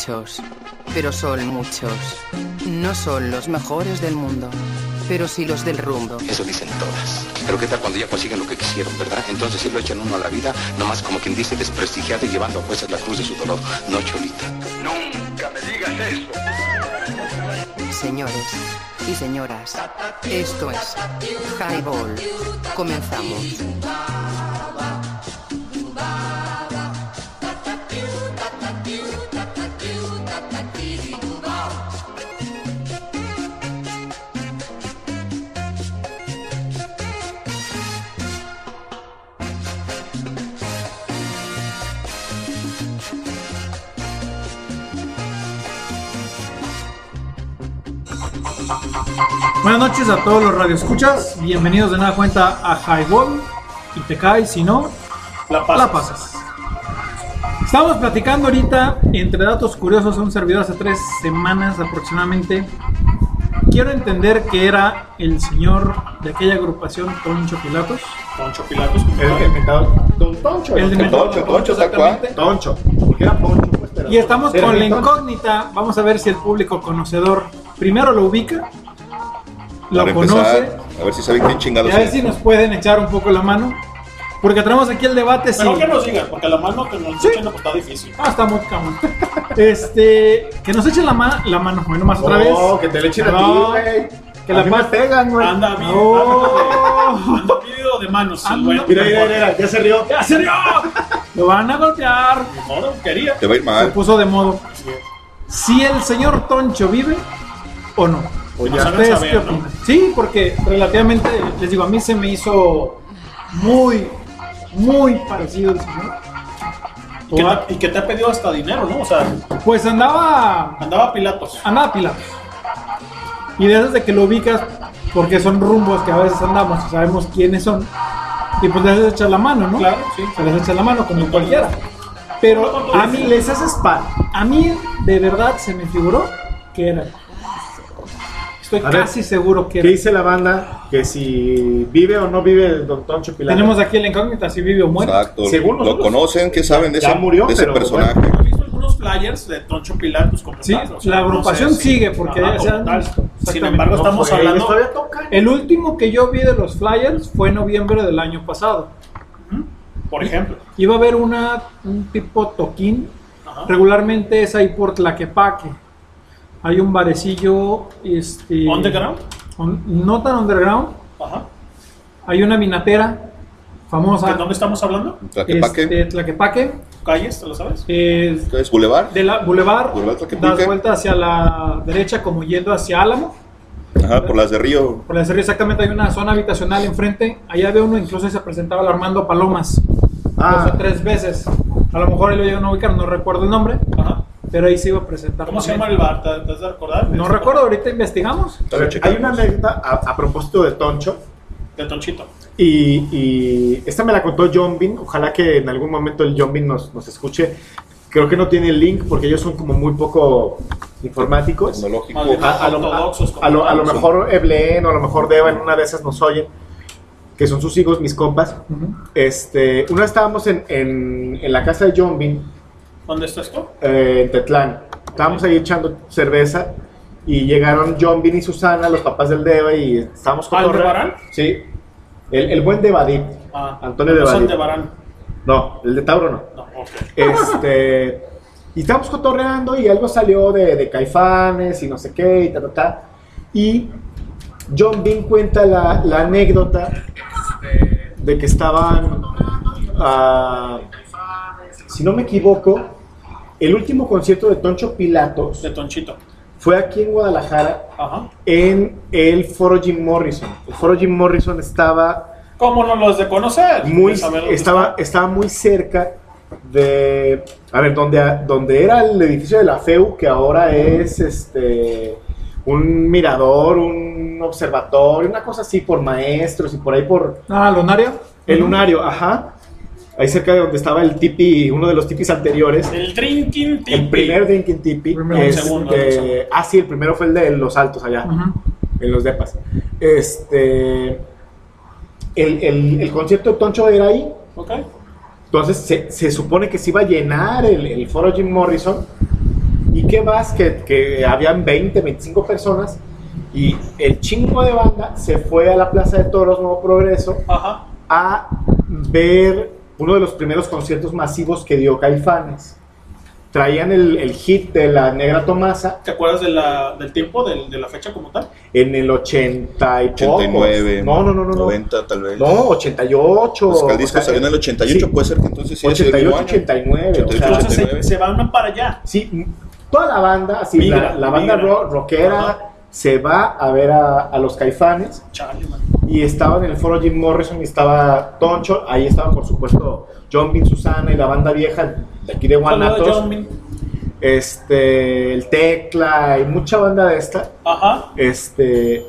muchos. Pero son muchos. No son los mejores del mundo. Pero sí los del rumbo. Eso dicen todas. Pero qué tal cuando ya consiguen lo que quisieron, ¿verdad? Entonces sí lo echan uno a la vida, nomás como quien dice desprestigiado y llevando a fuerzas la cruz de su dolor. No, Cholita. Nunca me digas eso. Señores y señoras, esto es Highball. Comenzamos. Buenas noches a todos los radioescuchas. Bienvenidos de nueva cuenta a Highball. Y te caes, si no, La paz. la pasas. Estamos platicando ahorita entre datos curiosos a un servidor hace tres semanas aproximadamente. Quiero entender que era el señor de aquella agrupación Toncho Pilatos. Poncho Pilatos. El, el mentado Don Toncho. El de Toncho, Toncho, Toncho. Toncho. Porque era Poncho, pues, Y estamos con la Toncho. incógnita. Vamos a ver si el público conocedor primero lo ubica, lo Para conoce. empezar, a ver si saben quién Y chingados a ver si nos pueden echar un poco la mano. Porque tenemos aquí el debate. Pero si- que nos digan, porque la mano que nos Sí. echen pues está difícil. Ah, está muy cabrón. Este, que nos echen la, ma- la mano, bueno, más otra vez. Oh, que te le echen a ti, No. güey. Que A la pa- pegan, güey. Anda bien, Oh. anda video de manos. Anda. bueno. Mira, mira, mira, ya se rió. ¡Ya se dio! Lo van a golpear. No, no, quería. Te va a ir Se mal. puso de modo. Si el señor Toncho vive o no. Sí, porque relativamente, les digo, a mí se me hizo muy, muy parecido el señor. Y que, te, y que te ha pedido hasta dinero, ¿no? O sea, Pues andaba andaba Pilatos. andaba Pilatos. Y desde que lo ubicas, porque son rumbos que a veces andamos y sabemos quiénes son, y pues les haces echar la mano, ¿no? Claro, sí. Se les echa la mano como cualquiera. Pero a mí les haces pan. A mí de verdad se me figuró que era. Estoy A ver, casi seguro que ¿Qué dice la banda? Que si vive o no vive Don Toncho Pilato. Tenemos aquí la incógnita si vive o muere. Exacto. Según Lo nosotros, conocen, ¿qué saben de ya ese, murió, de ese pero personaje? He visto algunos flyers de Toncho Pilatos como Sí, tal, o sea, la no agrupación sé sigue porque ya se han-. Sin embargo, No, estamos hablando. El último que yo vi de los Flyers fue en noviembre del año pasado. Por ejemplo. Iba a haber una, un tipo toquín. Ajá. Regularmente es ahí por Tlaquepaque. Hay un barecillo. Este, Underground. on- no tan underground. Ajá. Hay una vinatera famosa. ¿De dónde estamos hablando? Tlaquepaque. Este, Tlaquepaque. ¿Calles? ¿Te lo sabes? eh, ¿Qué es Boulevard? de la Boulevard. Boulevard Tlaquepaque. Das vuelta hacia la derecha como yendo hacia Álamo. Ajá, por las de Río. Por la serie exactamente hay una zona habitacional enfrente. Allá ve uno, incluso se presentaba el Armando Palomas. Ah. Dos o tres veces. A lo mejor ahí lo llegan a ubicar, no recuerdo el nombre. Ajá. Pero ahí se iba a presentar. ¿Cómo se llama el bar? ¿Te, te has de recordar? No recuerdo, ahorita investigamos. Hay una anécdota a, a propósito de Toncho. De Tonchito. Y, y esta me la contó John Bean. Ojalá que en algún momento el John Bean nos, nos escuche. Creo que no tiene el link porque ellos son como muy poco informáticos. Tecnológico. Madre. A, a lo, Ortodoxos, como a lo- a lo mejor Eblen o a lo mejor Deva en una de esas nos oyen, que son sus hijos, mis compas. Este, una vez estábamos en, en, en la casa de John Bean, ¿Dónde está esto? eh, en Tetlán. Estábamos ahí echando cerveza y llegaron John Bean y Susana, los papás del Deva, y estábamos ¿Ah, el de cotorre- Barán? Sí. El, el buen Devadit. Ah, Antonio de no son Badí. de Barán. No, el de Tauro no. No, ok. Este, y estábamos cotorreando y algo salió de, de caifanes y no sé qué y ta, ta, ta. Y John Bean cuenta la, la anécdota de que estaban, ah, si no me equivoco, el último concierto de Toncho Pilatos De Tonchito. fue aquí en Guadalajara Ajá. en el foro Jim Morrison. El foro Jim Morrison estaba ¿Cómo no los de conocer? muy De estaba estaba muy cerca de a ver donde donde era el edificio de la FEU que ahora es este un mirador un observatorio una cosa así por maestros y por ahí por Ah, Lunario. el lunario ajá ahí cerca de donde estaba el tipi uno de los tipis anteriores El Drinking Tipi. el primer drinking tipi Primero, el este, segundo, ah sí el primero fue el de los altos allá en los depas. Este, el, el- el concierto de Toncho era ahí, Ok. entonces se, se supone que se iba a llenar el, el foro Jim Morrison ¿Y qué más? Que, que habían 20, 25 personas y el chingo de banda se fue a la Plaza de Toros Nuevo Progreso Ajá. a ver uno de los primeros conciertos masivos que dio Caifanes. Traían el, el hit de la Negra Tomasa ¿Te acuerdas de la, del tiempo, del- de la fecha como tal? en el 80 y pocos. 89, No, no, no, no. no. 90 tal vez. No, 88. Pues que el o disco sea, salió en el 88, sí. puede ser que entonces sí haya sido el 88, mismo año. 89. o sea, 88, Entonces se, 89. se van para allá. Sí, toda la banda, así, Migra, la, la banda migra. ro- rockera Ajá. Se va a ver a, a los caifanes Chale, y estaba en el foro Jim Morrison y estaba Toncho, ahí estaba por supuesto John Bean Susana y la banda vieja de aquí de Guanatos, este, el Tecla y mucha banda de esta, Ajá. este,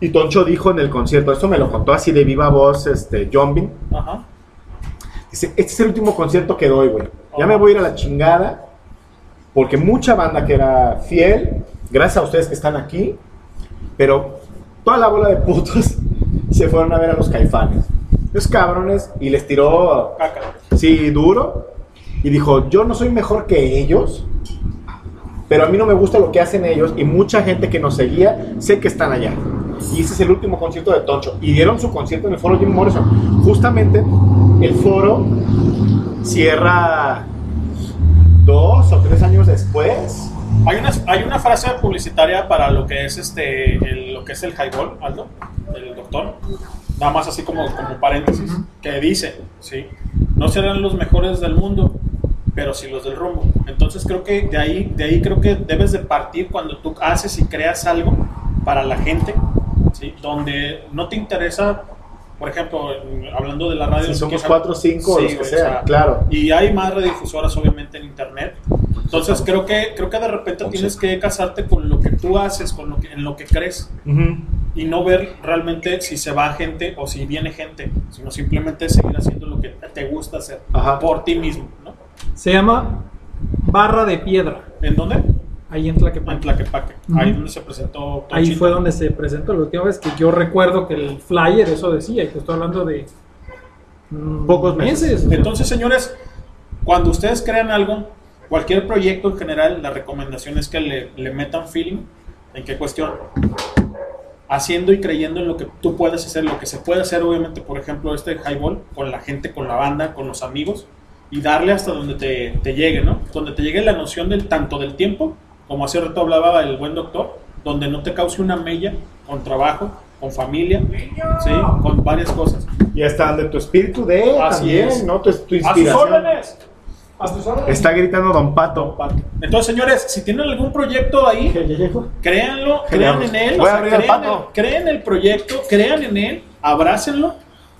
y Toncho dijo en el concierto, esto me lo contó así de viva voz, este, John Bean, Ajá. Dice, este es el último concierto que doy, güey. Ya me voy a ir a la chingada. Porque mucha banda que era fiel, gracias a ustedes que están aquí, pero toda la bola de putos se fueron a ver a los caifanes. Los cabrones y les tiró, Caca. sí, duro. Y dijo, yo no soy mejor que ellos, pero a mí no me gusta lo que hacen ellos y mucha gente que nos seguía, sé que están allá. Y ese es el último concierto de Toncho. Y dieron su concierto en el foro Jim Morrison. Justamente el foro cierra dos o tres años después. Hay una, hay una frase publicitaria para lo que es este el- lo que es el highball, Aldo, el doctor. Nada más así como, como paréntesis, que dice, sí, no serán los mejores del mundo, pero sí los del rumbo. Entonces creo que de ahí, de ahí creo que debes de partir cuando tú haces y creas algo para la gente, ¿sí? donde no te interesa, por ejemplo, hablando de la radio. Si somos cuatro o cinco, Sí, los que o sea, claro. Y hay más radiodifusoras obviamente en internet. Entonces creo que creo que de repente tienes que casarte con lo que tú haces, con lo que en lo que crees y no ver realmente si se va gente o si viene gente, sino simplemente seguir haciendo lo que te gusta hacer Ajá. por ti mismo, ¿no? Se llama Barra de Piedra, ¿En dónde? Ahí en En Tlaquepaque. Tlaquepaque. Ujú. Ahí donde se presentó Ahí fue donde se presentó la última vez que yo recuerdo que el flyer eso decía, y te estoy hablando de mm, Pocos meses. sea, Entonces, señores, cuando ustedes crean algo, cualquier proyecto en general, la recomendación es que le, le metan feeling. ¿En qué cuestión? Haciendo y creyendo en lo que tú puedes hacer, lo que se puede hacer, obviamente, por ejemplo, este highball, con la gente, con la banda, con los amigos, y darle hasta donde te, te llegue, ¿no? Donde te llegue la noción del tanto del tiempo, como hace rato hablaba el buen doctor, donde no te cause una mella con trabajo, con familia, ¿sí? Con varias cosas. Y hasta donde tu espíritu de Así también, es. ¿no? Tu, tu ¡A sus inspiración. órdenes! ¡A sus órdenes! Está gritando Don Pato. Entonces, señores, si tienen algún proyecto ahí, créanlo, crean en él, Voy o a sea, abrir el crean, pato. el, crean el proyecto, crean en él, abrácenlo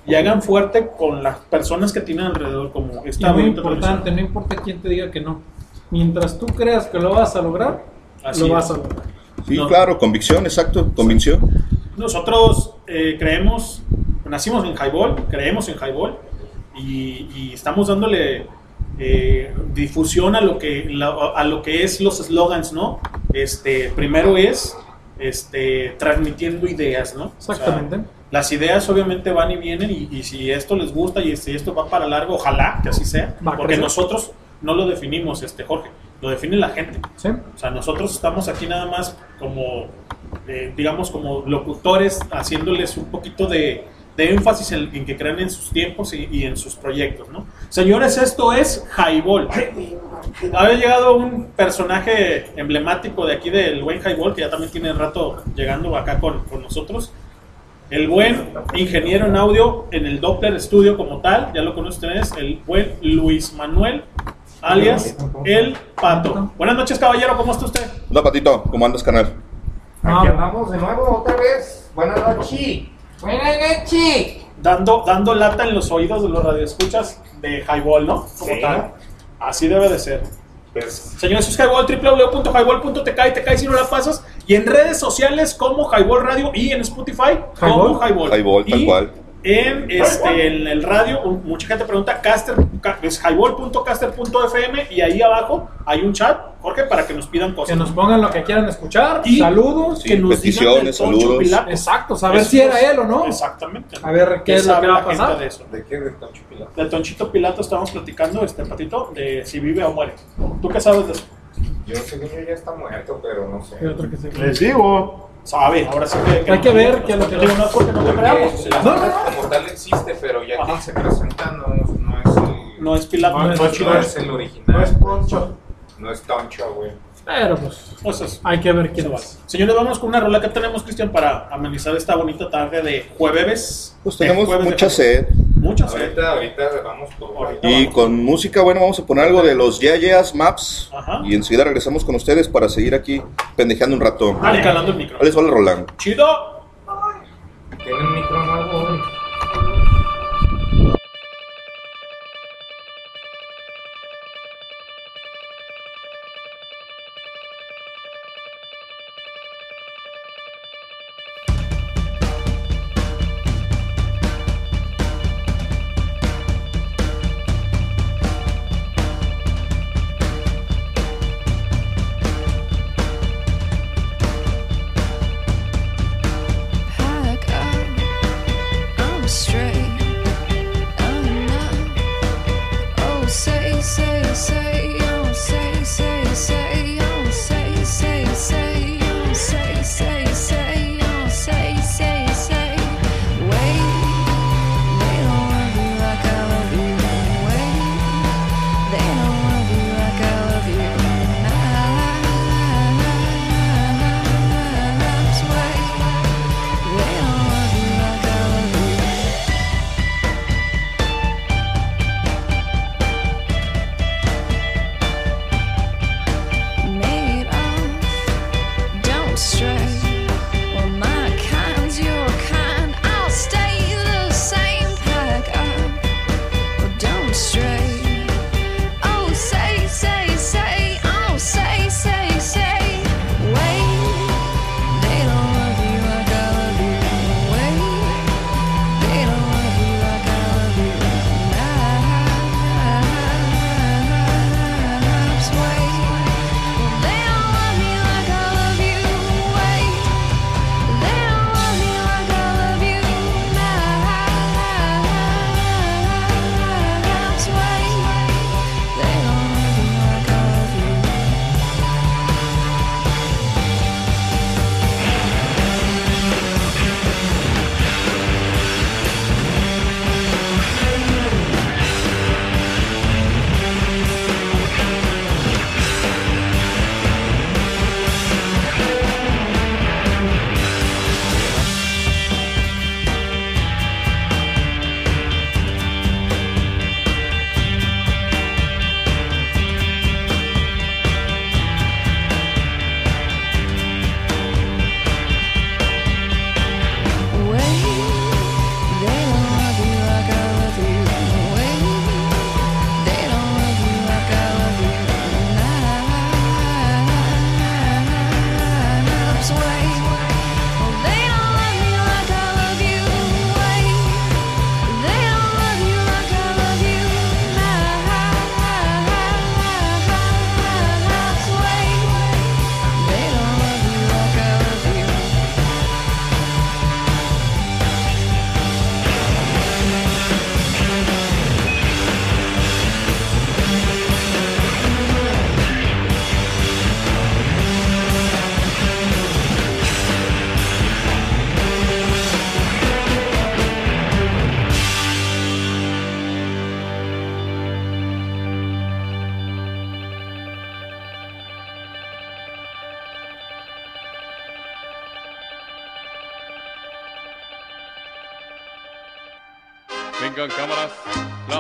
y hagan fuerte con las personas que tienen alrededor, como y esta muy bonita importante, no importa quién te diga que no. Mientras tú creas que lo vas a lograr, Así lo es. vas a lograr. Sí, No. claro, convicción, exacto, convicción. Nosotros eh, creemos, nacimos en Highball, creemos en Highball y, y estamos dándole eh, difusión a lo que la- a lo que es los slogans, ¿no? Este, primero es este, transmitiendo ideas, ¿no? O sea, Exactamente. las ideas obviamente van y vienen y, y si esto les gusta y si esto va para largo, ojalá que así sea, Va porque nosotros no lo definimos, este Jorge, lo define la gente. ¿Sí? O sea, nosotros estamos aquí nada más como, eh, digamos, como locutores, haciéndoles un poquito de, de énfasis en, en que crean en sus tiempos y, y en sus proyectos, ¿no? Señores, esto es Highball. Había llegado un personaje emblemático de aquí del buen Highball, que ya también tiene rato llegando acá con, con nosotros. El buen ingeniero en audio en el Doppler Studio como tal, ya lo conocen ustedes, el buen Luis Manuel, alias El Pato. Buenas noches, caballero, ¿cómo está usted? Hola, Patito, ¿cómo andas, canal? Aquí andamos de nuevo, otra vez. Buenas noches. Buenas noches. Dando, dando lata en los oídos de los radioescuchas de Highball, ¿no? Como Sí. tal. Así debe de ser. Pues, Señores, es Highball, www.highball.tk y te caes si no la pasas. Y en redes sociales como Highball Radio y en Spotify como Highball. Highball, tal Y cual. En, este, en el radio, mucha gente pregunta, caster, ca- es highball.caster.fm y ahí abajo hay un chat, Jorge, para que nos pidan que cosas. nos pongan lo que quieran escuchar. Y- saludos. que nos peticiones, digan del Toncho saludos. Pilato. Exacto, saber si era él o no. Exactamente. A ver qué es lo sabe que va a la gente pasar. de eso? ¿de qué de Toncho Pilato? Del Tonchito Pilato estamos platicando, este patito, de si vive o muere. ¿Tú qué sabes de eso? Yo según yo ya está muerto, pero no sé. ¿Qué otro que se Les digo. Sabe, ahora sí que. Hay que ver qué es lo que- Digo, no es porque no te creamos. No, no, no. Como tal existe, pero ya que se presenta no, no es el... No es Pilato. No, No es es no es el original. No es Poncho. No es Toncho, güey. Pero pues Pues eso. hay que ver quién es. Señores, vamos con una rola que tenemos, Cristian, para amenizar esta bonita tarde de jueves. Pues tenemos mucha jueves. sed. Mucha sed. Ahorita, ahorita vamos por... Ahorita. Y con música, bueno, vamos a poner algo de los Yeah Yeahs Maps. Ajá. Y enseguida regresamos con ustedes para seguir aquí pendejeando un rato. Dale, calando el micro. Les va el Roland. Chido. Tiene un micro nuevo, güey.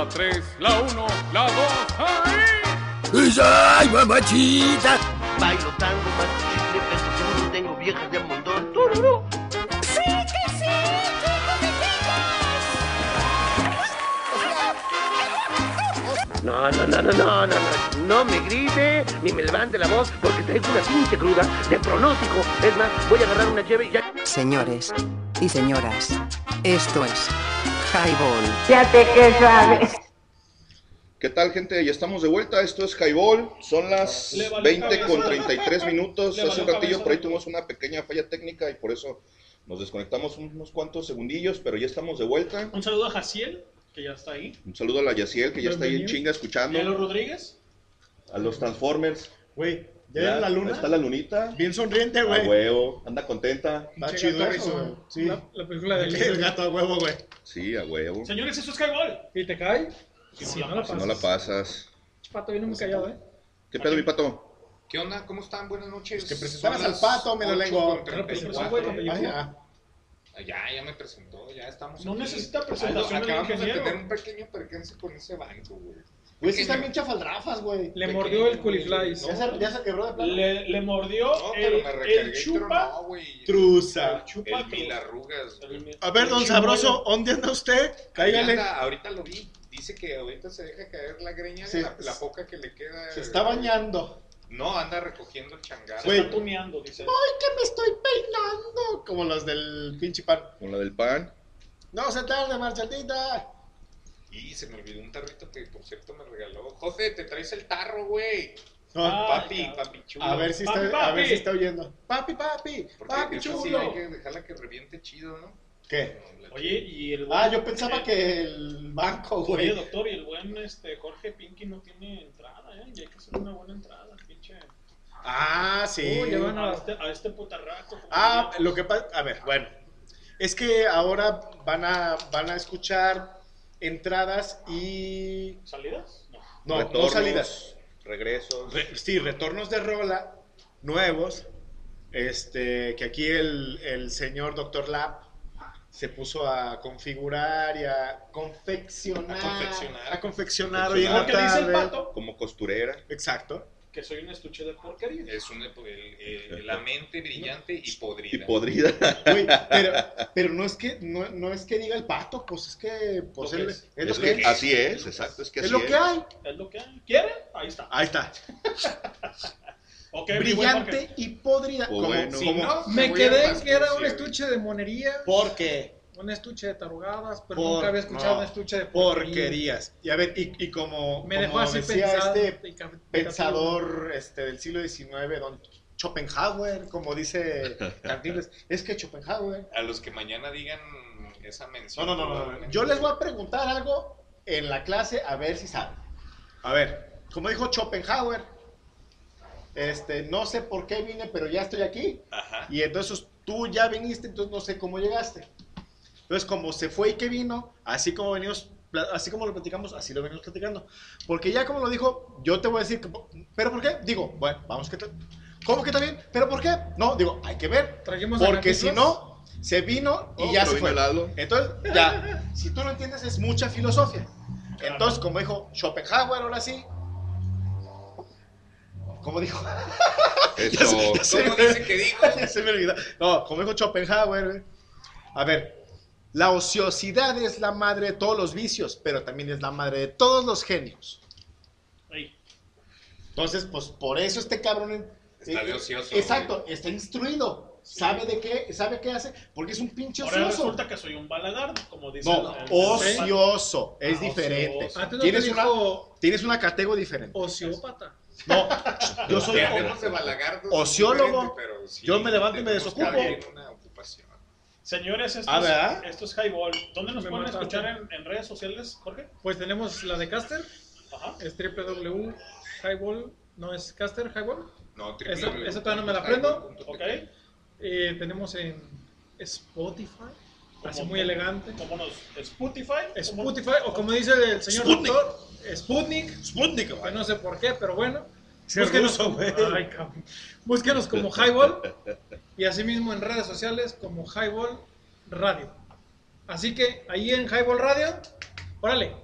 La 3, la 1, la 2. ¡Ahí! ¡Ay, mamachita! Bailo tango, más chicle, peso duro, tengo viejas de montón, tururú. ¡Sí, que sí! No, no, no, no, no, no, no, no me grite, ni me levante la voz, porque traigo una pinche cruda de pronóstico. Es más, voy a agarrar una cheve y ya... Señores y señoras, esto es Highball. Fíjate que suave. ¿Qué tal, gente? Ya estamos de vuelta. Esto es Highball. Son las Le valió 20 con cabeza. 33 minutos. Hace un ratillo por ahí tuvimos una pequeña falla técnica y por eso nos desconectamos unos cuantos segundillos, pero ya estamos de vuelta. Un saludo a Jaciel, que ya está ahí. Un saludo a la Yaciel que ya está ahí en chinga escuchando. Elo Rodríguez. A los Transformers. Güey, ¿Ya vieron la luna? Está la lunita. Bien sonriente, A güey. huevo. Anda contenta. Está chido eso, güey. Sí. La, la película de El gato a huevo, güey. Sí, a huevo. Señores, eso es Highball. ¿Y te cae? Si Si no la la Si pasas. no la pasas. Pato, viene muy callado, ¿eh? ¿Qué pedo, mi pato? ¿Qué onda? ¿Cómo están? Buenas noches. Que presentaras Son al pato, me lo 8 lengo. con Pero presentó, 34. güey, cuando Ay, llegó. Ya, ya me presentó, ya estamos. No aquí. necesita no, presentación Acabamos de tener un pequeño percance con ese banco, güey. Güey, sí están bien chafaldrafas, güey. Le Pequeño, mordió el güey. culiflies. Ya se, ya se quebró de plano. Le, le mordió No, pero el, me el chupa. no. Truza. El chupa. El mil arrugas. güey. A ver, don Sabroso, ¿dónde anda usted? Cáigale. anda, ahorita lo vi. Dice que ahorita se deja caer la greña, Sí. la, la poca que le queda. Se está bañando. No, anda recogiendo el changar. Se está tuneando, dice. ¡Ay, que me estoy peinando! Como los del pinche pan. Con la del pan. No se tarde, marchatita. Y se me olvidó un tarrito que, por cierto, me regaló. José, te traes el tarro, güey. No, papi, cabrón. papi chulo. a ver si Papi, está, a ver papi. si está oyendo. Papi, papi, Porque papi esa sí chulo. hay que dejarla que reviente chido, ¿no? ¿Qué? Oye, y el Ah, yo pensaba que el banco, Oye, güey. doctor, y el buen este, Jorge Pinky no tiene entrada, ¿eh? Y hay que hacer una buena entrada, pinche. Ah, sí. Uy, ya van A este, a este putarraco. Ah, lo que pasa, a ver, bueno, es que ahora van a, van a escuchar entradas y... ¿Salidas? No. No, no Retornos, salidas. Regresos. Re- sí, retornos de rola nuevos, este, que aquí el, el señor Dr. Lab se puso a configurar y a confeccionar. A confeccionar. A confeccionar hoy en la Lo que dice el tarde. pato, Como costurera. Exacto. Que soy un estuche de porquería. Es el- el- la mente brillante y podrida. Y podrida. Güey, pero, pero no es que no, no es que diga el pato, pues es que pues Lo él- es. es, lo Es que que es. así es, exacto. Es que Es así lo que hay. Es lo que hay. ¿Quiere? Ahí está. Ahí está. Brillante y podrida. Como. Si como- no, Me quedé que era un estuche de monería, ¿Por qué? Un estuche de tarugadas, pero Por- nunca había escuchado no, un estuche de porquería. Porquerías. Y a ver, y, y como, Me dejó así decía pensado. este pensador este, del siglo XIX, don Schopenhauer, como dice Cantinflas, es que Schopenhauer. A los que mañana digan esa No, mención. no, no, no, no. Yo les voy a preguntar algo en la clase a ver si saben. A ver, como dijo Schopenhauer, este, no sé por qué vine, pero ya estoy aquí. Ajá. Y entonces tú ya viniste, entonces no sé cómo llegaste. Entonces, como se fue y que vino, así como venimos, así como lo platicamos, así lo venimos platicando. Porque ya como lo dijo, yo te voy a decir, que, ¿pero por qué? Digo, bueno, vamos que... te- ¿Cómo que está bien? ¿Pero por qué? No, digo, hay que ver. Trajimos Porque si no, se vino y Oh, ya se fue. helado. Entonces, ya, si tú no entiendes, es mucha filosofía. Entonces, como dijo Schopenhauer, ahora sí. ¿Cómo dijo? Esto. Ya se ¿Cómo me- dice que dijo? ya se me olvidó. No, como dijo Schopenhauer, güey. A ver, la ociosidad es la madre de todos los vicios, pero también es la madre de todos los genios. Entonces, pues por eso este cabrón. eh, Está de eh, ocioso, Exacto, está instruido. ¿Sabe de qué? ¿Sabe qué hace? Porque es un pinche Ahora ocioso. resulta que soy un balagardo, como dice No, el- ocioso. Es Ah, diferente. ocioso. No Tienes una, tienes una categoría diferente. ociópata. No, yo soy. De Ociólogo. pero sí, Yo me levanto y me desocupo. una. Señores, esto, Ah, es, ¿verdad? esto es Highball. ¿Dónde nos Me pueden mataste. escuchar en, en redes sociales, Jorge? Pues tenemos la de Caster, Ajá. es www.highball, no es Caster, Highball. No, Esa- esa todavía no me la aprendo. Ok. Eh, tenemos en Spotify, así muy elegante. Como nos Spotify. Spotify, o como dice el señor Sputnik. doctor, Sputnik, Sputnik, que güey. no sé por qué, pero bueno. Búsquenos. Ay. Búsquenos como Highball y asimismo en redes sociales como Highball Radio. Así que ahí en Highball Radio, órale,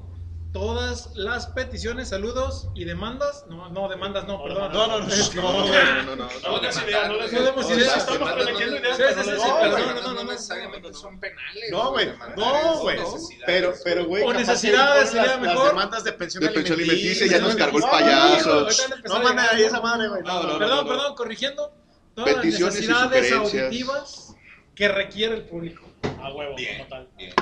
todas las peticiones, saludos y demandas, no, no, demandas no, perdón. No, no, no, no, No, no, no, no. Ideas, demos ideas. Estamos prometiendo ideas, Sí, sí, no sí, perdón, no, no, no no. necesariamente son penales. No, güey. No, güey. Pero, pero, güey. O necesidades sería las, las mejor. demandas de pensión alimenticia. ya nos cargó el No, payaso. no, manda ahí esa madre, güey. No, no, no. Perdón, perdón, corrigiendo. Todas las necesidades auditivas que requiere el público. A huevo, como tal. bien.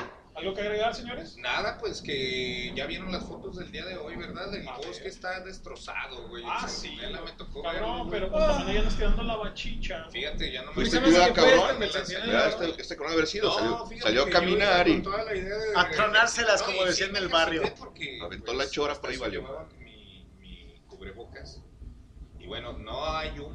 ¿Algo que agregar, señores? Nada, pues que ya vieron las fotos del día de hoy, ¿verdad? El bosque está destrozado, güey. Ah, El sí. Centinela me tocó Cabrón, pero güey. pues también ya nos tirando la bachicha. Fíjate, ya no me... Pues se cuida, cabrón. este, el Ya, ¿no? este, este con haber sido, No, salió, fíjate salió a caminar y con toda la idea de- A tronárselas, como y decían sí en el barrio. porque, pues, Aventó la chora por ahí, valió. Mi, mi cubrebocas. Y bueno, no hay Vale,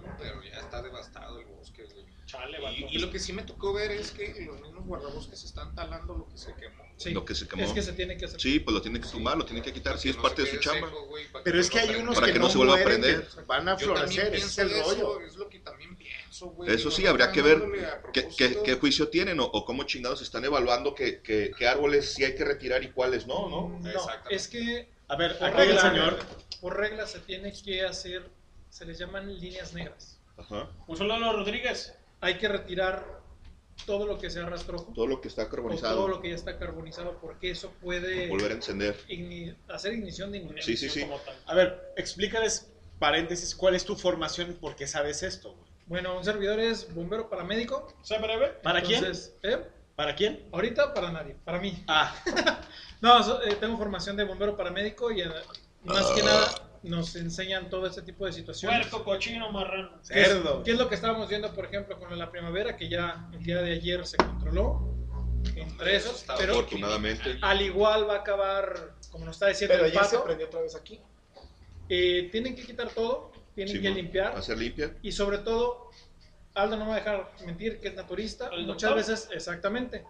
Y, y lo que sí me tocó ver es que los mismos guardabosques están talando lo que se quemó. Sí. Lo que se quemó. Es que se tiene que hacer. Sí, pues lo tiene que tumbar, lo tiene que quitar, sí, es no parte de su chamba. seco, güey, para Pero es que hay unos Para que, que no no se vuelva a prender. van a florecer, es el eso, rollo. es lo que también pienso, güey. Eso No sí, están habría que ver qué, propósito. qué- qué juicio tienen o, o cómo chingados están evaluando qué, qué- qué árboles sí hay que retirar y cuáles no, ¿no? No, Exactamente. es que A ver, por aquí el regla, señor. por regla se tiene que hacer, se les llaman líneas negras. Ajá. A Rodríguez. Hay que retirar todo lo que sea rastrojo Todo lo que está carbonizado, todo lo que ya está carbonizado porque eso puede volver a encender. igni- hacer ignición de ignición. Sí, sí, sí. Como tal. A ver, explícales, paréntesis, ¿cuál es tu formación y por qué sabes esto? güey? Bueno, un servidor es bombero paramédico. ¿Sea breve? ¿Para entonces, ¿eh? ¿Para quién? Ahorita para nadie, para mí. Ah, No, so- eh, tengo formación de bombero paramédico y eh, más Ah. que nada nos enseñan todo este tipo de situaciones. Puerco, cochino, marrano. ¿Qué es, cerdo. qué es lo que estábamos viendo, por ejemplo, con la primavera, que ya el día de ayer se controló? Entre Eso esos, pero Afortunadamente. al igual va a acabar, como nos está diciendo Pero el ya se pato, prendió otra vez aquí. eh, tienen que quitar todo, tienen Sí, que limpiar Hacer limpia. y sobre todo, Aldo no me va a dejar mentir que es naturista, ¿El muchas doctor? veces, exactamente,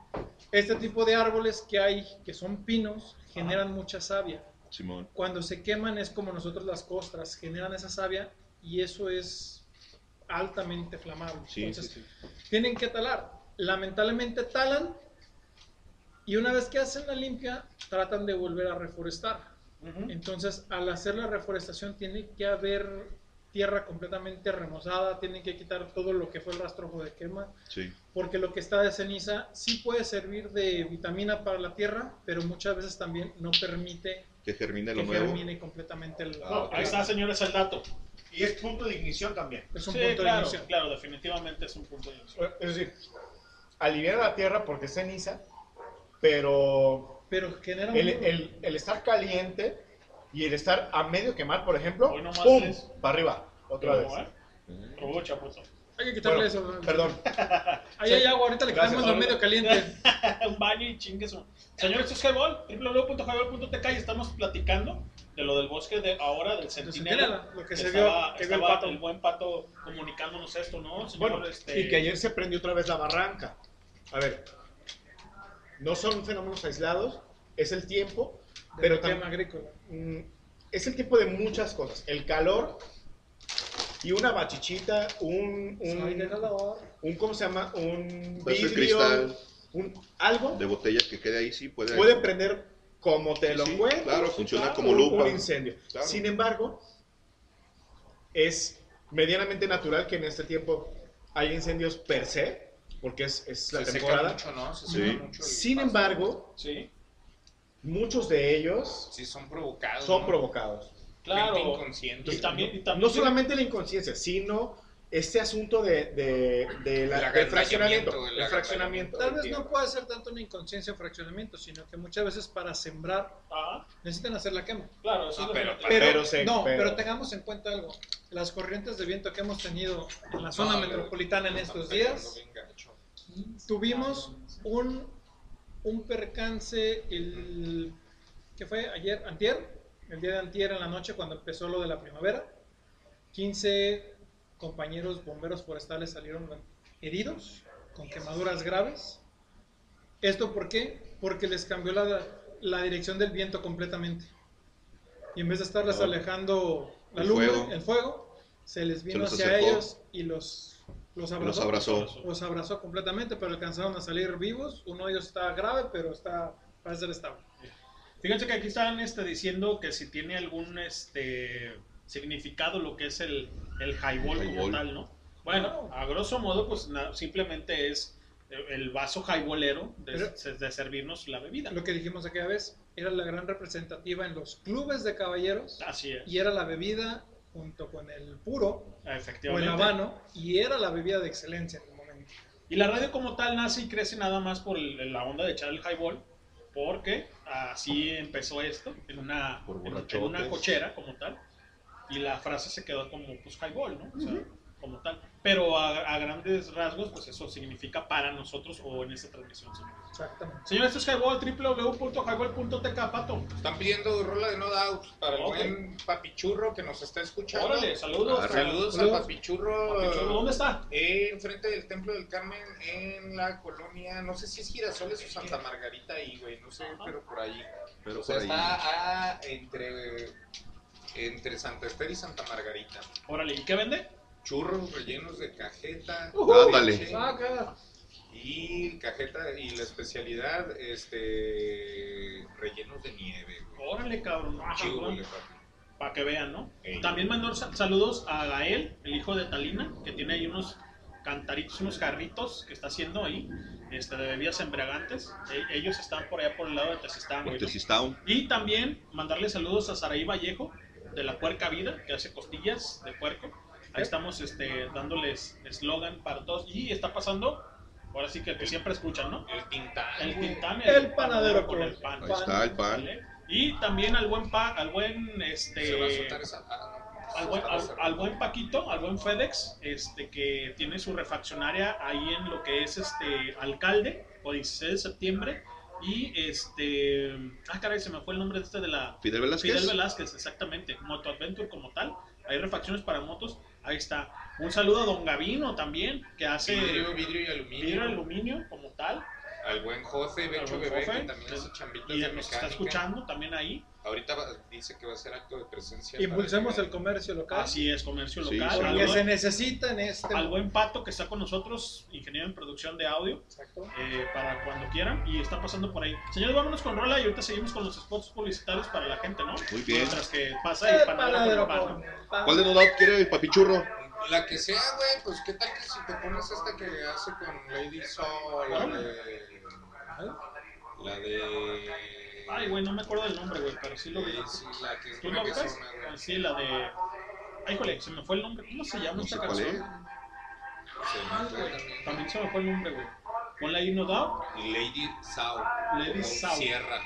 este tipo de árboles que hay, que son pinos, generan mucha savia. Simón. Cuando se queman es como nosotros las costras, generan esa savia y eso es altamente flamable. Sí, Entonces, sí, sí. tienen que talar. Lamentablemente talan y una vez que hacen la limpia, tratan de volver a reforestar. Entonces, al hacer la reforestación, tiene que haber tierra completamente remozada, tienen que quitar todo lo que fue el rastrojo de quema, Sí. porque lo que está de ceniza sí puede servir de vitamina para la tierra, pero muchas veces también no permite Que germine lo que nuevo. germine completamente el... No, ahí está, señores, el dato. Y es punto de ignición también. Es un Sí, punto de claro, inicio. claro, definitivamente es un punto de inicio. Es decir, aliviar la tierra porque es ceniza, pero Pero genera el, un- el- el estar caliente y el estar a medio quemar, por ejemplo, Hoy nomás ¡pum! tres. Para arriba, otra vez. ¿Cómo, eh? Pues. Hay que quitarle Bueno, eso. ¿no? Perdón. Ahí hay agua, ahorita le Gracias, quitamos lo medio caliente. un baño y chingue su- Señores, esto es Highball, www.highball.tk y estamos platicando de lo del bosque de ahora, del centinela. Centinela, lo que se estaba, vio, que vio el estaba pato. el buen pato comunicándonos esto, ¿no? Señor, Bueno, este, y que ayer se prendió otra vez la barranca. A ver, no son fenómenos aislados, es el tiempo, pero del tema también agrícola. Mm, es el tiempo de muchas cosas. El calor y una bachichita, un, Soy de un, calor. un ¿cómo se llama? Un vidrio, cristal. un, algo De botellas que quede ahí, sí puede. puede prender como te lo Sí, cuento. claro, funciona claro, como lupa. Un incendio. Claro. Sin embargo, es medianamente natural que en este tiempo haya incendios per se, porque es, es la Se seca temporada. mucho, ¿no? Se Sí. mucho Sin embargo, Sí, muchos de ellos Sí, son provocados. son ¿no? provocados. claro. Inconsciente. Y también, y también No solamente la inconsciencia, sino este asunto de, de, de la- El del fraccionamiento. el El fraccionamiento. Tal vez no puede ser tanto una inconsciencia o fraccionamiento, sino que muchas veces para sembrar Ah, necesitan hacer la quema. claro, eso Ah, es pero-. Pero, Pero se- no, pero- pero... tengamos en cuenta algo. Las corrientes de viento que hemos tenido en la zona No, metropolitana en estos días, tuvimos un, un percance el que fue ayer, antier, el día de antier en la noche cuando empezó lo de la primavera. 15 compañeros bomberos forestales salieron heridos con quemaduras graves. ¿Esto por qué? Porque les cambió la, la dirección del viento completamente. Y en vez de estarles alejando la El fuego. el fuego, se les vino hacia acercó. ellos y los, los abrazó. Los abrazó. Los abrazó completamente, pero alcanzaron a salir vivos. Uno de ellos está grave, pero está parece ser estable. Fíjense que aquí están este, diciendo que si tiene algún este, significado lo que es el, el highball como Highball. tal, ¿no? Bueno, a grosso modo, pues na- simplemente es el vaso highballero de, Pero- de servirnos la bebida. Lo que dijimos aquella vez, era la gran representativa en los clubes de caballeros Así es. y era la bebida junto con el puro o el habano y era la bebida de excelencia en el momento. Y la radio como tal nace y crece nada más por el- la onda de echar el highball, porque así empezó esto, en una, en, una cochera como tal, y la frase se quedó como pues highball, ¿no? O sea, como tal. Pero a, a grandes rasgos, pues eso significa para nosotros o en esta transmisión, señores. Exactamente. Señores, esto es Highball, www.highball.tk, pato. Están pidiendo rola de No Doubt para el buen papichurro que nos está escuchando. Órale, saludos. Ah, Saludos Saludos. al papichurro. Papichurro, ¿dónde está? Eh, enfrente del Templo del Carmen, en la colonia, no sé si es Girasoles o Santa Margarita ahí, güey, no sé, pero por ahí. Pero o sea, por ahí. está ah, entre, entre Santa Esther y Santa Margarita. Órale, ¿y qué vende? Churros rellenos de cajeta. Ujú. Ándale. Saca. Y cajeta, y la especialidad, este, rellenos de nieve, güey. Órale, cabrón. Papi. Para que vean, ¿no? Ey. También mandó sa- saludos a Gael, el hijo de Talina, que tiene ahí unos cantaritos, unos jarritos que está haciendo ahí, este, de bebidas embriagantes. E- ellos están por allá por el lado de Tezistán. ¿no? Y también mandarle saludos a Saraí Vallejo, de la Puerca Vida, que hace costillas de puerco. Ahí estamos este, dándoles eslogan para todos. Y está pasando, ahora sí que el que siempre escuchan, ¿no? El Tintán, El. Tintán, El panadero con el pan. Ahí está el pan. ¿Vale? Y también al buen pa, al buen este Se va a soltar esa... ah, no. al buen, al, al buen Paquito, al buen FedEx, este que tiene su refaccionaria ahí en lo que es este alcalde, o 16 de septiembre. Y este. Ah, caray, se me fue el nombre de este de la. Fidel Velázquez. Fidel Velázquez, exactamente. Moto Adventure como tal. Hay refacciones para motos. Ahí está. Un saludo a Don Gavino también, que hace. Vidrio, vidrio y aluminio. vidrio y aluminio como tal. Al buen José Becho Bebé, que también hace chambitas Y de mecánica. está escuchando también ahí. Ahorita va- dice que va a ser acto de presencia. Impulsemos el comercio local. Así es, comercio Sí, local. Porque buen- se necesita en este. al buen Pato que está con nosotros, ingeniero en producción de audio, Exacto. eh, para cuando quieran, y está pasando por ahí. Señores, vámonos con Rola y ahorita seguimos con los spots publicitarios para la gente, ¿no? Muy bien. Mientras que pasa y El panadero. ¿Cuál de no doubt quiere el papichurro? La que sea, güey, pues qué tal que si te pones esta que hace con Lady Soul, la de. La de. Ay, güey, no me acuerdo del nombre, güey, pero sí lo vi. Sí, la que es ¿Tú lo. Ah, Sí, la de... Ay, híjole, se me fue el nombre. ¿Cómo se llama No esta canción? es. Se también. Se me fue el nombre, güey. Ponle ahí No Doubt. Lady Sau. Lady Sau. Sierra.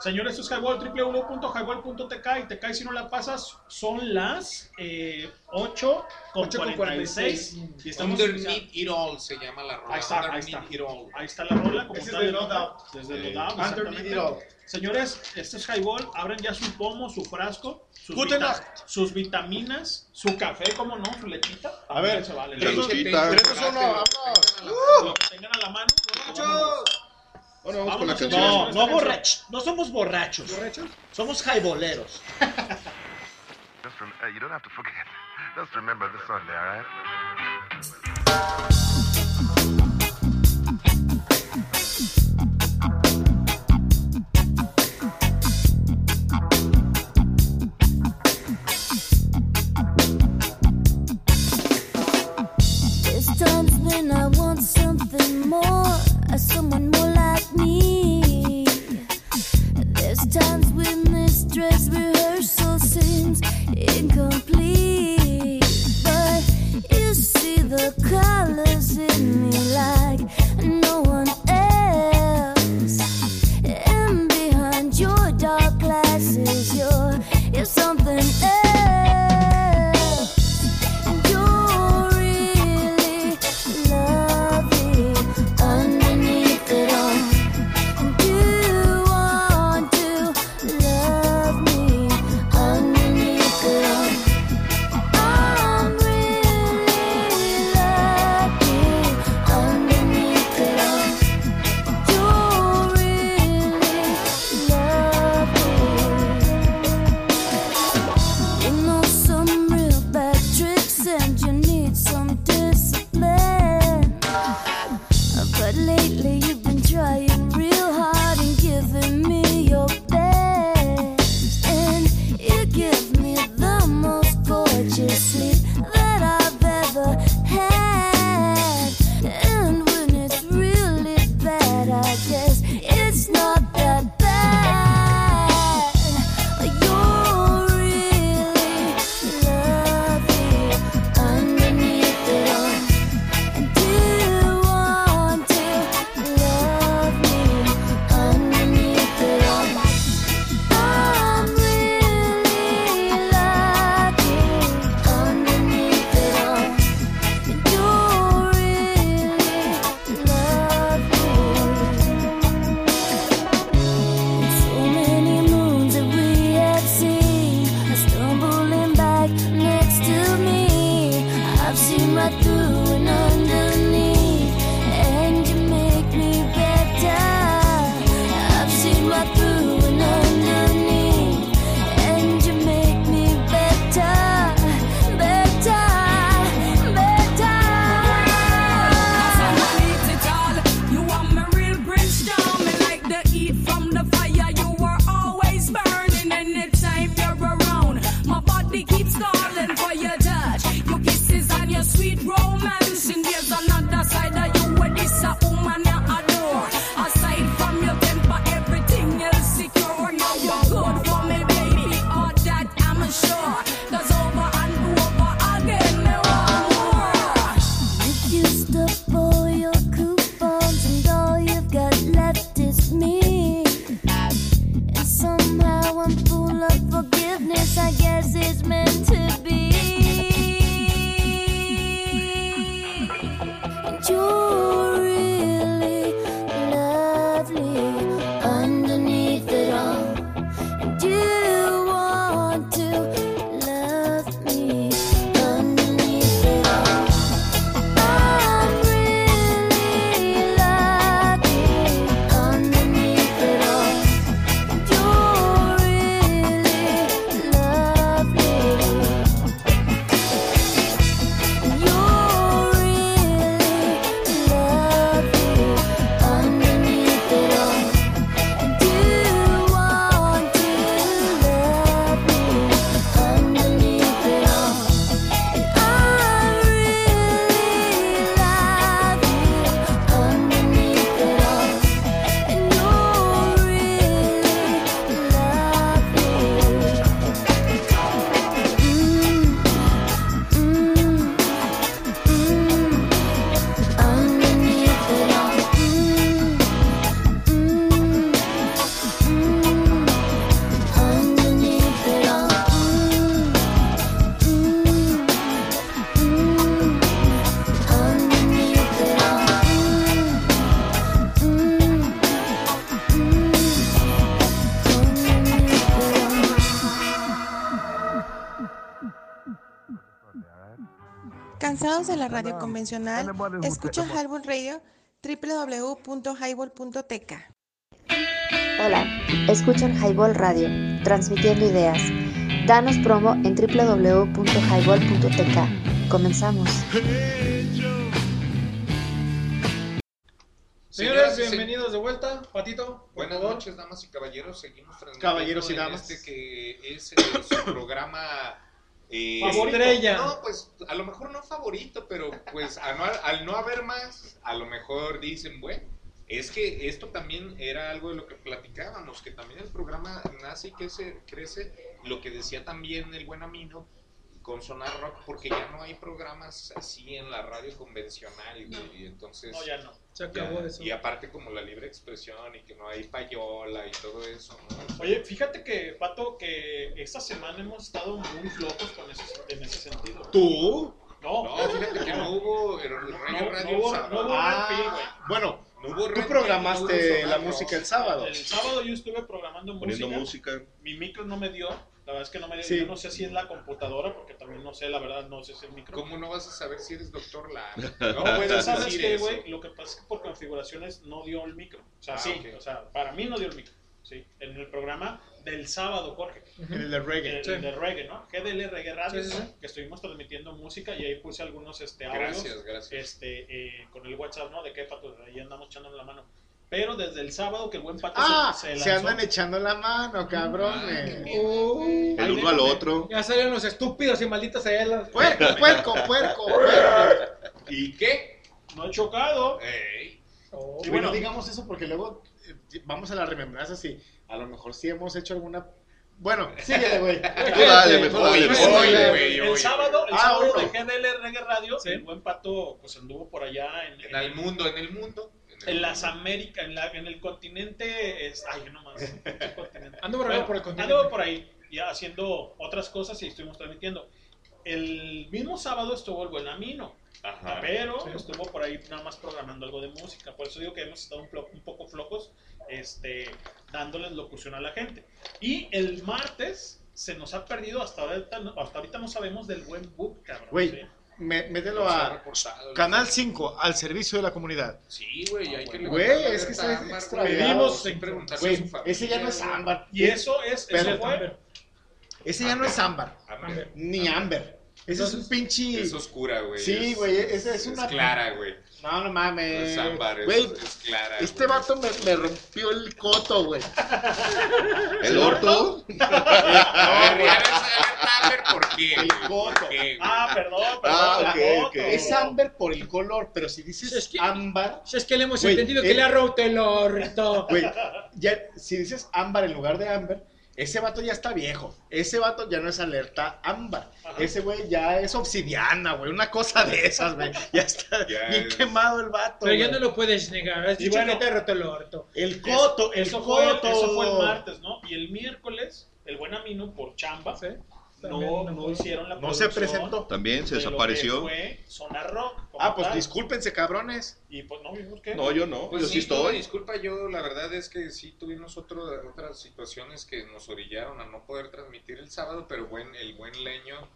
Señores, esto es Highball, www.highball.tk y te caes si no la pasas. Son las eh, 8 con 8 con 46. 46. Y estamos Underneath It All se llama la rola. Ahí está, ahí Underneath está. It All. Ahí está la rola como Ese es de. Doubt. Desde. No Doubt, Underneath. It All. Señores, este es Highball. Abren ya su pomo, su frasco, sus, vita- sus vitaminas, su café, ¿cómo no? Su lechita. A ver, se vale. la Lo luchita. Tres, uno, vámonos. que tengan a la mano. ¡Borrachos! Bueno, vamos con la Vámonos, canción. señores. No, no borrachos. No somos borrachos. Somos jaiboleros. Just rem- uh, you don't have to forget. Just remember the Sunday, all right? There's times when I want something more, someone more like There's times when this dress rehearsal seems incomplete. But you see the colors in me like no Lately you've been trying. Convencional? Escucha Highball Radio www.highball.tk. Hola, escuchan Highball Radio, transmitiendo ideas. Danos promo en www.highball.tk. Comenzamos. Señores, Señoras, bienvenidos de vuelta. Patito, por Buenas favor. noches, damas y caballeros. Seguimos transmitiendo Caballeros y en damas. Este que es eh, su programa. Eh, estrella. No, pues a lo mejor no favorito, pero pues al no, al no haber más, a lo mejor dicen, bueno, es que esto también era algo de lo que platicábamos, que también el programa nace y crece, crece lo que decía también el buen Amino con Sonar Rock, porque ya no hay programas así en la radio convencional, y entonces... No, ya no. Se acabó ya- eso. Y aparte como la libre expresión y que no hay payola y todo eso, ¿no? Oye, fíjate que, Pato, que esta semana hemos estado muy flojos con ese, en ese sentido. ¿Tú? No, No, fíjate que no hubo el Reggae no, Radio sábado. Ah, bueno, No hubo tú programaste Pill, no hubo la música el sábado. El sábado yo estuve programando Poniendo música. música. Mi micro no me dio. La verdad es que no me. Sí. Yo no sé si es la computadora, porque también no sé, la verdad, no sé si es el micro. ¿Cómo no vas a saber si eres doctor Lara? No, pues puedes sabes que, güey, lo que pasa es que por configuraciones no dio el micro. O sea, Ah, sí, o sea, para mí no dio el micro. Sí, en el programa del sábado, Jorge. El de reggae. El, Sí. el de reggae, ¿no? GDL Reggae Radio, Sí, que estuvimos transmitiendo música y ahí puse algunos este, audios. Gracias, gracias. Este, eh, con el WhatsApp, ¿no? De qué pato, ahí andamos echando la mano. Pero desde el sábado que el buen pato Ah, se, se, se lanzó. andan echando la mano, cabrones. El uno al otro. Ya salieron los estúpidos y malditas celas. Puerco, puerco, puerco, puerco. ¿Y qué? No he chocado. Ey. Oh, Y bueno, digamos eso porque luego eh, vamos a la remembranza si a lo mejor sí hemos hecho alguna... Bueno, síguele, güey. Tú dale, mejor dale, Oye, el sábado, el Ah, sábado de GDL Reggae Radio, el buen pato pues anduvo por allá en, En el mundo, en el mundo. En las. Américas, en, la- en el continente, es, ay, yo nomás, ¿qué continente? Ando por Bueno, por el continente. Anduvo por ahí, ya haciendo otras cosas y estuvimos transmitiendo. El mismo sábado estuvo el buen Amino, Ajá. pero estuvo por ahí nada más programando algo de música. Por eso digo que hemos estado un, poco flojos este, dándoles locución a la gente. Y el martes se nos ha perdido, hasta ahorita, no- hasta ahorita no sabemos del buen book, cabrón. Güey, ¿sí? Me- mételo a Canal los- 5, al servicio de la comunidad. Sí, güey, hay que Güey, es que está ámbar, extraviado. güey. Pedimos- sin preguntarle ese ya no es ámbar. Y eso es, Pero- eso fue. Ese ya no es ámbar. Ni ámbar. Ese es un pinche. Es oscura, güey. Sí, es- güey, ese es una- clara, güey. No, no mames. No es ámbar, es- Güey, es clara, Este vato me, me rompió el coto, güey. ¿El orto? A ver, ya no es ámbar, ¿por qué? El güey? coto. ¿Por qué, güey? Ah, perdón, perdón. Ah, la ok, foto. ok. Es ámbar por el color, pero si dices ámbar. Si es que le hemos Güey, entendido eh, que le ha roto el orto. Güey, ya, si dices ámbar en lugar de ámbar, ese vato ya está viejo. Ese vato ya no es alerta ámbar. Ese güey ya es obsidiana, güey. Una cosa de esas, güey. Ya está Ya bien es- quemado el vato. Pero ya no lo puedes negar. Has Y dicho bueno, que te roto el orto. El coto, el eso fue, coto. eso fue el martes, ¿no? Y el miércoles, el buen Amino, por chamba, También no no hicieron la No se presentó. También se de lo que desapareció. fue Zona Rock. Ah, pues tal. discúlpense, cabrones. Y pues no vimos que. No, yo no. Pues yo sí sí, tuve estoy. disculpa, yo la verdad es que sí tuvimos otro, otras situaciones que nos orillaron a no poder transmitir el sábado, pero buen, el buen leño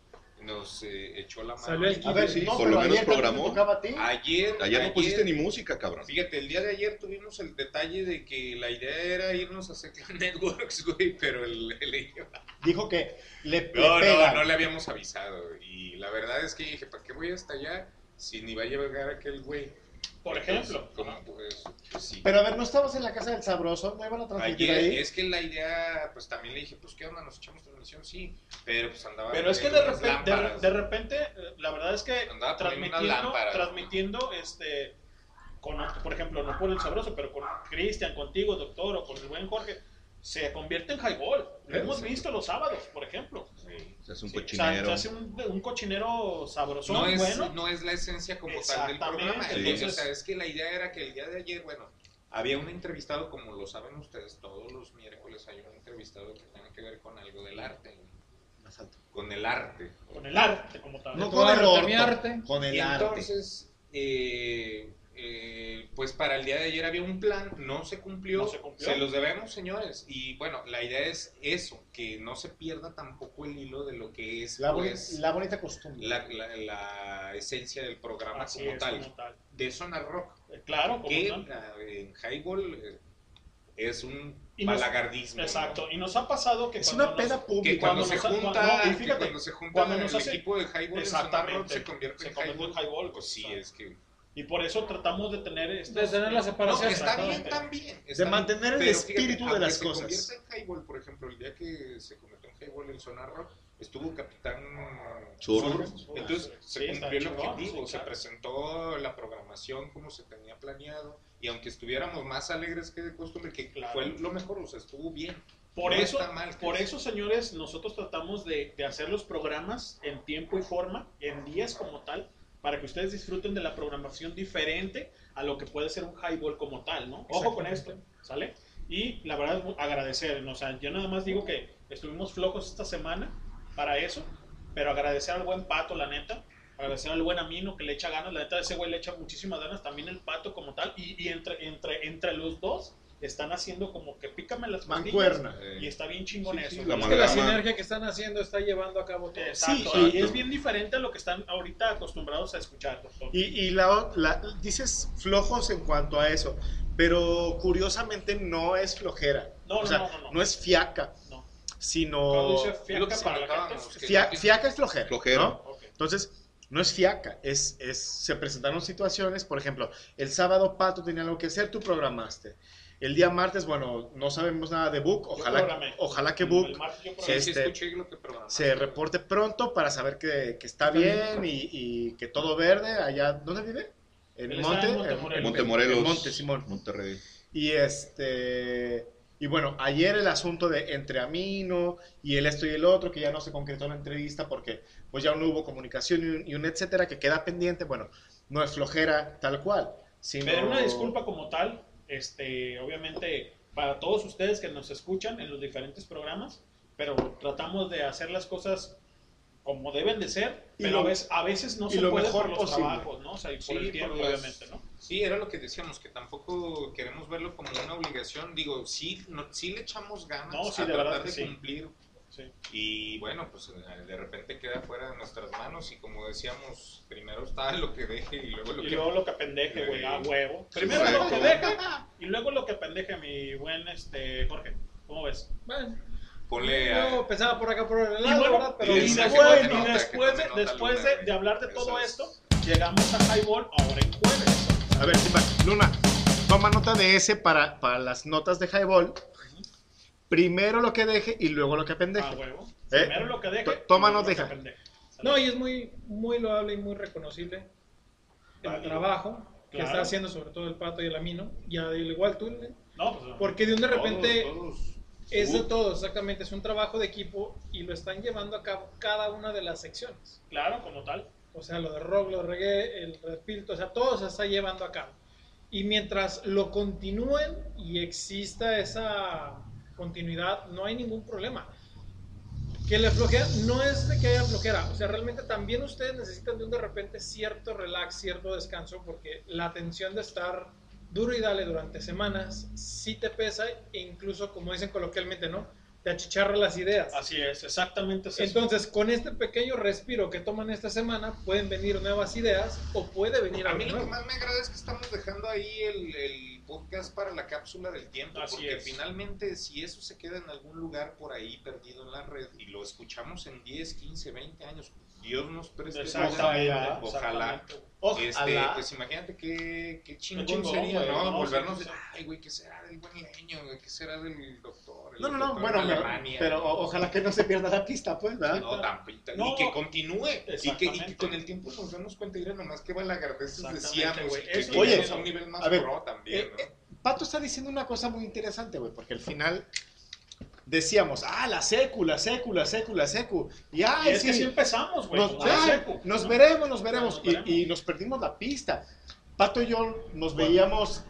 nos eh, echó la mano. Salió el A ver, Sí, no, por lo menos ayer programó. te tocaba a ti. Ayer, Ayer no pusiste ni música, cabrón. Fíjate, el día de ayer tuvimos el detalle de que la idea era irnos a Secla Networks, güey, pero el, el- Dijo que le, le no, no, pega. no le habíamos avisado. Y la verdad es que dije, ¿para qué voy hasta allá si ni va a llegar aquel güey? Por ejemplo. Como, pues, pues sí. Pero a ver, ¿no estabas en la casa del sabroso? ¿No iban a transmitir Ayer, ahí? es que la idea, pues también le dije, pues qué onda, nos echamos transmisión, sí, pero pues andaba. Pero es que de repente, de, de repente, eh, la verdad es que Andaba transmitiendo, transmitiendo, este, con, por ejemplo, no por el sabroso, pero con Cristian, contigo, doctor, o con el buen Jorge, se convierte en highball. Lo hemos sí. visto los sábados, por ejemplo. Sí. Se hace un Sí, o sea, cochinero. se hace un, un cochinero sabroso, no es, bueno. no es la esencia como tal del programa. Sí. Entonces, o sea, es que la idea era que el día de ayer, bueno, había un entrevistado, como lo saben ustedes, todos los miércoles hay un entrevistado que tiene que ver con algo del arte. Con el arte. Con el arte como tal. No con el arte. con el y arte. entonces, eh, eh, pues para el día de ayer había un plan, no se cumplió, No se cumplió. los debemos, señores. Y bueno, la idea es eso, que no se pierda tampoco el hilo de lo que es La, boni- pues, la bonita costumbre. la, la- la esencia del programa Así como, es, tal, como tal. de Zona Rock. Eh, Claro, como Que tal. ah, en Highball eh, es un Y nos- balagardismo. ¿no? Exacto. Y nos ha pasado que Es cuando una peda nos- pública. Que cuando, Cuando se nos junta, no, y que fíjate, cuando se junta cuando nos el hace- equipo de Highball Rock se convierte Se en Highball. highball, Pues sí, exacto. es que Y por eso tratamos de tener estos- De tener la No, separación. está bien también. está De bien, mantener el espíritu de las se cosas. en highball, por ejemplo, el día que se convirtió en highball en Zona Rock, estuvo Capitán Sur. Entonces se cumplió el objetivo, sí, se presentó la programación como se tenía planeado y aunque estuviéramos más alegres que de costumbre, que Claro. fue lo mejor, o sea, estuvo bien. Por No eso, está mal por es- eso, señores, nosotros tratamos de, de hacer los programas en tiempo y forma, en días como tal, para que ustedes disfruten de la programación diferente a lo que puede ser un highball como tal, ¿no? Ojo con esto, ¿sale? Y la verdad es agradecer, ¿no? o sea, yo nada más digo que estuvimos flojos esta semana para eso, pero agradecer al buen Pato, la neta, agradecer al buen Amino que le echa ganas, la neta ese güey le echa muchísimas ganas, también el Pato como tal, y, y entre, entre, entre los dos están haciendo como que pícame las costillas, Mancuerna. y está bien chingón Sí, eso. sí, la Es que la sinergia que están haciendo está llevando a cabo todo. Exacto, Sí, y es bien diferente a lo que están ahorita acostumbrados a escuchar, doctor. Y, y la, la- dices flojos en cuanto a eso, pero curiosamente no es flojera. No, o no, sea, no, no, no. no es fiaca, No. sino... Fiaca para la gente, Fia- fiaca es flojera. Flojera. ¿no? Ok. Entonces, no es fiaca, es, es, se presentaron situaciones, por ejemplo, el sábado Pato tenía algo que hacer, tú programaste. El día martes, bueno, no sabemos nada de Book, ojalá, ojalá que Book El Sí, sí, este, lo que se reporte pronto para saber que, que está bien y, y que todo verde allá, ¿dónde vive? En está Monte, en Monte en- Morelos. Montemorelos. en Monte, Simón. Monterrey. Y este y bueno, ayer el asunto de entre Amino y el esto y el otro, que ya no se concretó la entrevista porque pues ya no hubo comunicación y un, y un etcétera que queda pendiente, bueno, no es flojera tal cual, sino Pedir una disculpa como tal, este, obviamente, para todos ustedes que nos escuchan en los diferentes programas, pero tratamos de hacer las cosas como deben de ser, Y pero lo- a, veces, a veces no se lo puede mejor por los posible. trabajos, ¿no? O sea, y por Sí, el tiempo, por las- obviamente, ¿no? Sí, era lo que decíamos, que tampoco queremos verlo como una obligación. Digo, sí, no, sí le echamos ganas No, sí, a de tratar de sí. cumplir Y bueno, pues eh, de repente queda fuera de nuestras manos y como decíamos, primero está lo que deje y luego lo Y que... luego lo que pendeje, güey, a huevo. Primero lo que deje y luego lo que pendeje, mi buen este Jorge. ¿Cómo ves? Bueno, Ponle a- yo pensaba por acá por el Y lado, bueno, ¿verdad? Pero y después, nota, después, de, nota, después Luna, de, de hablar de todo es. esto, llegamos a Highball ahora en jueves. A ver, Simba, Luna, toma nota de ese para, para las notas de Highball. Primero lo que deje y luego lo que pendeje. Ah, huevo. ¿Eh? Primero lo que deje. Toma hija. pendeje. No, y es muy, muy loable y muy reconocible el Válido. trabajo que Claro. está haciendo sobre todo el Pato y el Amino, y al igual tú, ¿eh? No, pues, porque de un de todos, repente todos. es de Uh. todo, exactamente, es un trabajo de equipo y lo están llevando a cabo cada una de las secciones. Claro, como tal. O sea, lo de rock, lo de reggae, el red pill, o sea, todo se está llevando a cabo. Y mientras lo continúen y exista esa continuidad, no hay ningún problema. Que le flojea, no es de que haya flojera, o sea, realmente también ustedes necesitan de un de repente cierto relax, cierto descanso, porque la tensión de estar duro y dale durante semanas sí te pesa e incluso, como dicen coloquialmente, ¿no? Te achicharra las ideas. Así es, exactamente es eso. Entonces, con este pequeño respiro que toman esta semana, pueden venir nuevas ideas o puede venir A algo mí lo que más me agrada es que estamos dejando ahí el, el podcast para la cápsula del tiempo, Así porque es. finalmente si eso se queda en algún lugar por ahí perdido en la red y lo escuchamos en 10, 15, 20 años, Dios nos preste ojalá, ojalá. Este, pues imagínate qué, qué chingón, chingón, sería, güey, ¿no? no, Volvernos sí, ay, güey, ¿qué será del buen leño? güey? ¿Qué será del doctor? El No, no, no, bueno, en pero, Alemania, pero ojalá que no se pierda la pista, pues, ¿verdad? No, tampoco. No, y que continúe. Y que, y que con el tiempo nos damos cuenta, mira nomás que valagardeces Exactamente, decíamos. güey. y que Oye, a un nivel más a ver, pro también, eh, ¿no? eh, Pato está diciendo una cosa muy interesante, güey, porque al final decíamos, ah, la secu, la secu, la secu, la secu. Y, Y ay, es sí, que sí empezamos, güey. nos, secu. nos veremos, nos veremos. Nos Y- veremos. Y, nos perdimos la pista. Pato y yo nos veíamos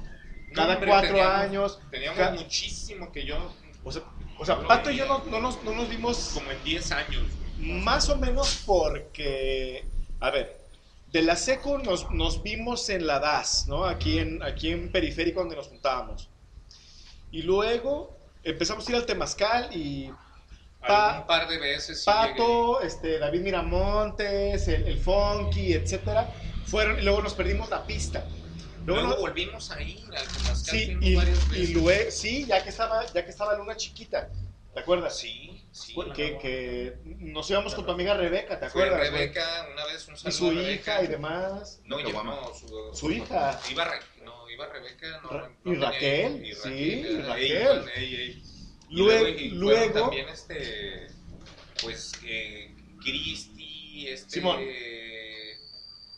No, cada hombre, cuatro teníamos- años. Teníamos ca- muchísimo que yo. o sea, o sea, Pato y yo no, no nos, no nos vimos Como en 10 años. güey. más o menos porque, a ver, de la seco nos, nos vimos en la DAS, ¿no? Aquí en, aquí en Periférico donde nos juntábamos. Y luego empezamos a ir al Temazcal y Pa- Algún par de veces. Pato, este, David Miramontes, el, el Funky, etcétera, fueron y luego nos perdimos la pista. Luego, volvimos a ir al Temazcal, sí, y, y luego, sí, ya que estaba, ya que estaba Luna chiquita, ¿te acuerdas? Sí, sí. que, que nos íbamos con tu amiga Rebeca, ¿te Fue acuerdas? güey? Rebeca, una vez un Y saludo su a Rebeca. hija y demás. No, no, su, Su hija. Iba, Re- no, iba Rebeca, no, Ra- no y Raquel, y sí, Raquel, y eh, Raquel. iban, ey, ey. Y Lue- luego, y luego- también este, pues, eh, Cristi, este, Simón.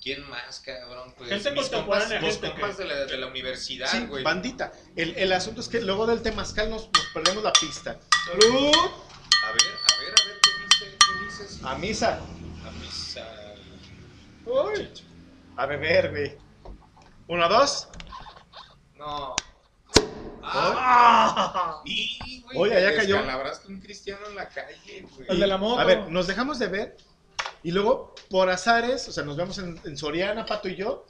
¿quién más, cabrón? Pues, Gente mis contemporánea, compas, mis gente compas de la, de la universidad, Sí, güey. bandita. El, el asunto es que luego del Temazcal nos, nos perdemos la pista. ¡Salud! A ver, a ver, a ver, ¿qué dice? ¿Qué dices? A misa. A misa. Uy. A beber, güey. ¿Uno, dos? No. Ah. Güey, Oye, ya te cayó. descalabraste un cristiano en la calle, güey. El de la moto. A ver, nos dejamos de ver y luego por azares, o sea, nos vemos en, en Soriana, Pato y yo.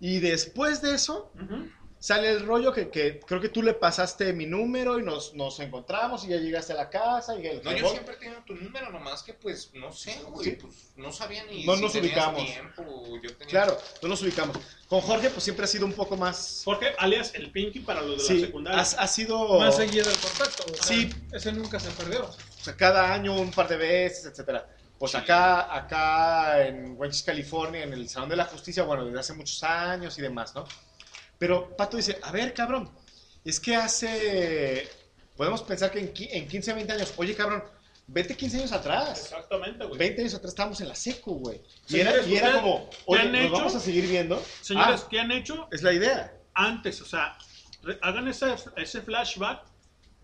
Y después de eso Ujú. Sale el rollo que, que creo que tú le pasaste mi número y nos, nos encontramos y ya llegaste a la casa y el No, yo siempre he tenido tu número, nomás que pues, no sé, güey, Sí. pues no sabía ni No si nos ubicamos. tiempo, yo tenía... Claro, no nos ubicamos. Con Jorge pues siempre ha sido un poco más... Jorge, alias el Pinky para los de Sí, la secundaria. ha, ha sido... Más seguido el contacto. o sea, Sí. Ese nunca se perdió. O sea, cada año un par de veces, etcétera. Pues acá, acá en Wenches, California, en el Salón de la Justicia, bueno, desde hace muchos años y demás, ¿no? Pero Pato dice, a ver, cabrón, es que hace, podemos pensar que en, en 15, 20 años, oye, cabrón, vete 15 años atrás. Exactamente, güey. 20 años atrás estábamos en la secu, güey. Y era, y era ¿ustedes como, oye, ¿nos hecho? vamos a seguir viendo? Señores, Ah, ¿qué han hecho es la idea. antes? O sea, hagan ese, ese flashback.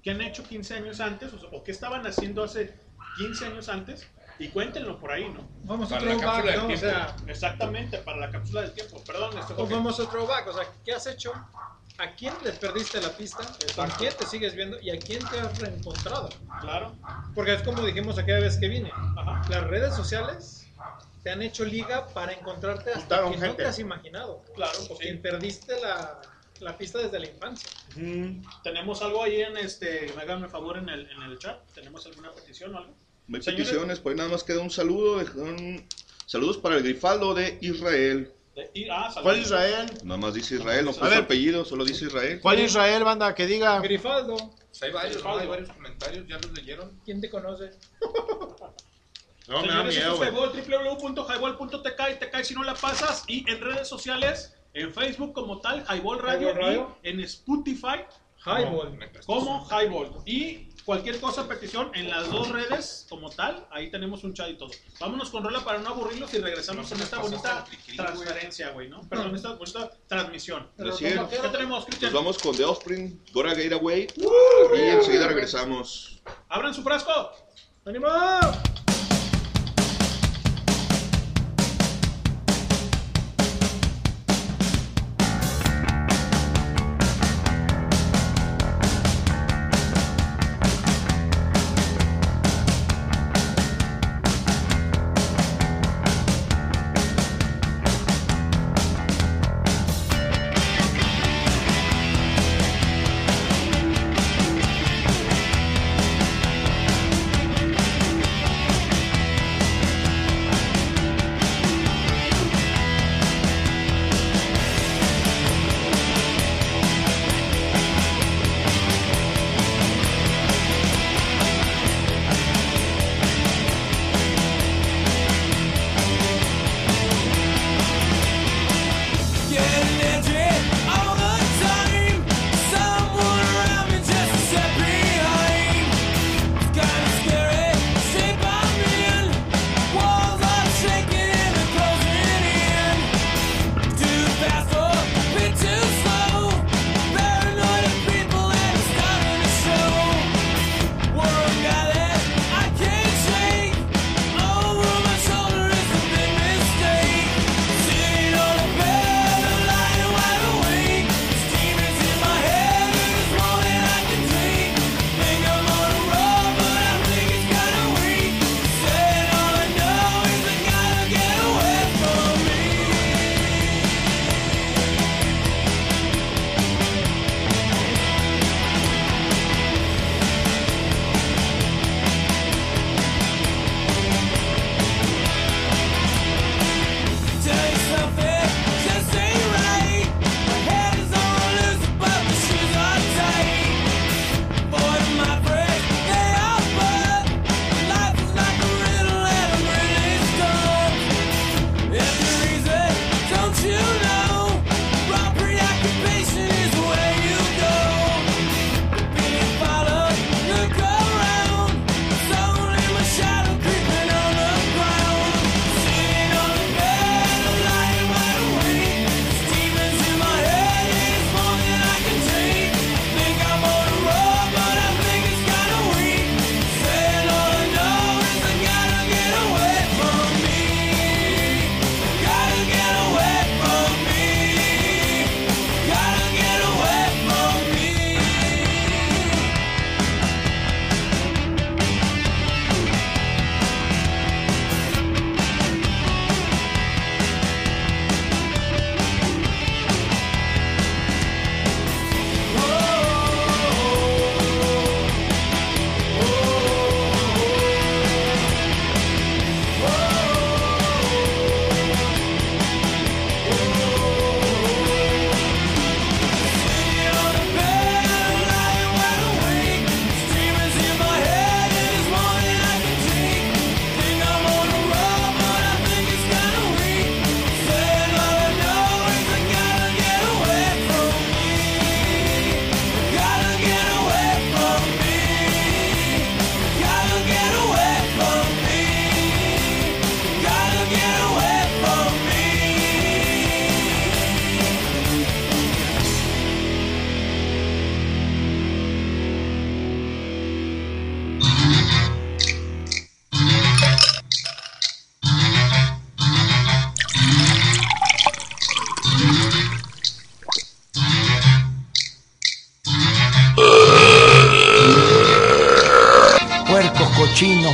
¿Qué han hecho 15 años antes? O, sea, ¿o qué estaban haciendo hace 15 años antes? Y cuéntenlo por ahí, ¿no? Vamos a Para la throwback, ¿no? O sea, Exactamente, para la cápsula del tiempo. Perdón, este pues vamos a throwback. O sea, ¿qué has hecho? ¿A quién les perdiste la pista? ¿Con quién te sigues viendo? ¿Y a quién te has reencontrado? Claro. Porque es como dijimos aquella vez que vine. Ajá. Las redes sociales te han hecho liga para encontrarte hasta Juntaron quien no gente. te has imaginado. Claro, O sí. quien perdiste la, la pista desde la infancia. Tenemos algo ahí en este, háganme favor en el, en el chat. ¿Tenemos alguna petición o algo? No hay Señores, peticiones, por ahí nada más queda un saludo. dejaron- Saludos para el Grifaldo de Israel. de- y- ah. ¿Cuál Israel? Nada más dice Israel, no puso ver. apellido, solo dice Israel. ¿Cuál Israel, banda? Que diga. Grifaldo, Pues hay varios, ¿no? Hay varios comentarios, ¿ya los leyeron? ¿quién te conoce? No, me da Señores, miedo, www.highball.tk y te cae si no la pasas. Y en redes sociales, en Facebook como tal, Highball Radio, Highball Radio. y en Spotify Highball. como Highball. Y cualquier cosa, petición en las dos redes como tal, ahí tenemos un chat y todo. Vámonos con rola para no aburrirlos y regresamos con esta bonita transferencia, güey, ¿no? Perdón, esta bonita transmisión. ¿Qué tenemos, Nos Cristian? vamos con The Offspring, Gora Get Away. Y enseguida regresamos. ¡Abran su frasco! ¡Ánimo!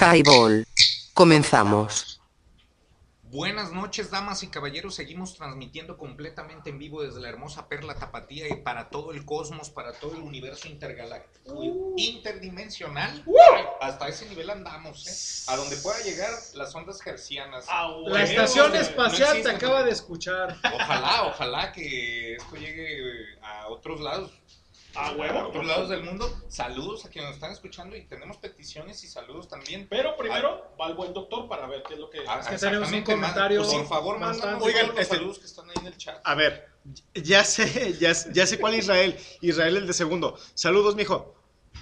Highball. Comenzamos. Buenas noches, damas y caballeros. Seguimos transmitiendo completamente en vivo desde la hermosa Perla Tapatía y para todo el cosmos, para todo el universo intergaláctico, interdimensional. Hasta ese nivel andamos, ¿eh? A donde pueda llegar las ondas hercianas. La estación espacial te acaba de escuchar. Ojalá, ojalá que esto llegue a otros lados. A huevo. A otros lados del mundo. Saludos a quienes nos están escuchando y tenemos peticiones y saludos también. Pero primero va el buen doctor para ver qué es lo que. Ah, Es que tenemos un comentario man- Por favor, mándanos Oigan, los este- saludos que están ahí en el chat. A ver, ya sé, ya, ya sé cuál Israel. Israel el de segundo. Saludos, mijo.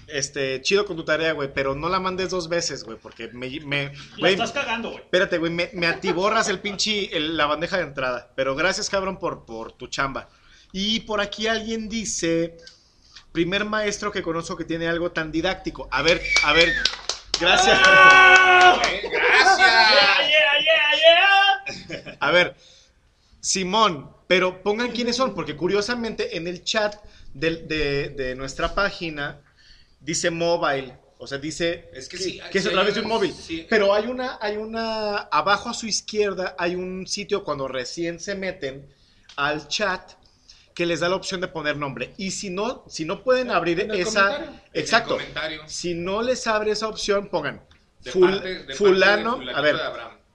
Este, chido con tu tarea, güey, pero no la mandes dos veces, güey, porque me, me La estás cagando, güey. espérate, güey, me, me atiborras el pinche, el- la bandeja de entrada. Pero gracias, cabrón, por, por tu chamba. Y por aquí alguien dice, primer maestro que conozco que tiene algo tan didáctico. A ver, a ver, gracias. Gracias. Yeah, yeah, yeah, yeah. A ver, Simón, pero pongan quiénes son, porque curiosamente en el chat de, de nuestra página dice mobile, o sea, dice Es que que, sí, que es a través de un móvil. sí. Pero hay una, hay una, abajo a su izquierda hay un sitio cuando recién se meten al chat que les da la opción de poner nombre. Y si no, si no pueden abrir en el esa, comentario. En el exacto. comentario. Si no les abre esa opción, pongan De ful- parte- de parte de fulano, fulanito a ver,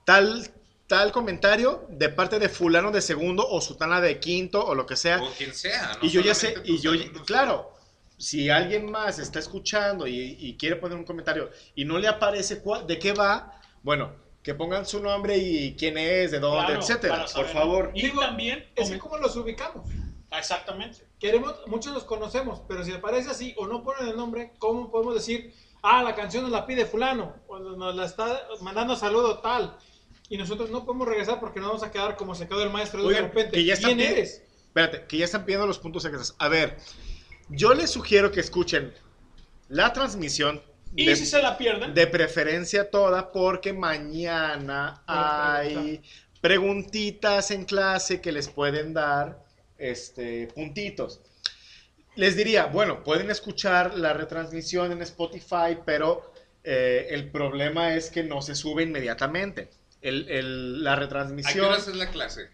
tal tal comentario de parte de fulano de segundo o sutana de quinto o lo que sea. O quien sea, ¿no? y yo ya sé, y tus yo, alumnos. claro, si alguien más está escuchando y, y quiere poner un comentario y no le aparece cuál- de qué va, bueno, que pongan su nombre y quién es, de dónde, Claro, etcétera, por favor. Y también. Es como los ubicamos. Exactamente. Queremos, muchos los conocemos, pero si aparece así o no ponen el nombre, ¿cómo podemos decir, ah, la canción nos la pide fulano, o nos la está mandando saludo tal? Y nosotros no podemos regresar porque nos vamos a quedar como se quedó el maestro de repente. que ya están ¿Quién eres? Espérate, que ya están pidiendo los puntos extras. A ver, yo les sugiero que escuchen la transmisión Y de, si se la pierden. de preferencia toda, porque mañana hay preguntitas en clase que les pueden dar este, puntitos. Les diría, bueno, pueden escuchar la retransmisión en Spotify, pero eh, el problema es que no se sube inmediatamente. El- el- la ¿A qué retransmisión... horas es la clase?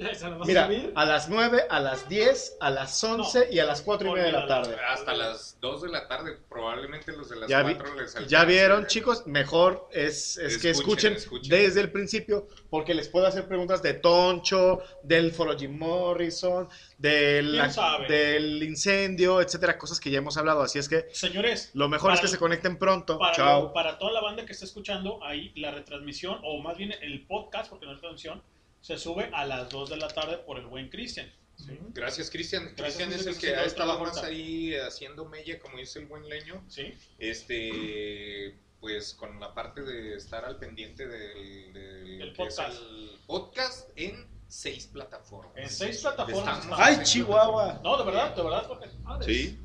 ¿Se la vas a Mira, subir? a las 9, a las 10, a las 11 y a las 4 y media de la tarde. Hasta las 2 de la tarde, probablemente los de las Ya, vi- 4 les alcance. ya vieron, chicos, mejor es, es que Escuchen, escuchen, escuchen. desde el principio, porque les puedo hacer preguntas de Toncho, del Foro Jim Morrison, del, del incendio, etcétera, cosas que ya hemos hablado. Así es que Señores. lo mejor es que se conecten pronto. Para, Chao. para toda la banda que está escuchando, ahí la retransmisión, o más bien el podcast, porque no es transmisión, se sube a las 2 de la tarde por el buen Cristian. Gracias, Cristian. Cristian es el que ha estado más ahí haciendo mella, como dice el buen leño. Sí. Este, pues con la parte de estar al pendiente del, del- El podcast. el podcast en seis plataformas. En seis plataformas Estamos. ¡Ay, Chihuahua! No, de verdad, de verdad, Jorge. Sí,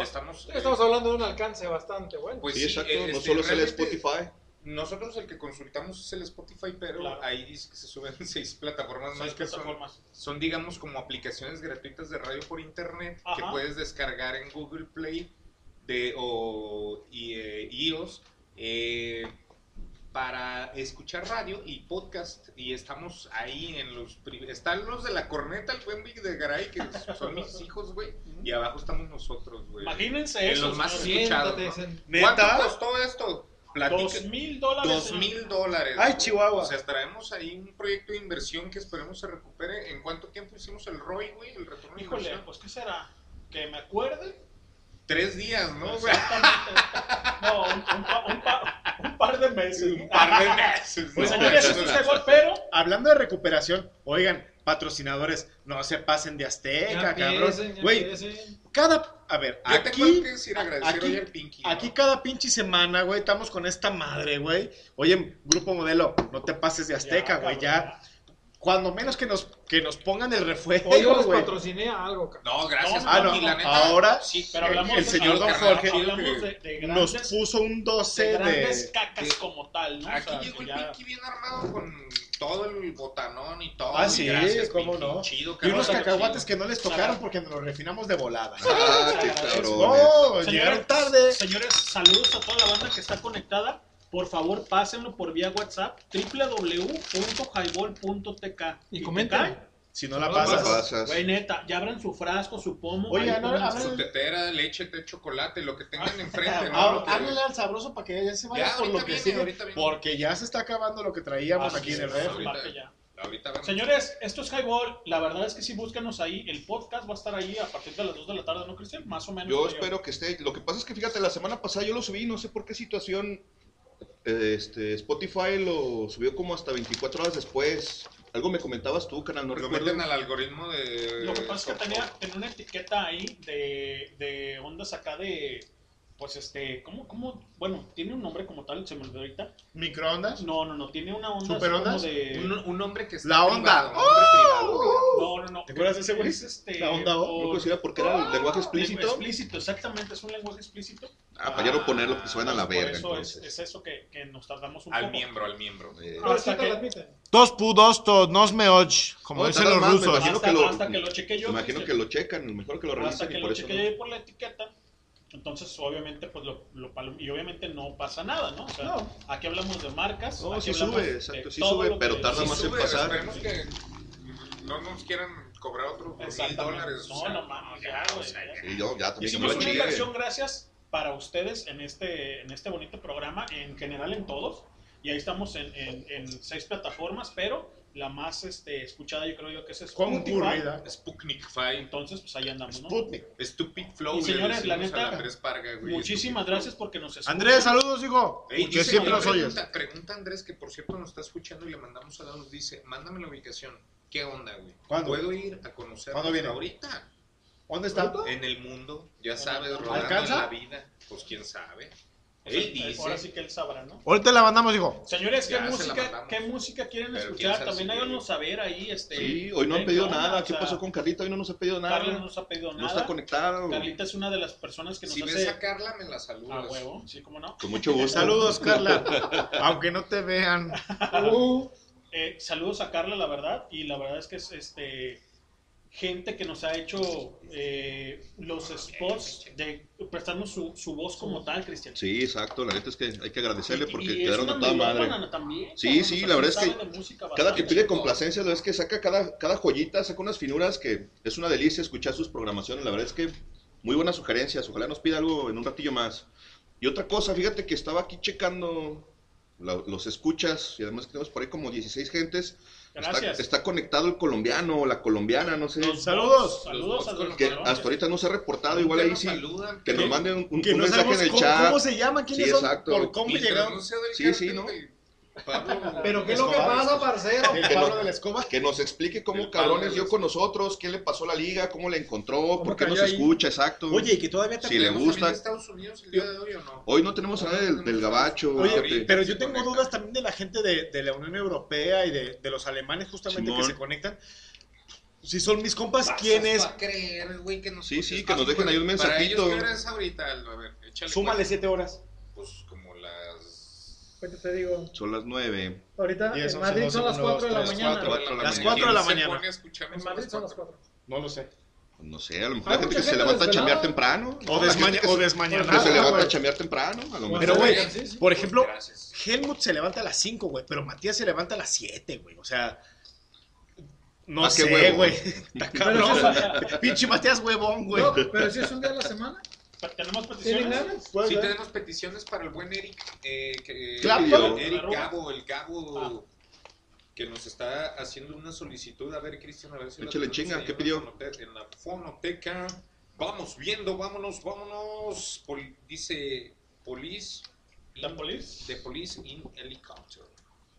estamos, Estamos hablando de un alcance bastante bueno. Pues sí, sí, exacto. eh, no este, solo es el Spotify. Nosotros el que consultamos es el Spotify, pero Claro. ahí dice que se suben seis plataformas más que son, plataformas. son, digamos, como aplicaciones gratuitas de radio por internet que puedes descargar en Google Play de, o y, eh, iOS eh, para escuchar radio y podcast. Y estamos ahí en los... Están los de la corneta, el buen Big de Garay, que son mis hijos, güey. Y abajo estamos nosotros, güey. Imagínense En eso. los más escuchados. ¿no? ¿Cuánto costó esto? Dos mil dólares. Dos mil dólares. Ay. Chihuahua. O sea, traemos ahí un proyecto de inversión que esperemos se recupere. ¿En cuánto tiempo hicimos el ROI, güey? El retorno de Híjole, inversión. pues ¿qué será? Que me acuerde. Tres días, ¿no, güey? Exactamente. No, un, un pa- un pa- un par de meses. Un par de meses. Pues señores, esto es igual, pero Hablando de recuperación, oigan, patrocinadores, no se pasen de Azteca, Ya cabrón. Güey, cada, a ver, Yo tengo aquí, que decir agradecer aquí- hoy al Pinky. ¿no? aquí cada pinche semana, güey, estamos con esta madre, güey. Oye, Grupo Modelo, no te pases de Azteca, Ya, güey, cabrón, ya. Cuando menos que nos, que nos pongan el refuego, Hoy yo les patrociné algo, cabrón. No, gracias, Ah, no, la neta. ahora sí, pero hablamos el de- señor Don Jorge de- de nos grandes- puso un 12 de de... grandes cacas como tal, ¿no? O Aquí sea, llegó el ya- Pinky bien armado con todo el botanón y todo. Ah, sí, gracias, cómo Pinky, no. Chido, y unos cabrón, cacahuates chido. que no les tocaron porque nos los refinamos de volada. Ah, qué cabrones. No, Señores, llegaron tarde. Señores, saludos a toda la banda que está conectada. Por favor, pásenlo por vía WhatsApp www.highball.tk Y te comenten. Si no la No pasas. pasas. Güey, neta, ya abran su frasco, su pomo. Oye, ahí no, abran- su- tetera, leche, té, chocolate, lo que tengan enfrente, ¿no? Háblale al sabroso para que ya se vaya Ya, por lo ahorita que viene, sigue. ahorita viene. Porque ya se está acabando lo que traíamos Ah, aquí sí, en el vemos. Señores, esto es Highball. La verdad es que sí, búscanos ahí. El podcast va a estar ahí a partir de las 2 de la tarde, ¿no, Cristian? Más o menos. Yo espero que esté. Lo que pasa es que fíjate, la semana pasada yo lo subí, no sé por qué situación. Este, Spotify lo subió como hasta 24 horas después. Algo me comentabas tú, canal, no Lo recuerdo. meten al algoritmo de. Lo que pasa es que tenía, tenía una etiqueta ahí de, de ondas acá de. Pues este, ¿cómo, cómo? Bueno, tiene un nombre como tal, se me olvidó ahorita. ¿Microondas? No, no, no, tiene una onda. ¿Superondas? como de. Un, un hombre que está. La onda. privado, güey. No, no, no. ¿Te acuerdas de ese güey? Es este. La onda O. No considera porque era el lenguaje Lenguaje explícito. explícito, exactamente, es un lenguaje explícito. Ah, para ya no ponerlo, porque se van a la Por verga. eso es, es eso que, que nos tardamos un Al poco. miembro, al miembro. Eh, Hasta Hasta que- que, Dos pudos, to, nos me och, como No, dicen los más, rusos. imagino hasta, que lo- hasta que lo cheque yo. Imagino que lo checan, mejor que lo hasta revisen que y lo por eso. cheque yo por la etiqueta. Entonces, obviamente, pues lo, lo y obviamente no pasa nada, ¿no? O sea, aquí hablamos de marcas. No, aquí sí hablamos sube, exacto, sí sube, pero que- tarda sí más en pasar. Esperemos que no nos quieran cobrar otros mil dólares. o No, sea, no mames, ya. Sí, yo ya también Hicimos una inversión gracias para ustedes en este, en este bonito programa, en general en todos. Y ahí estamos en, en, en seis plataformas, pero la más este, escuchada yo creo yo que es Spotify. Concurrida. Sputnik Five. Entonces, pues ahí andamos, ¿no? Sputnik. Stupid Flow. Y señores, la a neta, Andrés Parga, güey, Muchísimas Stupid gracias porque nos escuchan. Andrés, saludos, hijo. Ey, que siempre nos oyes. pregunta, Andrés, que por cierto nos está escuchando y le mandamos saludos. Dice, mándame la ubicación. ¿Qué onda, güey? ¿Cuándo? ¿Puedo ir a conocer ¿Cuándo viene? ahorita? ¿Dónde está? En el mundo, ya sabes, rodando ¿Alcanza? en la vida. Pues quién sabe. Él dice. Ahora sí que él sabrá, ¿no? Ahorita la mandamos, hijo. Señores, ¿qué Ya música, mandamos. ¿qué música quieren Pero escuchar? También si háganos saber ahí. Este, Sí, hoy no han ¿qué pedido nada. O ¿Qué pasó con Carlita? Hoy no nos ha pedido nada. Carla no nos ha pedido No nada. está conectado. Carlita es una de las personas que nos Si ves hace a Carla, me la saludas. a huevo, sí, cómo no. Con mucho gusto. Saludos, Carla. Aunque no te vean. Eh, saludos a Carla, la verdad, y la verdad es que es este gente que nos ha hecho eh, los spots de prestarnos su, su voz como tal, Cristian. Sí, exacto. La neta es que hay que agradecerle porque Y es quedaron una de toda madre. también, Sí, sí, la verdad es que cada que pide complacencia, la verdad es que saca cada, cada joyita, saca unas finuras que es una delicia escuchar sus programaciones. La verdad es que muy buenas sugerencias. Ojalá nos pida algo en un ratillo más. Y otra cosa, fíjate que estaba aquí checando la- los escuchas y además que tenemos por ahí como 16 gentes. Está, Gracias. está conectado el colombiano o la colombiana, no sé. Saludos, saludos a Los Que colombianos. hasta ahorita no se ha reportado, igual ahí sí. saludan. Que nos manden un, un- Que un no mensaje en el cómo, chat. cómo se llaman, quiénes Sí, son, exacto. por cómo llegaron. no Sí, sí, ¿no? Pablo Pero ¿qué es lo que pasa, parcero? El Que Pablo no- de la Escoba. Que nos explique cómo cabrones dio con nosotros, qué le pasó a la liga, cómo la encontró, por qué nos ahí? escucha, exacto. Oye, y que todavía te Si le ¿Tenemos gusta. de Estados Unidos el día de hoy o no? Hoy no tenemos a nadie del, del gabacho. Oye, pero yo tengo dudas también de la gente de, de la Unión Europea y de, de los alemanes justamente Simón. que se conectan. Si son mis compas, Pasas ¿quiénes? pa' creer, güey, que nos Sí, sí, que nos dejen ahí un Para mensajito. ellos, ¿qué es ahorita, Aldo? A ver, échale. Súmale cuenta. siete horas. Ahorita te digo, Son las nueve. ahorita Diez, en Madrid son las uno, 4 de la mañana. cuatro, cuatro de la Las mañana. 4 de la ¿Quién se mañana. pone a escucharnos En Madrid son las cuatro? 4. No lo sé. No sé, a lo mejor Hay la gente que se levanta a chambear temprano. O, desmaña- o. Que se levanta a chambear temprano, a lo mejor. Pero, güey, por ejemplo. Helmut se levanta a las 5, güey, pero Matías se levanta a las 7, güey. O sea, no Ah, qué sé, güey. Está Pero cabrón. Pinche Matías huevón, güey. No, pero si es un día a la semana. ¿Tenemos ¿Tienen peticiones? Sí, tenemos peticiones para el buen Eric. Eh, que, Clapton. Eric Gabo, el Gabo que nos está haciendo una solicitud. A ver, Cristian, a ver si Échale chinga, ¿qué pidió? En la fonoteca. Vamos viendo, vámonos, vámonos. Pol- dice Police. ¿La police? The Police in Helicopter.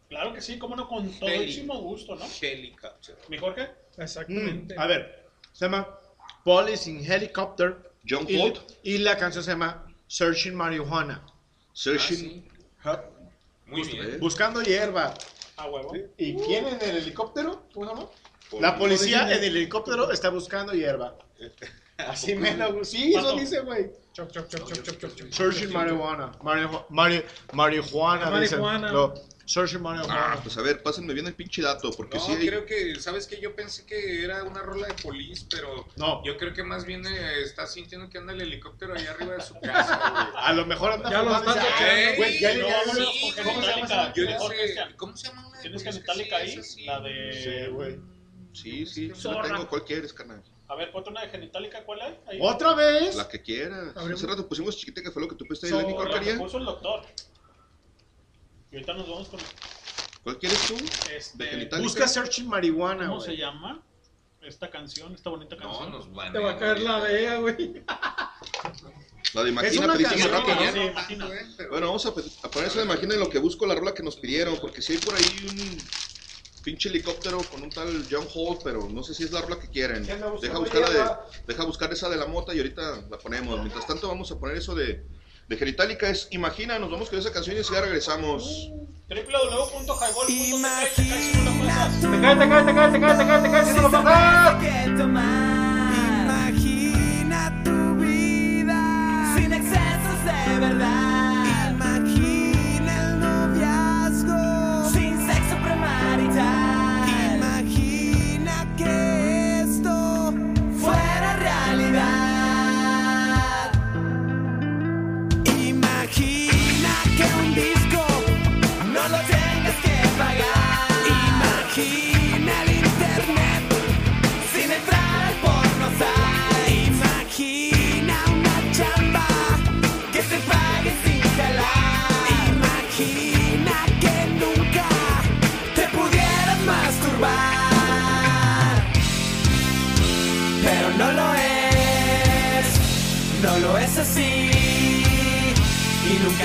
Claro que sí, cómo no, con todísimo gusto, ¿no? Helicopter. ¿Mi Jorge? Exactamente. Mm, a ver, se llama Police in Helicopter. John y, Ford. y la canción se llama Searching Marijuana. Searching. Ah, Muy bien. Buscando hierba. A huevo. ¿Y quién en el helicóptero? ¿Cómo se llama? Por- La policía en el helicóptero está buscando hierba. Así menos. Sí, eso dice, güey. Chop, chop, chop, chop, chop, chop, chop. Searching marihuana. Marihu- mari- marihuana. Ah, pues a ver, pásenme bien el pinche dato, porque No, sí hay... creo que, ¿sabes qué? Yo pensé que era una rola de Police, pero No. yo creo que más bien eh, está sintiendo que anda el helicóptero allá arriba de su casa, güey. A lo mejor anda Ya lo fumando están y dice, escuchando, "Ay, güey, ya le no, ya no, le- no, ¿Cómo se llama? Yo Mejor sé. ¿cómo se llama una de ¿Tienes que ahí? sí? La de... Sí, güey. Sí, sí, sí la Zorra. tengo. ¿Cuál quieres, carnal? A ver, ponte una de Genitalica, ¿cuál hay? Ahí. ¿Otra vez? La que quieras. Hace rato pusimos chiquita que fue lo que tú pediste ahí, Lenny la que Corcaría. puso el doctor. Y ahorita nos vamos con... ¿Cuál quieres tú? Este. Busca Searching marihuana, ¿Cómo se llama? Esta canción, esta bonita No, canción. nos van Te va a caer la vea, güey. La de Imagina, pediste rato, ¿no? ¿no? Sí, imagina. Bueno, vamos a, a poner esa de Imagina en lo que busco la rola que nos pidieron, porque si hay por ahí un pinche helicóptero con un tal John Holt, pero no sé si es la rola que quieren. ¿Quién anda buscando Deja buscar, la de, deja buscar esa de la mota y ahorita la ponemos. Mientras tanto vamos a poner eso de, de Genitalica, es Imagina, nos vamos con esa canción y ya regresamos. Imagina tu vida sin excesos de verdad.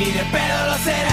ni de pedo lo será.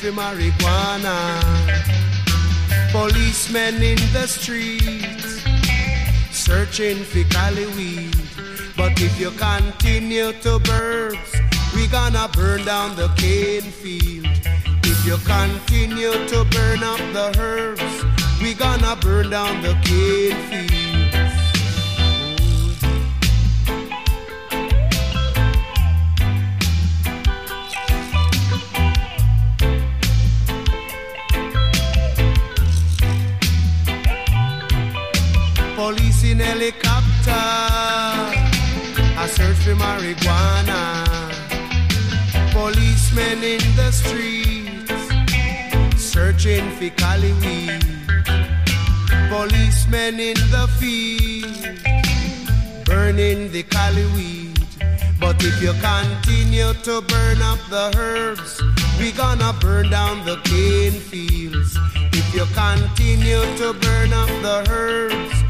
For marijuana. Policemen in the streets, searching for cali weed. But if you continue to burbs, we gonna burn down the cane field. If you continue to burn up the herbs, we gonna burn down the cane fields. In helicopter, I search for marijuana. Policemen in the streets, searching for cali weed. Policemen in the field, burning the cali weed. But if you continue to burn up the herbs, we gonna burn down the cane fields. If you continue to burn up the herbs,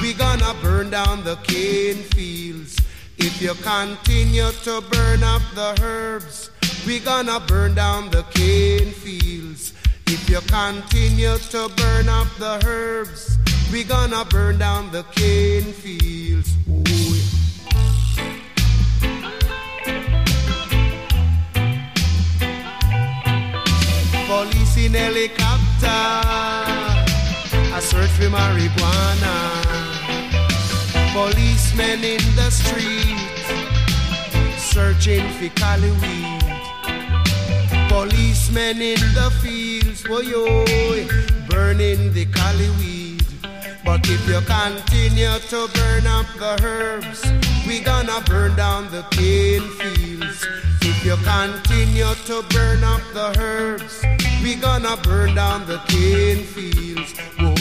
we gonna burn down the cane fields. If you continue to burn up the herbs, we gonna burn down the cane fields. If you continue to burn up the herbs, we gonna burn down the cane fields. Ooh. Police in helicopter, I search for marijuana. Policemen in the street, searching for cali weed. Policemen in the fields, oh yo, burning the cali weed. But if you continue to burn up the herbs, we gonna burn down the cane fields. If you continue to burn up the herbs, we gonna burn down the cane fields. Whoa,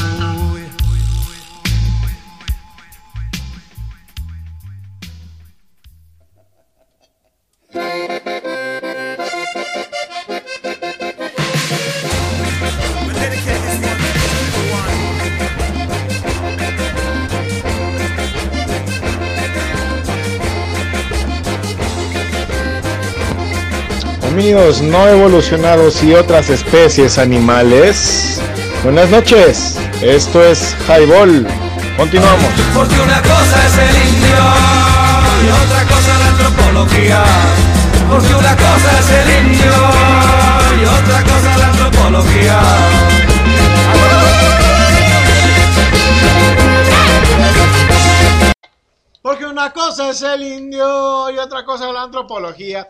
Homínidos no evolucionados y otras especies animales. Buenas noches, esto es Highball. Continuamos. Porque una cosa es el antropología. Porque una cosa es el indio y otra cosa la antropología. Porque una cosa es el indio y otra cosa la antropología.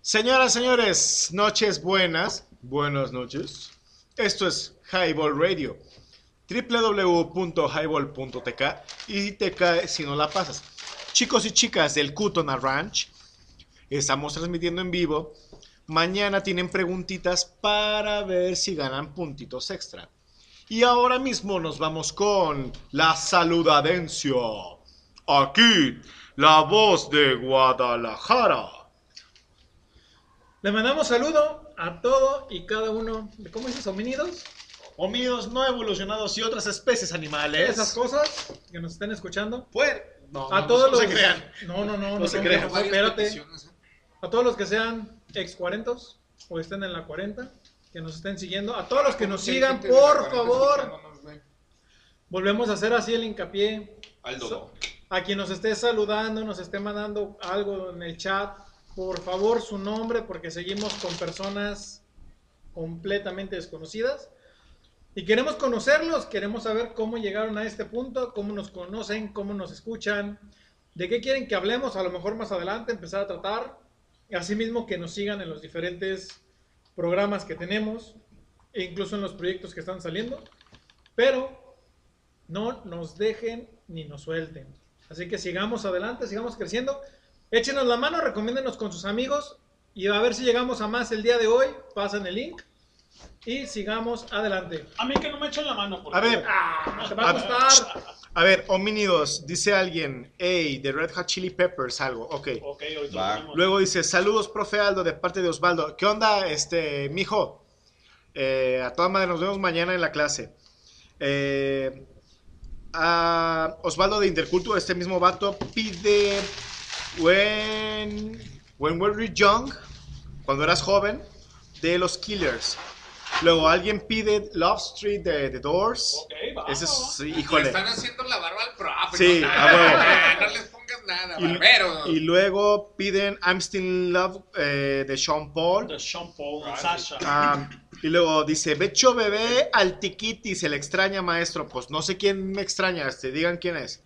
Señoras, señores, noches buenas. Buenas noches. Esto es Highball Radio. www.highball.tk y te cae si no la pasas. Chicos y chicas del Cutona Ranch, estamos transmitiendo en vivo. Mañana tienen preguntitas para ver si ganan puntitos extra. Y ahora mismo nos vamos con la saludadencia. Aquí, la voz de Guadalajara. Le mandamos saludo a todo y cada uno de, ¿cómo dices? Homínidos. Homínidos no evolucionados y otras especies animales. Esas cosas que nos estén escuchando. Pues, no, a no, todos no los se crean. No, no, no, No no, se no, crean. espérate. ¿eh? A todos los que sean ex 40 o estén en la 40, que nos estén siguiendo, a todos los que nos sigan, por 40 favor. Volvemos a hacer así el hincapié. A quien nos esté saludando, nos esté mandando algo en el chat, por favor su nombre, porque seguimos con personas completamente desconocidas. Y queremos conocerlos, queremos saber cómo llegaron a este punto, cómo nos conocen, cómo nos escuchan, de qué quieren que hablemos, a lo mejor más adelante empezar a tratar. Asimismo que nos sigan en los diferentes programas que tenemos, e incluso en los proyectos que están saliendo. Pero no nos dejen ni nos suelten. Así que sigamos adelante, sigamos creciendo. Échenos la mano, recomiéndenos con sus amigos y a ver si llegamos a más el día de hoy. Pasen el link y sigamos adelante. A mí que no me echen la mano. Porque... A ver, Ah, te va a a- gustar. A ver, homínidos, dice alguien, hey, de Red Hot Chili Peppers, algo, ok. Ok, ahorita Va. Luego dice, saludos, profe Aldo, de parte de Osvaldo. ¿Qué onda, este, mijo? Eh, a toda madre, nos vemos mañana en la clase. Eh, a Osvaldo de Interculto, este mismo vato, pide When, when Were You Young, cuando eras joven, de los Killers. Luego alguien pide Love Street de The Doors. Ok, va, Ese es, sí, Le híjole. están haciendo la barba al profe. Sí, no, a huevo. no, les pongas nada, Y, barbero. y luego piden I'm Still in Love eh, de Sean Paul. De Sean Paul, Sasha. Ah, y luego dice, Becho bebé al tiquiti, se le extraña maestro. Pues no sé quién me extraña, este, digan quién es.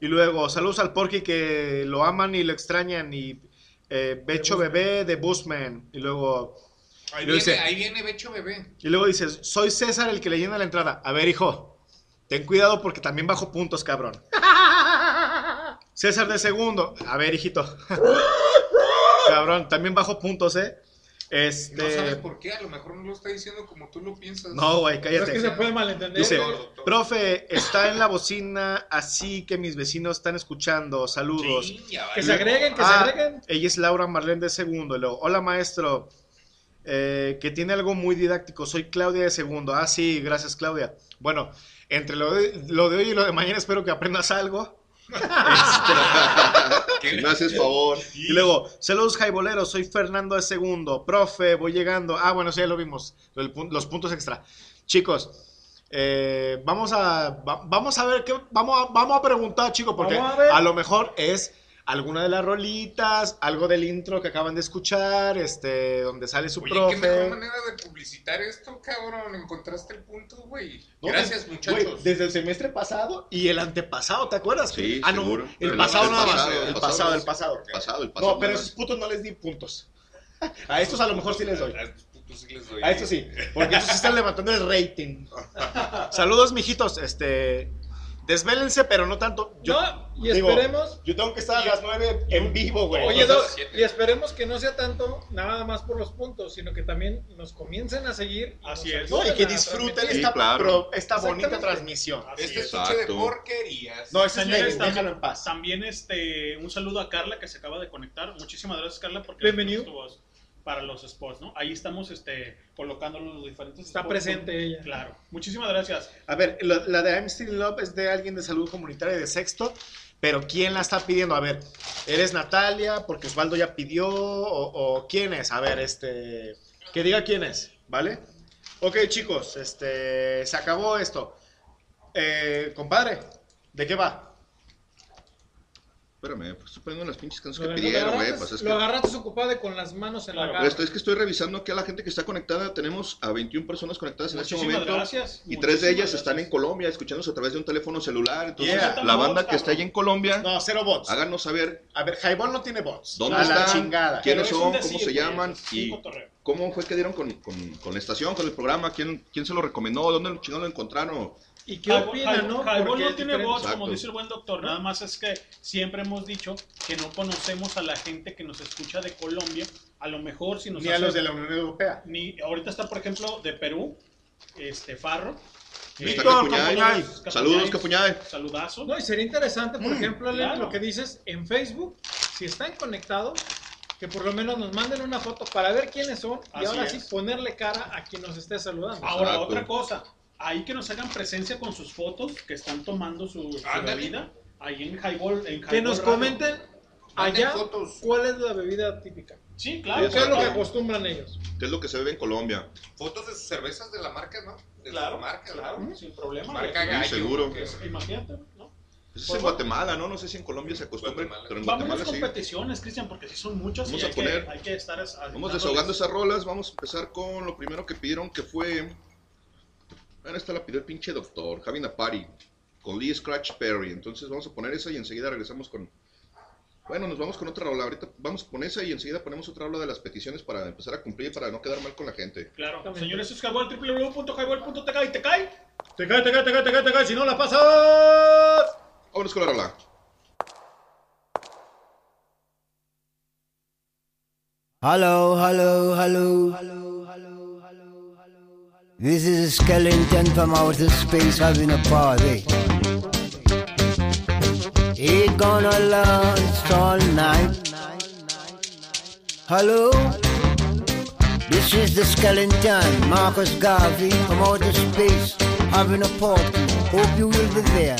Y luego, saludos al Porky que lo aman y lo extrañan. Y eh, Becho bebé de Busman. Y luego, Ahí y luego viene, dice, ahí viene Becho Bebé. y luego dices, soy César el que le llena la entrada. A ver, hijo, ten cuidado porque también bajo puntos, cabrón. César de segundo. A ver, hijito. cabrón, también bajo puntos, ¿eh? Este... No sabes por qué, a lo mejor no lo está diciendo como tú lo piensas. No, güey, Pero es cállate. que se puede malentender. Dice, profe, está en la bocina, así que mis vecinos están escuchando. Saludos. Sí, Que se agreguen, que Ah, se agreguen. Ella es Laura Marlene de segundo. Y luego, hola maestro, eh, que tiene algo muy didáctico. Soy Claudia de segundo. Ah, sí, gracias Claudia. Bueno, entre lo de, lo de hoy y lo de mañana espero que aprendas algo. Que me haces favor. Y luego, saludos jaiboleros, soy Fernando de segundo. Profe, voy llegando. Ah, bueno, sí, ya lo vimos. los puntos extra. Chicos, eh, vamos a va- vamos a ver qué vamos a, vamos a preguntar, chicos, porque a lo mejor es alguna de las rolitas, algo del intro que acaban de escuchar, este, donde sale su Oye, qué mejor profe. manera de publicitar esto, cabrón. Encontraste el punto, güey. No, Gracias, muchachos. desde el semestre pasado y el antepasado, ¿te acuerdas? Sí, ah, no, seguro. el Pero pasado el nada más. pasado, El el pasado, el pasado. El pasado. No, pero nada esos putos no les di puntos. A estos a lo mejor sí les doy. A estos putos sí les doy. A estos sí, porque estos sí están levantando el rating. Saludos, mijitos. Este, desvélense, pero no tanto. Yo, No, y digo, esperemos- Yo tengo que estar a las 9 en vivo, güey. Oye, Doc, y esperemos que no sea tanto nada más por los puntos, sino que también nos comiencen a seguir. y Así es. no, y que disfruten esta, claro. pro- esta bonita transmisión. Este es. de porquerías. No, es Señores, también, déjalo en paz. también, este, un saludo a Carla que se acaba de conectar. Muchísimas gracias, Carla, porque Bienvenido. Para los spots, ¿no? Ahí estamos este, colocando los diferentes Está spots. presente ella. Claro. Muchísimas gracias. A ver, lo- la de I'm Still in Love es de alguien de salud comunitaria de sexto, pero ¿quién la está pidiendo? A ver, ¿eres Natalia? Porque Osvaldo ya pidió, o, o quién es? A ver, este, que diga quién es, ¿vale? Ok, chicos, este, se acabó esto. Eh, compadre, ¿de qué va? Espérame, pues estoy poniendo las pinches canciones que pidieron, güey. agarraste, Pues es lo que... agarraste ocupado con las manos en la Claro. garra. Esto es que estoy revisando aquí a la gente que está conectada. Tenemos a 21 personas conectadas en este momento. gracias. Y tres de ellas están en. Colombia escuchándose a través de un teléfono celular. Entonces, Yeah. la banda Bots, que está allí en Colombia, No, cero bots. háganos saber A ver, Highball no tiene bots. dónde A la están, chingada. quiénes son, decir, cómo se güey, llaman y cómo fue que dieron con, con- con la estación, con el programa, quién, quién se lo recomendó, dónde lo chingados lo encontraron. ¿Y qué opinan, no? Highball Porque no tiene diferente. voz, como Exacto. dice el buen doctor. Nada más es que siempre hemos dicho que no conocemos a la gente que nos escucha de Colombia. A lo mejor si nos Ni a hace- los de la Unión Europea. ni ahorita está por ejemplo de Perú este Farro Víctor Capuñay. Saludos, Capuñay. saludazo No, y sería interesante, por Mm, ejemplo, claro. lo que dices en Facebook, si están conectados, que por lo menos nos manden una foto para ver quiénes son y Así ahora es. sí ponerle cara a quien nos esté saludando. ahora Exacto. otra cosa ahí que nos hagan presencia con sus fotos que están tomando su, su bebida ahí en Highball en que Highball nos Radio. comenten allá fotos. cuál es la bebida típica. sí claro ¿Qué es lo que acostumbran ellos? ¿Qué es lo que se bebe en Colombia? Fotos de sus cervezas de la marca, ¿no? De claro marca, claro ¿no? sin problema Marca gallo. seguro. que- imagínate ¿no? Eso es Pues en Guatemala, ¿no? No sé si en Colombia se acostumbra, pero en Vamos Guatemala sí. competiciones Cristian porque si son muchos Vamos y a hay, poner- que, hay que estar Vamos desahogando esas rolas, vamos a empezar con lo primero que pidieron que fue... Bueno, esta la pidió el pinche doctor, a Party, con Lee Scratch Perry. Entonces vamos a poner esa y enseguida regresamos con... Bueno, nos vamos con otra rola. Ahorita vamos con esa y enseguida ponemos otra rola de las peticiones para empezar a cumplir, para no quedar mal con la gente. claro También. señores es Highball www.highball.tk y te cae Te cae, te cae, te cae, te cae, te cae, si no la pasas. Vámonos con la rola. Hello, hello, hello. This is a skeleton from outer space having a party. It gonna last all night. Hello? This is the skeleton, Marcus Garvey from outer space having a party. Hope you will be there.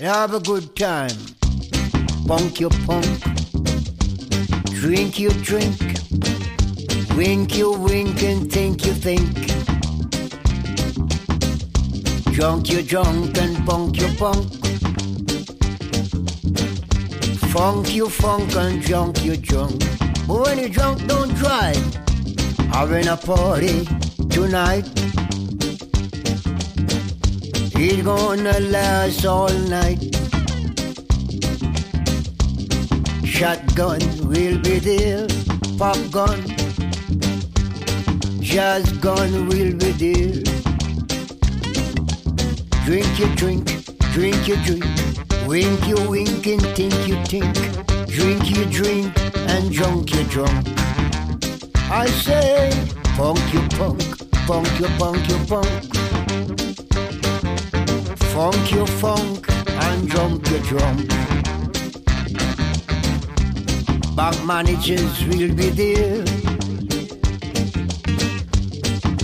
Have a good time. Punk your punk. Drink your drink. Wink your wink and think you think. Drunk you drunk and punk you punk. Funk you funk and drunk you drunk. But when you drunk, don't drive. Having a party tonight. It's gonna last all night. Shotgun will be there. Pop gun. Jazz gun will be there. Drink your drink, drink your drink. Wink your wink and think you think. Drink your drink and drunk your drunk. I say, funk your punk, funk your punk your punk. Funk your funk and drunk your drunk. Bank managers will be there.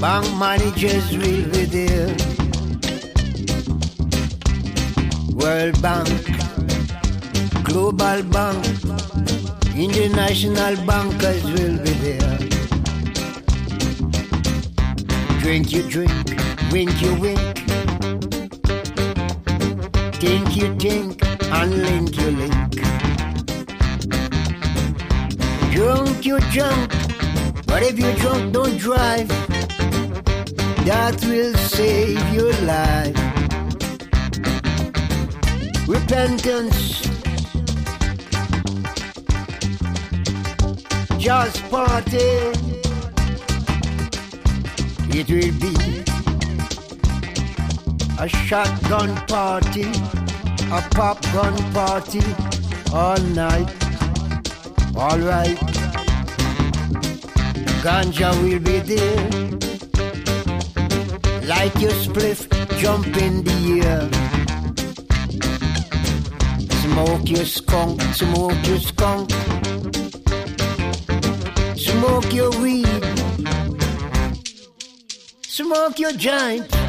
Bank managers will be there. World Bank, Global Bank, International bankers will be there. Drink you drink, wink you wink. Think you think, and link you link. Drunk you drunk, but if you're drunk, don't drive. That will save your life. Repentance. Just party. It will be a shotgun party, a popgun party all night. All right. Ganja will be there. Light your spliff, jump in the air. Smoke your skunk, smoke your skunk. Smoke your weed. Smoke your giant.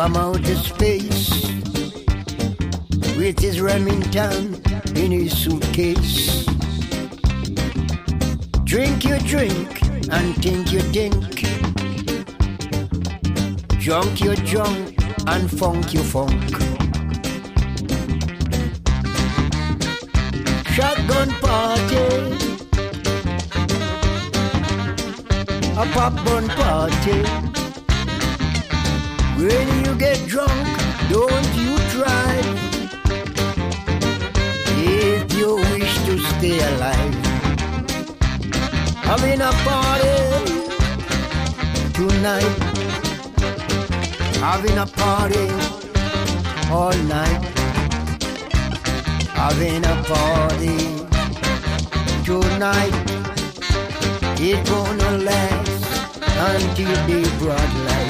From outer space with his Remington in his suitcase. Drink your drink and think your think. Junk your junk and funk your funk. Shotgun party. A pop bun party. When you get drunk, don't you drive. If you wish to stay alive, having a party tonight. Having a party all night. Having a party tonight. It's gonna last until the broad light.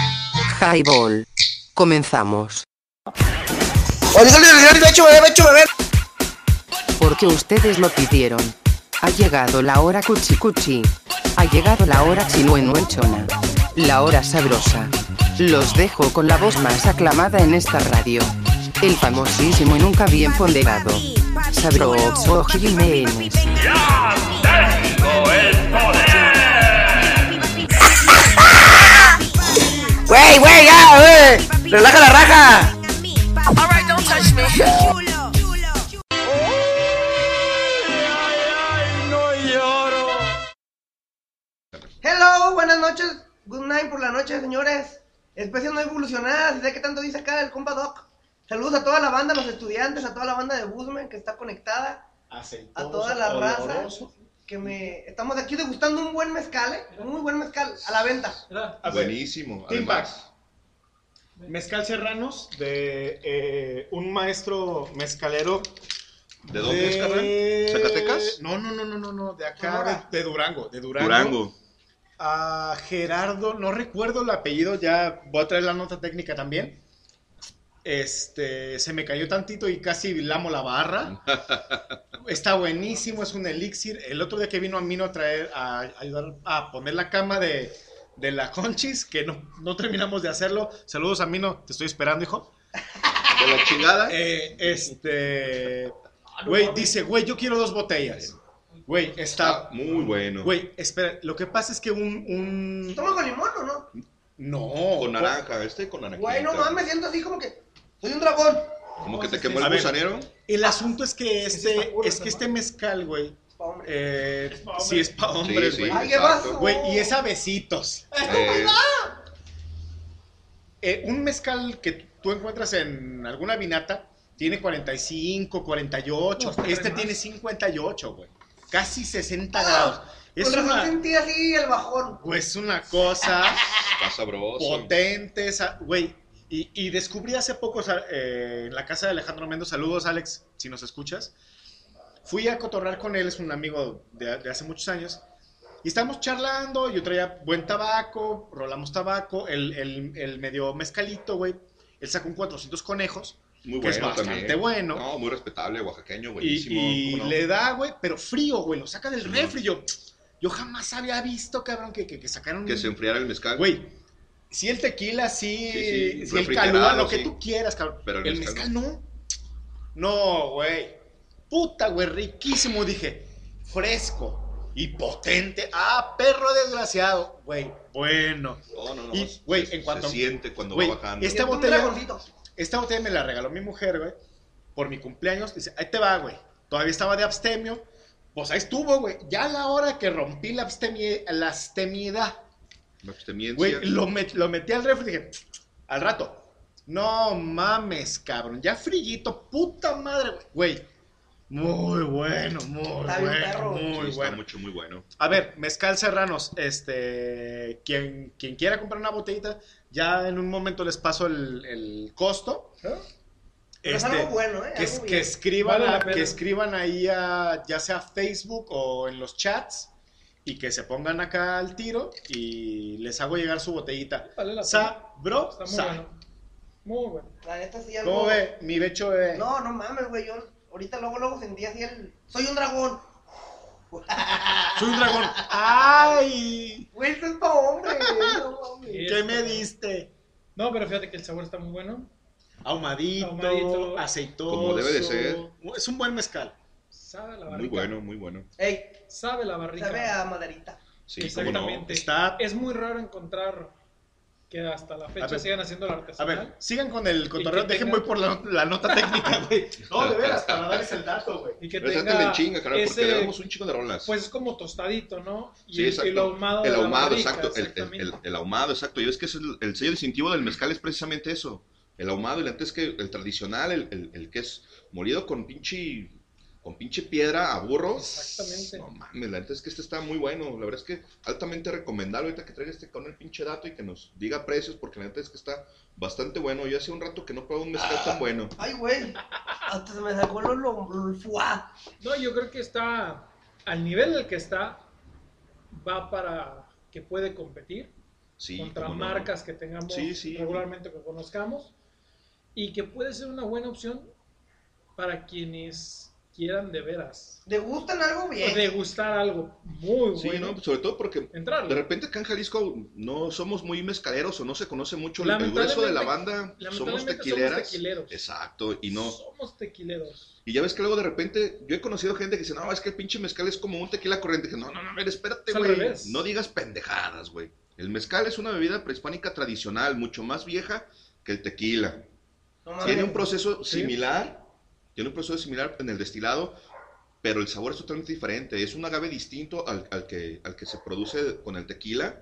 Highball. Comenzamos. Porque ustedes lo pidieron. Ha llegado la hora cuchi cuchi. Ha llegado la hora chinuenuenchona. La hora sabrosa. Los dejo con la voz más aclamada en esta radio. El famosísimo y nunca bien ponderado. Sabroso Jiménez. ¡Wey, wey, ya, wey! ¡Relaja la raja! Alright, don't touch me. Hello, buenas noches. Good night por la noche, señores. Especies no evolucionadas. ¿De qué tanto dice acá el compa Doc? Saludos a toda la banda, a los estudiantes, a toda la banda de Busman que está conectada. A toda la raza. Que me. Estamos aquí degustando un buen mezcal, ¿eh? Un muy buen mezcal. A la venta. A ver, Buenísimo. Además, Mezcal Serranos de eh, un maestro mezcalero. ¿De dónde es, carnal? ¿Zacatecas? No, no, no, no, no, no, de acá, de, de Durango, de Durango. Durango. A Gerardo, no recuerdo el apellido, ya voy a traer la nota técnica también. Este, se me cayó tantito y casi lamo la barra. Está buenísimo, es un elixir. El otro día que vino a mí a traer, a ayudar a poner la cama de, de la Conchis, que no, no terminamos de hacerlo. Saludos a Mino, te estoy esperando, hijo. De la chingada. Eh, este. Güey, dice, güey, yo quiero dos botellas. Güey, está. muy bueno. Güey, espera, lo que pasa es que un. un... ¿Toma con limón o no? No. Con naranja, este con naranja. Güey, no mames, siento así como que. Soy un dragón. Como que te quemó el gusanero. El asunto es que este, es que este mezcal, güey. Eh, sí, es pa' hombres, Sí, güey. sí, Ay, ¿qué exacto. pasó? Güey, y es a besitos. Eh, Eh, un mezcal que tú encuentras en alguna vinata tiene 45, 48. No, está este tiene 58, güey. Casi 60 grados. Es Con una, sentí así el bajón. pues, es una cosa Está sabroso. potente, esa- güey. Y, y descubrí hace poco eh, en la casa de Alejandro Mendo, saludos Alex, si nos escuchas. Fui a cotorrar con él, es un amigo de, de hace muchos años. Y estamos charlando, yo traía buen tabaco, rolamos tabaco, el, el, el medio mezcalito, güey. Él sacó un 400 conejos, Muy que es bueno bastante también. bueno. No, muy respetable, oaxaqueño, buenísimo. y le da, güey, pero frío, güey, lo saca del refri. Yo, yo jamás había visto, cabrón, que, que, que sacaron... Que se enfriara el mezcal. Güey, si el tequila, sí, Sí, sí, si el calúa, lo que sí. tú quieras, cabrón. Pero el el, mezcal mezcal, no. No, güey. Puta, güey, riquísimo. Dije, fresco y potente. Ah, perro desgraciado. Güey, bueno. No, no, no. Y, güey, se- en cuanto... Se siente cuando Güey, va bajando. Esta botella, esta botella me la regaló mi mujer, güey, por mi cumpleaños. Dice, ahí te va, güey. Todavía estaba de abstemio. Pues ahí estuvo, güey. Ya a la hora que rompí la, abstemi- la abstemiedad, La absteniencia. güey, lo, met- lo metí al refri y dije, al rato. No mames, cabrón. Ya frillito, puta madre, güey. Güey, muy bueno, muy Está bueno, perro. muy Sí, está bueno. mucho, muy bueno. A ver, Mezcal Serranos, este, quien, quien quiera comprar una botellita, ya en un momento les paso el, el costo. Pero es Este, algo bueno, ¿eh? que, Algo que bien. escriban, Vale a- que escriban ahí a, ya sea Facebook o en los chats y que se pongan acá al tiro y les hago llegar su botellita. Vale la Sa, bro, Está muy sa. bueno. Muy bueno. La neta sí algo. ¿Cómo ve? Mi becho bebé. No, no mames, güey. Yo ahorita luego, luego sentí así el. Soy un dragón. Soy un dragón. ¡Ay! Güey, esto es pa' hombre. no. ¿Qué me diste? No, pero fíjate que el sabor está muy bueno. Ahumadito, Ahumadito. aceitoso. Como debe de ser. Es un buen mezcal. Sabe a la barrica. Muy bueno, muy bueno. Ey, Sabe la barrica. sabe a maderita. Sí, cómo no. Exactamente. Está- Es muy raro encontrar que hasta la A fecha ver. sigan haciendo la A artesanal. ver, sigan con el cotorreo. Dejen tenga- voy por la, la nota técnica, güey. No, de veras, para darles el dato, güey. Y que Pero tenga chinga, porque ese- le damos un chico de rolas. Pues es como tostadito, ¿no? Y, Sí, el- exacto. y lo ahumado. el de la ahumado, barrica, exacto. El, el- exactamente. el- el ahumado, exacto. Y es que es el, el sello distintivo del mezcal es precisamente eso. El ahumado, y antes que el tradicional, el, el- el que es molido con pinche con pinche piedra a burros. Exactamente. No mames, la neta es que este está muy bueno. La verdad es que altamente recomendable ahorita que traiga este con el pinche dato y que nos diga precios, porque la neta es que está bastante bueno. Yo hace un rato que no probaba un mezcal tan bueno. Ay, güey. Hasta se me sacó lo, lo, lo- el fuá. No, yo creo que está al nivel del que está, va para que puede competir Sí, contra no. marcas que tengamos Sí, sí. regularmente que conozcamos y que puede ser una buena opción para quienes quieran de veras ¿Degustan algo bien? degustar algo muy Sí, bueno. ¿no? Sobre todo porque Entrarle. de repente acá en Jalisco no somos muy mezcaleros o no se conoce mucho el- grueso de la banda. Somos tequileras. somos tequileros. Exacto, y no. Somos tequileros. Y ya ves que luego de repente, yo he conocido gente que dice, no, es que el pinche mezcal es como un tequila corriente. Dije, no, no, no, a ver, espérate, güey. No digas pendejadas, güey. El mezcal es una bebida prehispánica tradicional, mucho más vieja que el tequila. No. Tiene un proceso Sí. similar, tiene un proceso similar en el destilado, pero el sabor es totalmente diferente. Es un agave distinto al, al que, al que se produce con el tequila.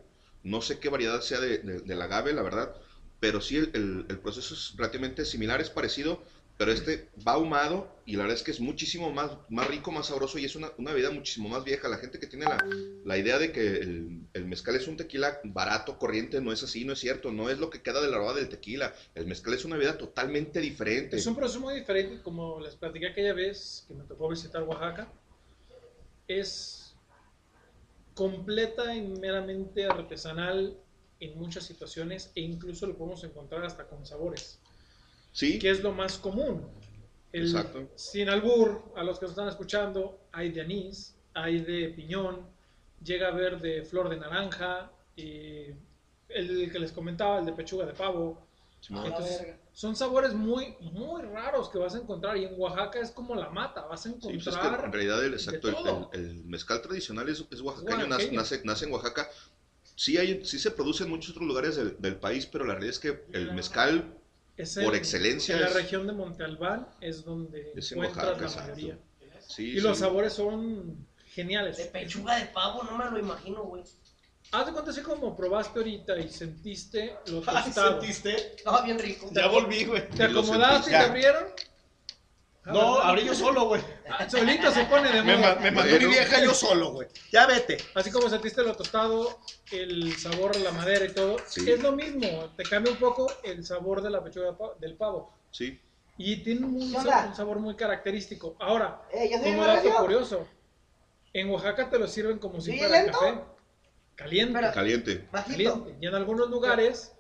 No sé qué variedad sea de, de- del agave, la verdad, pero sí el, el- el proceso es relativamente similar, es parecido, pero este va ahumado y la verdad es que es muchísimo más, más rico, más sabroso y es una, una muchísimo más vieja. La gente que tiene la, la idea de que el, mezcal es un tequila barato, corriente, no es así, no es cierto, no es lo que queda de la roda del tequila. El mezcal es una bebida totalmente diferente. Es un proceso muy diferente, como les platiqué aquella vez que me tocó visitar Oaxaca. Es completa y meramente artesanal en muchas situaciones e incluso lo podemos encontrar hasta con sabores. Sí. Que es lo más común. El- Exacto. Sin albur, a los que nos están escuchando, hay de anís, hay de piñón, llega a haber de flor de naranja, y el que les comentaba, el de pechuga de pavo. Entonces, son sabores muy, muy raros que vas a encontrar y en Oaxaca es como la mata, vas a Sí, encontrar pues es que en realidad el, exacto, el, todo. el- el mezcal tradicional es, es oaxacaño, nace, nace en Oaxaca. Sí, hay, sí se produce en muchos otros lugares del, del país, pero la realidad es que el mezcal Es por en- excelencia En la es- región de Monte Albán es donde Es en encuentras Oaxaca, la exacto. mayoría. Sí, y los sabores son geniales. De pechuga de pavo, no me lo imagino, güey. Haz de cuenta así como probaste ahorita y sentiste lo tostado. ¿Sentiste? Estaba bien rico. Ya volví, güey. ¿Te acomodaste y te abrieron? No, ¿verdad? abrí yo solo, güey. Ah, Solito se pone de Me, moda. ma- me mandó mi vieja yo solo, güey. Ya vete. Así como sentiste lo tostado, el sabor la madera y todo, Sí. es lo mismo. Te cambia un poco el sabor de la pechuga pa- del pavo. Sí. Y tiene un, ¿Qué sa- onda? un sabor muy característico. Ahora, Eh, ¿ya soy como en dato radio? curioso, en Oaxaca te lo sirven como si ¿Sí, fuera lento? café. Caliente. Pero- Caliente. Bajito. caliente. Y en algunos lugares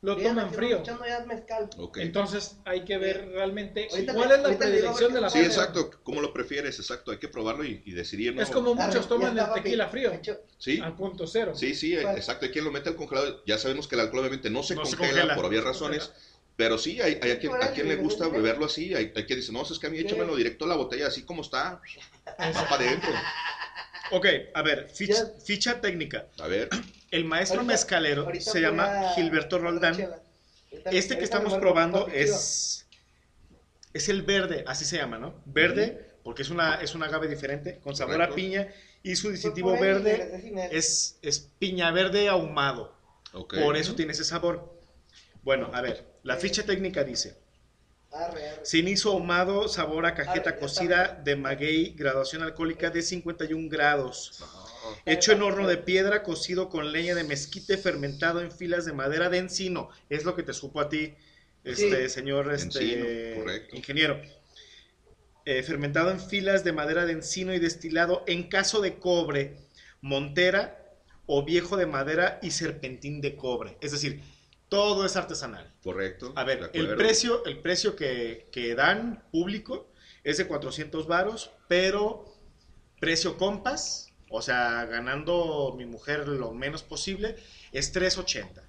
lo Bien, toman frío. ya mezcal. Ok. Entonces hay que ver realmente Ahorita cuál es la predilección de la Sí, exacto. ¿Cómo lo prefieres? Exacto. Hay que probarlo y, y decidir. ¿no? Es como Arre, muchos toman el tequila frío. Hecho. Sí. Al punto cero. Sí, sí, ¿Cuál? exacto. Hay quien lo mete al congelador. Ya sabemos que el alcohol obviamente no se, No se congela, congela. por obvias razones. Pero sí, hay, hay a, quien, a quien le gusta beberlo así. Hay, hay quien dice, no, es que a mí échamelo directo a la botella, así como está. Va para adentro. Ok, a ver, ficha, ficha técnica. A ver. El maestro Ahorita- mezcalero ahorita se llama a- Gilberto Roldán. Este que estamos probando es, es el verde, así se llama, ¿no? Verde, porque es una, es un agave diferente, con sabor a piña, y su distintivo por ahí, verde es es, piña verde ahumado. Ok. Por eso tiene ese sabor. Bueno, a ver, la ficha técnica dice, Arre, arre. cenizo ahumado, sabor a cajeta Arre, cocida de maguey, graduación alcohólica de 51 grados. Hecho en horno de piedra, cocido con leña de mezquite, fermentado en filas de madera de encino. Es lo que te supo a ti, este Sí. señor este, Encino, ingeniero. Eh, fermentado en filas de madera de encino y destilado en caso de cobre, montera o viejo de madera y serpentín de cobre. Es decir, todo es artesanal. Correcto. A ver, el precio, el precio que, que dan público es de 400 varos, pero precio compas, o sea, ganando mi mujer lo menos posible, es 380.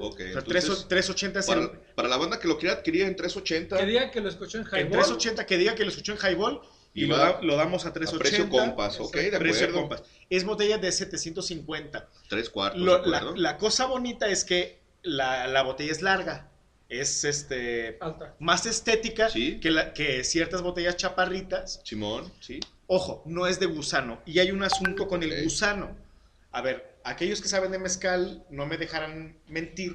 Ok, O sea, entonces, 3, 380 es el- para, para la banda que lo quiera adquirir en 380, Que diga que lo escuchó en en Highball. 380 que diga que lo escuchó en Highball y, Y lo, va da- lo damos a a 380. precio compas, ok, de Precio acuerdo. compas. Es botella de 750. Tres cuartos, Lo- la, cosa bonita es que la, la botella es larga. Es este Alta. más estética Sí. que, la- que ciertas botellas chaparritas. Simón, sí. Ojo, no es de gusano. Y hay un asunto con el gusano. A ver, aquellos que saben de mezcal no me dejarán mentir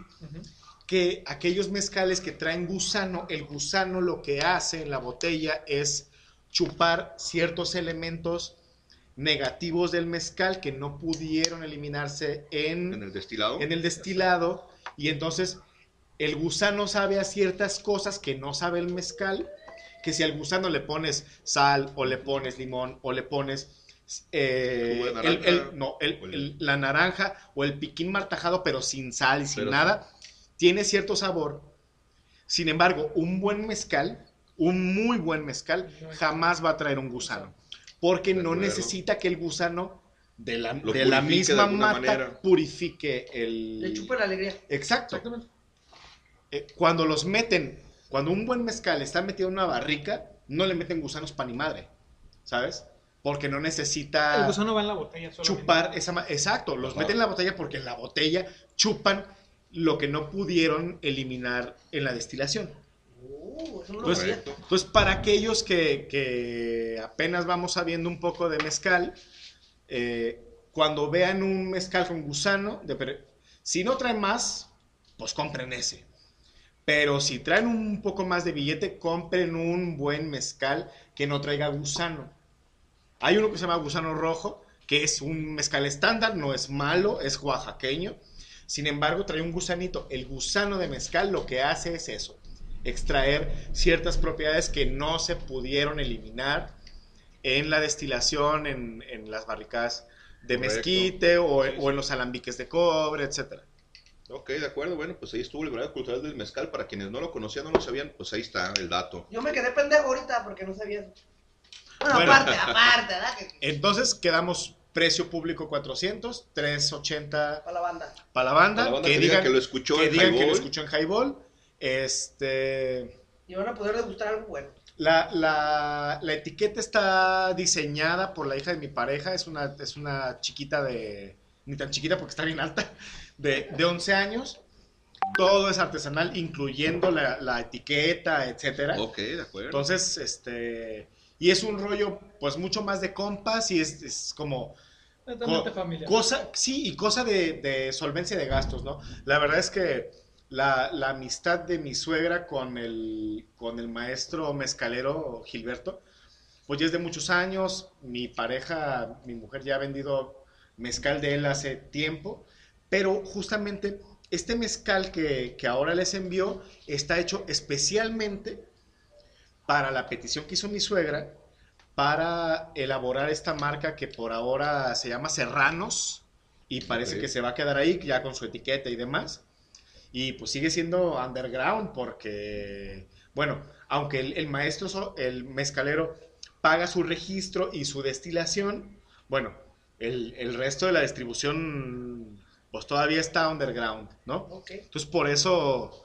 que aquellos mezcales que traen gusano, el gusano lo que hace en la botella es chupar ciertos elementos negativos del mezcal que no pudieron eliminarse en, ¿En el destilado? en el destilado y entonces el gusano sabe a ciertas cosas que no sabe el mezcal, que si al gusano le pones sal o le pones limón o le pones eh, Jugo de el- naranja. el- no, el- el- la naranja o el piquín martajado pero sin sal y sin Pero nada, tiene cierto sabor. Sin embargo, un buen mezcal, un muy buen mezcal, jamás va a traer un gusano. Porque no necesita que el gusano de la, de la de misma mata manera. purifique el... Le chupa la alegría. Exacto. Eh, cuando los meten, cuando un buen mezcal está metido en una barrica, no le meten gusanos pan y madre, ¿sabes? Porque no necesita El gusano va en la botella solamente. chupar esa... ma- Exacto, los meten en la botella porque en la botella chupan lo que no pudieron eliminar en la destilación. Uh, eso no lo Entonces, sabía. entonces, para aquellos que, que apenas vamos sabiendo un poco de mezcal, eh, cuando vean un mezcal con gusano, de si no traen más, pues compren ese. Pero si traen un poco más de billete, compren un buen mezcal que no traiga gusano. Hay uno que se llama gusano rojo, que es un mezcal estándar, no es malo, es oaxaqueño. Sin embargo, trae un gusanito. El gusano de mezcal lo que hace es eso, extraer ciertas propiedades que no se pudieron eliminar en la destilación, en, en las barricas de mezquite o, o en los alambiques de cobre, etcétera. Ok, de acuerdo. Bueno, pues ahí estuvo el grado cultural del mezcal. Para quienes no lo conocían, no lo sabían, pues ahí está el dato. Yo me quedé pendejo ahorita porque no sabía. Bueno, Bueno. aparte, aparte, ¿verdad? Entonces quedamos precio público 400, 380 Para la banda. para la banda, Para la banda que, que diga digan que lo escuchó que en digan que lo Highball. escuchó en Highball. Este, Y van a poder degustar algo bueno. la, la- la etiqueta está diseñada por la hija de mi pareja, es una, es una chiquita de, ni tan chiquita porque está bien alta, de, de 11 años. Todo es artesanal, incluyendo la, la etiqueta, etcétera. Ok, de acuerdo. Entonces, este, y es un rollo, pues mucho más de compas y es, es como Co- familiar. Cosa, sí, y cosa de, de solvencia de gastos, ¿no? La verdad es que la, la amistad de mi suegra con el, con el maestro mezcalero Gilberto, pues ya es de muchos años. Mi pareja, mi mujer ya ha vendido mezcal de él hace tiempo, pero justamente este mezcal que, que ahora les envió está hecho especialmente para la petición que hizo mi suegra para elaborar esta marca que por ahora se llama Serranos y parece que se va a quedar ahí ya con su etiqueta y demás. Y pues sigue siendo underground porque, bueno, aunque el, el maestro, el mezcalero, paga su registro y su destilación, bueno, el, el resto de la distribución pues todavía está underground, ¿no? Entonces por eso...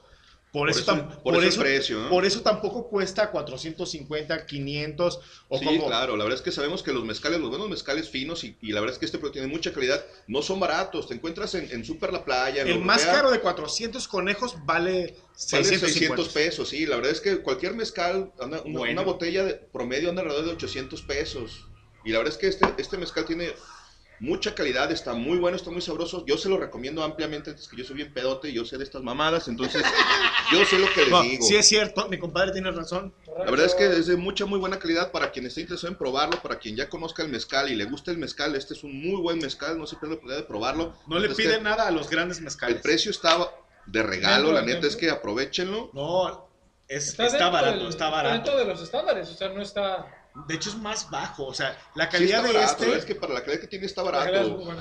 Por, Por eso, eso- tam- por eso el precio, ¿no? por eso tampoco cuesta 450, 500 o sí, como... claro, la verdad es que sabemos que los mezcales, los buenos mezcales finos y, y la verdad es que este producto tiene mucha calidad, no son baratos, te encuentras en, en Super La Playa, en El más Europea, caro de 400 conejos vale vale 650. 600 pesos, sí, la verdad es que cualquier mezcal, anda- una, Bueno. una botella de promedio anda alrededor de 800 pesos, y la verdad es que este, este mezcal tiene mucha calidad, está muy bueno, está muy sabroso, yo se lo recomiendo ampliamente, antes que yo soy bien pedote, yo sé de estas mamadas, entonces yo sé lo que les No, digo. sí es cierto, mi compadre tiene razón. La verdad es que es de mucha, muy buena calidad para quien esté interesado en probarlo, para quien ya conozca el mezcal y le gusta el mezcal. Este es un muy buen mezcal, no se pierda la oportunidad de probarlo. No le Es que piden nada a los grandes mezcales. El precio está de regalo, la neta es que aprovechenlo. No, es, está, dentro barato, del- está barato. Dentro de los estándares, o sea, no está. De hecho es más bajo, o sea, la Sí calidad está de barato, este... es que para la calidad que tiene está La barato.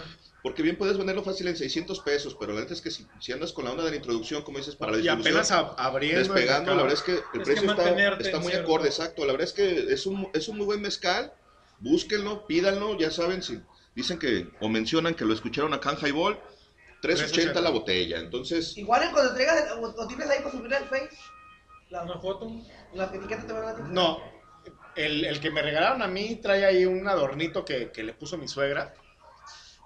Porque bien puedes venderlo fácil en 600 pesos, pero la neta es que si, si andas con la onda de la introducción, como dices, para la Y distribución, apenas ab- abriendo despegando, la verdad es que el Es que precio está, está muy cierto- acorde, exacto. La verdad es que es un, es un muy buen mezcal, búsquenlo, pídanlo, ya saben, si dicen que, o mencionan que lo escucharon acá en Highball, 380 la botella, entonces... Igual en cuando traigas o, o tienes ahí para subir al Face, la, Una foto. las etiquetas te van a ti. No, el, el que me regalaron a mí trae ahí un adornito que, que le puso mi suegra,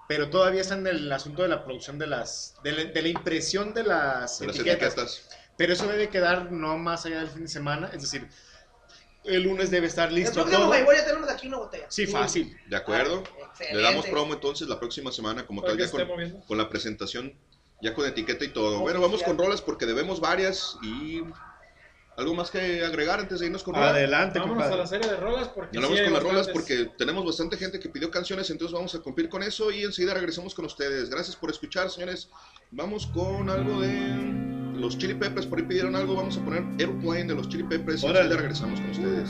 pero todavía está en el asunto de la producción de las, de la, de la impresión de las, de las etiquetas. etiquetas. Pero eso debe quedar no más allá del fin de semana, es decir, el lunes debe estar El listo próximo todo. Highball ya tenemos aquí una botella. Sí, fácil. ¿De acuerdo? Excelente. Le damos promo entonces la próxima semana, como tal, ya con, con la presentación, ya con etiqueta y todo. Bueno, vamos con rolas porque debemos varias y ¿Algo más que agregar antes de irnos con Adelante, Vamos a la serie de rolas porque. las rolas porque tenemos bastante gente que pidió canciones, entonces vamos a cumplir con eso y enseguida regresamos con ustedes. Gracias por escuchar, señores. Vamos con algo de los Chili Peppers, por ahí pidieron algo, vamos a poner Airplane de los Chili Peppers y enseguida regresamos con ustedes.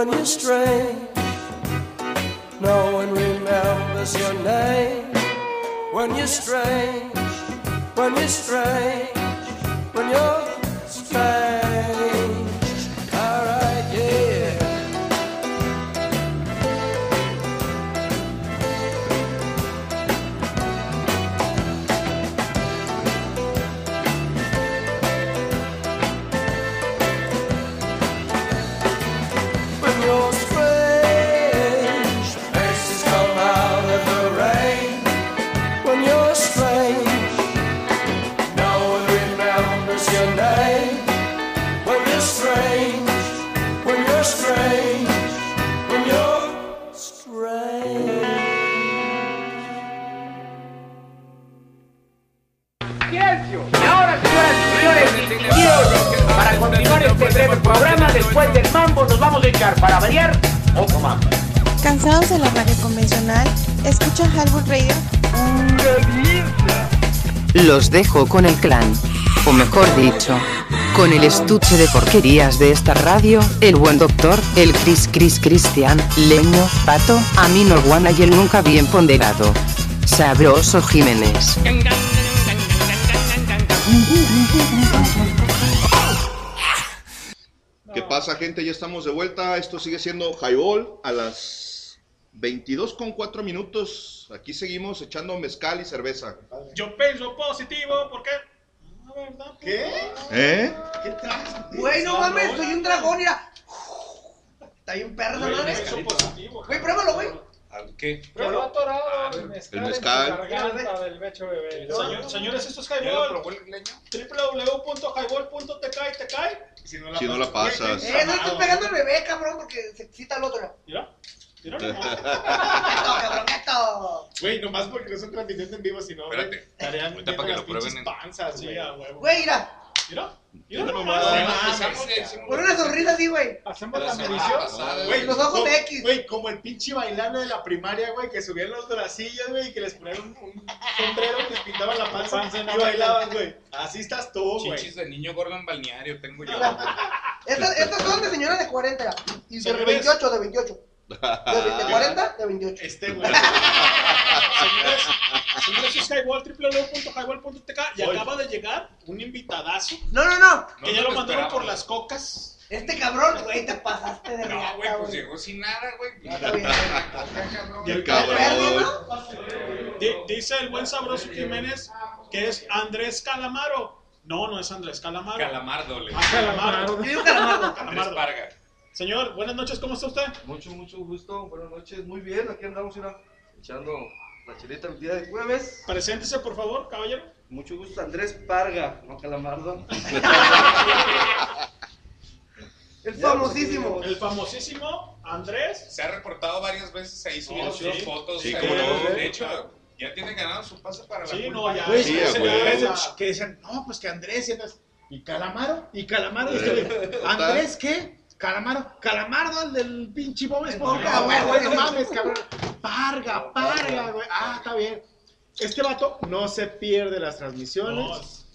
When you're strange, no one remembers your name. When you're strange, when you're strange, when you're strange. Después del mambo nos vamos a echar, para variar, otro mambo. ¿Cansados de la radio convencional? ¿Escucha Halbur Radio? Los dejo con el clan. O mejor dicho, con el estuche de porquerías de esta radio, el buen doctor, el Chris Chris Cristian, Leño, Pato, Amino Guana y el nunca bien ponderado. Sabroso Jiménez. ¿Qué pasa, gente? Ya estamos de vuelta. Esto sigue siendo Highball a las 22 con 4 minutos. Aquí seguimos echando mezcal y cerveza. Yo pienso positivo porque. La verdad, ¿Qué? ¿Eh? ¿Qué traes? Güey, no mames, soy un dragón, mira. Está bien perro, ¿no? Güey, positivo. Güey, güey. ¿Qué? Pero atorado el mezcal, el mezcal. garganta del becho bebé. Señor- señores, esto es ¿Ya lo Highball. www.highball.tk y te cae. Si no Si no la pasas. Eh, no estoy pegando al bebé, cabrón, porque se excita el otro. Mira. Mira esto. Güey, nomás porque no están transmitiendo en vivo, sino. Espérate. Ahorita para que lo prueben panzas. Güey, mira. Mira. No mames. Hicimos Pon una sonrisa así, güey. Hacemos la medición. Güey, Los ojos de X. Güey, como el pinche bailando de la primaria, güey, que subían los bracillos, güey, y que les ponían un, un sombrero que les pintaban la panza y la bailaban, güey. Así estás tú, güey. Chichis de niño gordo en balneario tengo yo. Estas, estas son de señora de 40 y de Señores. 28, de 28. De, de 40, de 28. Este, güey. Señores, señores, es Highball, www.highball.tk y Oye. acaba de llegar un invitadazo No, no, no. que ya No lo mandaron esperaba. por las cocas. Este cabrón, güey, te pasaste de No, güey, pues llegó sin nada, güey. No, está bien. Y el Cabrón. Di- Dice el buen sabroso Jiménez que es Andrés Calamaro. No, no es Andrés Calamaro. Calamardo, le. Ah, Calamardo. Yo digo calamardo. Andrés Calamardo. Parga. Señor, buenas noches, ¿cómo está usted? Mucho, mucho gusto, buenas noches, muy bien, aquí andamos mira, echando la chelita el día de jueves. Preséntese, por favor, caballero. Mucho gusto, Andrés Parga, no Calamardo. El famosísimo. El famosísimo Andrés. Se ha reportado varias veces ahí subiendo Oh, sí. sus fotos. Sí, cómo no. De hecho, ya tiene ganado su pase para la Sí, no, ya. Güey, Sí, güey. ese- que decían, no, pues que Andrés y Andrés. ¿Y Calamaro? ¿Y Calamaro? Y güey, Eh, ¿Andrés qué? Calamaro, Calamardo, el del pinche Bob Esponja, güey, no mames, cabrón. Parga, parga, güey. Ah, está bien. Este vato no se pierde las transmisiones.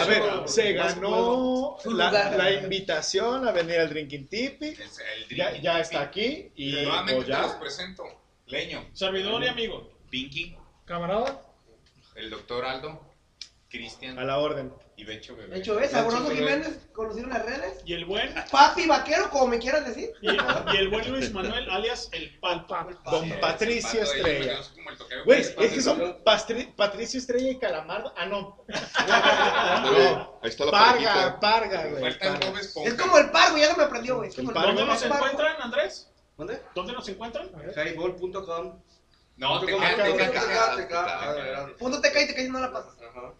A ver, se ganó la, invitación a venir al Drinking Tipi. Ya, está aquí. Y Nuevamente pues te los presento. Leño, Servidor y amigo. Pinky, Camarada. el doctor Aldo, Cristian A la orden. Y Becho Bebé. De hecho, ¿ves? Sabroso Jiménez, conocido en las redes. Y el buen. Papi vaquero, como me quieras decir. Y, y el buen Luis Manuel, alias el Pato. Don Patricio Estrella. Güey, es que son. Pastri- Patricio Estrella y Calamardo. Ah, no. Ándale, Ahí está la Parga, parga, güey. Es como el pargo, ya se me aprendió, güey. ¿Dónde nos encuentran, Andrés? ¿Dónde? ¿Dónde nos encuentran? Highball.com. No, te cae, te cae. Punto te cae y te cae y no la pasas. Ajá.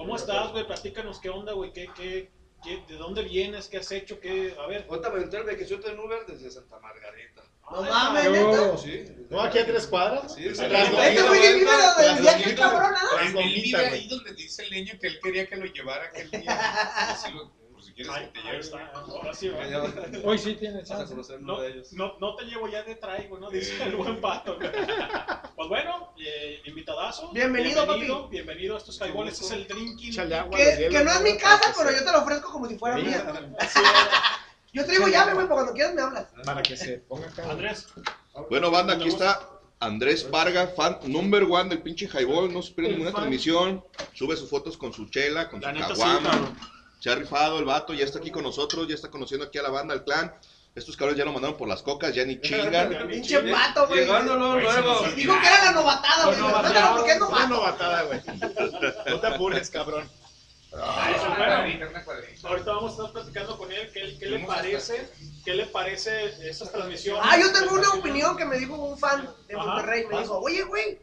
¿Cómo estás, güey? Platícanos qué onda, güey. ¿Qué, qué, qué, ¿De dónde vienes? ¿Qué has hecho? ¿Qué? A ver. Ahorita me entré el vacación en Uber desde Santa Margarita. No mames, no. neta. Sí. No, aquí a tres cuadras. Sí, sí. Este güey vive aquel Lomita, cabrón, Él vive ahí donde dice el leño que él quería que lo llevara aquel día. Así lo- quieres que Ahí, te ahí lleve. está. Ahora sí, güey. Ya, Hoy sí tiene Vas a chance. conocer uno No, de ellos. no, no te llevo ya de traigo, ¿no? Dice el buen pato. Pues bueno, eh, invitadazo. Bienvenido, bienvenido, bienvenido a estos highballs. Este es el drinking. Agua, Que, no es mi casa, pero yo te lo ofrezco como si fuera mía. Yo traigo llave, güey, para cuando quieras me hablas. Para que se ponga acá. Andrés, Bueno, banda, aquí está Andrés Varga, fan number one del pinche highball. No se pierde ninguna fan. transmisión. Sube sus fotos con su chela, con la su caguama. Se ha rifado el vato, ya está aquí con nosotros, ya está conociendo aquí a la banda, al clan. Estos cabrones ya lo mandaron por las cocas, ya ni chingan. Pinche pato, güey. Luego. Dijo que era la novatada, güey. No, Respétalo porque es novato. novatada, güey. No te apures, cabrón. Ah. Ahorita vamos a estar platicando con él. ¿Qué, qué le parece? ¿Qué le parece esas transmisiones? Ah, yo tengo una opinión que me dijo un fan de Ajá, Monterrey. Me dijo, oye, güey,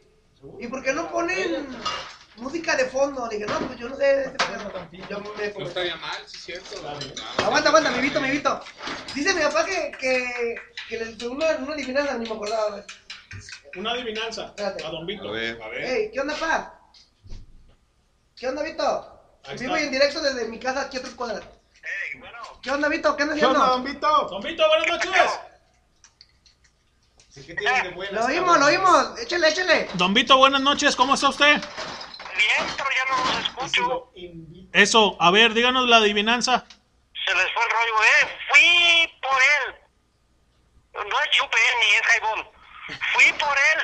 ¿y por qué no ponen música de fondo? Le dije, no, pues yo no sé de ese pedo. Yo me No estaría mal, sí es cierto. Aguanta, aguanta, mi Vito, mi Vito. Dice mi papá que, que, que le una, una adivinanza, ni me acordaba, güey. Una adivinanza Espérate. a Don Vito. A ver. A ver. Ey, ¿qué onda, pa? ¿Qué onda, Vito? Ahí Vivo está. y en directo desde mi casa aquí a tres cuadras. ¿Qué onda, Vito? ¿Qué andas ¿Qué onda, don Vito? Don Vito, buenas noches. Sí, ¿qué tienen de buenas, Lo oímos, cabrón? lo oímos. Échale, échale. Don Vito, buenas noches. ¿Cómo está usted? Bien, pero ya no los escucho. Eso, a ver, díganos la adivinanza. Se les fue el rollo, eh. Fui por él. No es chupe, ni es jaibón. Fui por él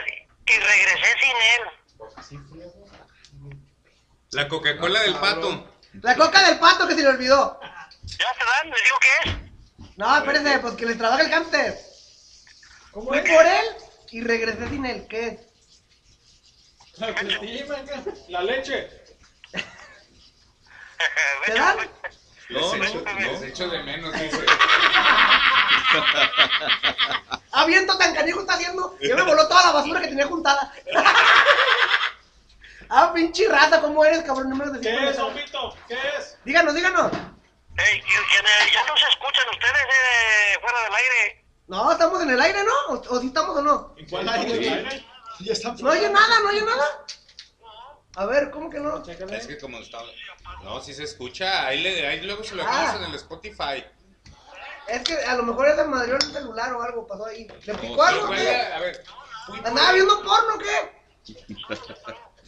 y regresé sin él. La Coca-Cola del pato. La coca del pato que se le olvidó. Ya te dan, les digo que es. No, espérese, pues que les trabaja el hámster. Fui por él y regresé sin él. ¿Qué es? La leche. ¿Te dan? No, no, echo- no. les echo de menos, dice. Ah, viento tan canijo está haciendo. Ya me voló toda la basura que tenía juntada. ah, pinche rata, ¿cómo eres, cabrón? No me lo decís ¿Qué es, Vito? ¿Qué es? Díganos, díganos. Ey, que, que me- ya no se escuchan ustedes eh, fuera del aire. No, estamos en el aire, ¿no? ¿O, o si estamos o no? ¿En cuál aire? Ya está No oye nada, no oye nada. A ver, ¿cómo que no? Es que como está... No, sí se escucha. Ahí, le, ahí luego se lo Ah. en el Spotify. Es que a lo mejor es de madrió el celular o algo pasó ahí. ¿Le picó No, algo qué? vaya, A ver. ¿Andaba viendo porno o qué?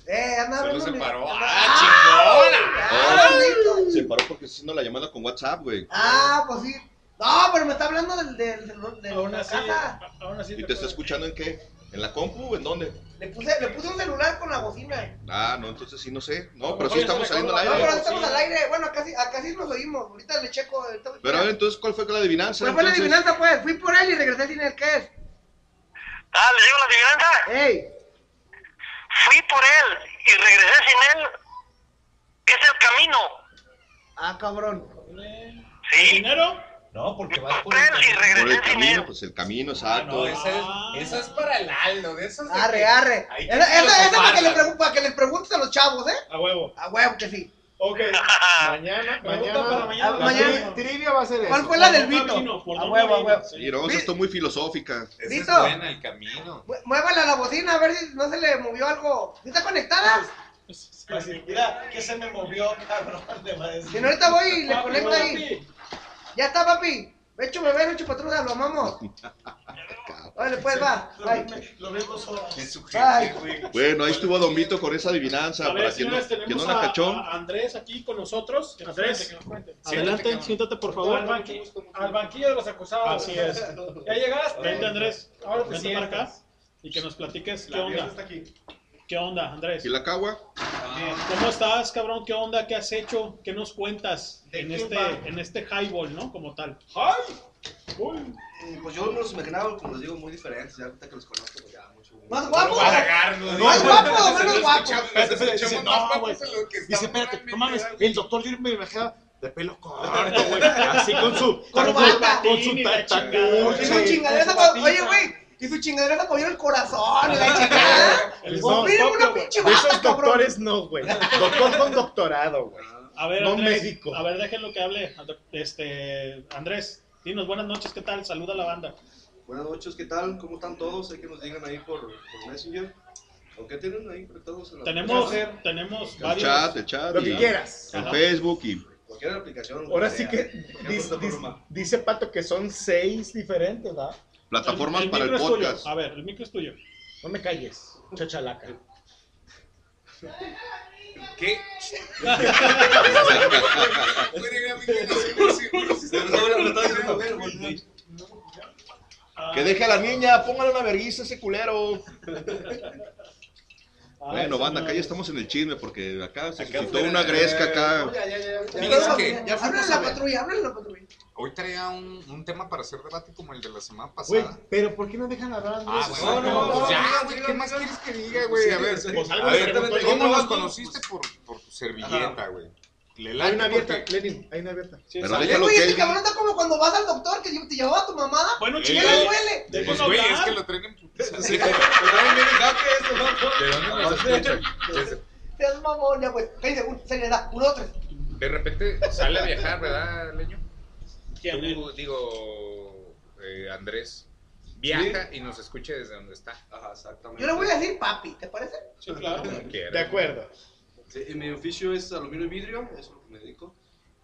Eh, andaba Solo viendo. se mi- paró. andaba- ¡Ah, chingona! Ah. Se paró porque está haciendo la llamada con WhatsApp, güey. Ah, pues sí. No, pero me está hablando del, del, del- de la así, casa. aún así ¿Y te está escuchando en qué? ¿En la compu o en dónde? Le puse, le puse un celular con la bocina. Ah, no, entonces sí, no sé. No, pero sí estamos le saliendo al acabó No, aire. pero sí. estamos al aire. Bueno, acá sí, acá sí nos oímos. Ahorita le checo. ahorita- Pero a ver, entonces, ¿cuál fue la adivinanza? ¿Cuál fue la adivinanza, pues? Fui por él y regresé sin él. ¿Qué es? Ah, les digo la adivinanza. ¡Ey! Fui por él y regresé sin él. Es el camino. Ah, cabrón. ¿Sí? ¿Dinero? No, porque vas Por él y Por el regresé sin camino, él. pues el camino, Ah, exacto. no, esa es, esa es para el Aldo. De de Arre, que arre. Esa, esa para, que le que les preguntes a los chavos, ¿eh? A huevo. A huevo que sí. Ok, mañana, Pregunta mañana, para mañana. Mañana. tri- trivia va a ser ¿Cuál eso. fue la del Vito? A huevo, a vino, huevo. sí. Esto muy filosófica. Es Vito. buena, el camino. Mue- Muévale a la bocina a ver si no se le movió algo. ¿Sí ¿Está conectada? Mira, que se me movió, cabrón. Si no, ahorita voy y le Papi, conecto ahí. Ya está, papi. Hecho bebé, hecho patrulla, lo amamos. Vale, pues va. Bye. Lo horas. Bye. Bueno, ahí estuvo Don Vito con esa adivinanza. A para quien no, señores, quien no tenemos la a, cachó. a Andrés aquí con nosotros. nos Andrés, cuente, que nos cuente. adelante, Siéntate, siéntate, por favor. Al, banqui- al banquillo de los acusados. Así es. Ya llegaste. Vente, Andrés. Ahora te Vente para acá y que nos platiques qué La onda. mierda está aquí. ¿Qué onda, Andrés? ¿Y la cagua? ¿Cómo estás, cabrón? ¿Qué onda? ¿Qué has hecho? ¿Qué nos cuentas en este, en este highball, no? Como tal. Mm, Pues yo me los imaginaba, como les digo, muy diferentes. Ya ahorita que los conozco, pues ya mucho. ¿Más guapo? ¿Más digo. guapo menos Nos guapo? Espérate, espérate, dice, más no, güey. Dice, espérate, no mames, el doctor yo me imaginaba de pelo corto, güey. Así con su. Con su tatuaje. su chingadera para... Oye, güey. Y su chingadera para apoyar el corazón y la chingada. No, Mira no, una pinche bata, esos cabrón. doctores no, güey. Doctor con doctorado, güey. A ver, No Andrés, médico. A ver, déjenlo que hable. Este, Andrés, dinos buenas noches, ¿qué tal? Saluda a la banda. Buenas noches, ¿qué tal? ¿Cómo están todos? Hay que nos digan ahí por, por Messenger. ¿O qué tienen ahí conectados en la Tenemos, aplicación? tenemos El varios. chat, el chat. Lo que quieras. En. Facebook y. Cualquier aplicación. Ahora sí que dice, dice Pato que son seis diferentes, ¿verdad? Plataformas el para el tuyo. podcast. A ver, el micro es tuyo. No me calles, chachalaca. ¿Qué? Que deje a la niña, póngale una vergüenza a ese culero. Bueno, banda, acá ya estamos en el chisme porque acá se suscitó fuera, una gresca acá. Ya, ya, ya. ya. Fíjense que Ya la patrulla, háblale la patrulla. Hoy traía un, un tema para hacer debate como el de la semana Güey, pasada. pero ¿por qué no dejan hablar a Andrés? Ah, bueno, no, pues no, ya, no, güey, no, ¿qué no, más no, quieres que diga, güey? A ver, sí, pues, a ver, ¿cómo no- conociste por, por tu servilleta, güey? Le Hay una abierta, porque- Lenin, hay una abierta. Pero sale. Eh, déjalo güey, que este cabrón está como cuando vas al doctor que te llevaba tu mamada. Bueno, ¿Qué le duele? Pues, güey, es que lo traen en putiza. Sí, pero esto, ¿no? ¿De dónde nos escuchan? Desde- Seas mamón, ya pues. Cállate, un, seriedad. Uno, tres. De repente sale a viajar, ¿verdad, Leño? ¿Quién? Tú, digo, eh, Andrés, viaja y nos escucha desde donde está. Ajá, exactamente. Yo le voy a decir papi, ¿te parece? Sí, claro. De acuerdo. Sí, mi oficio es aluminio y vidrio, eso es lo que me dedico.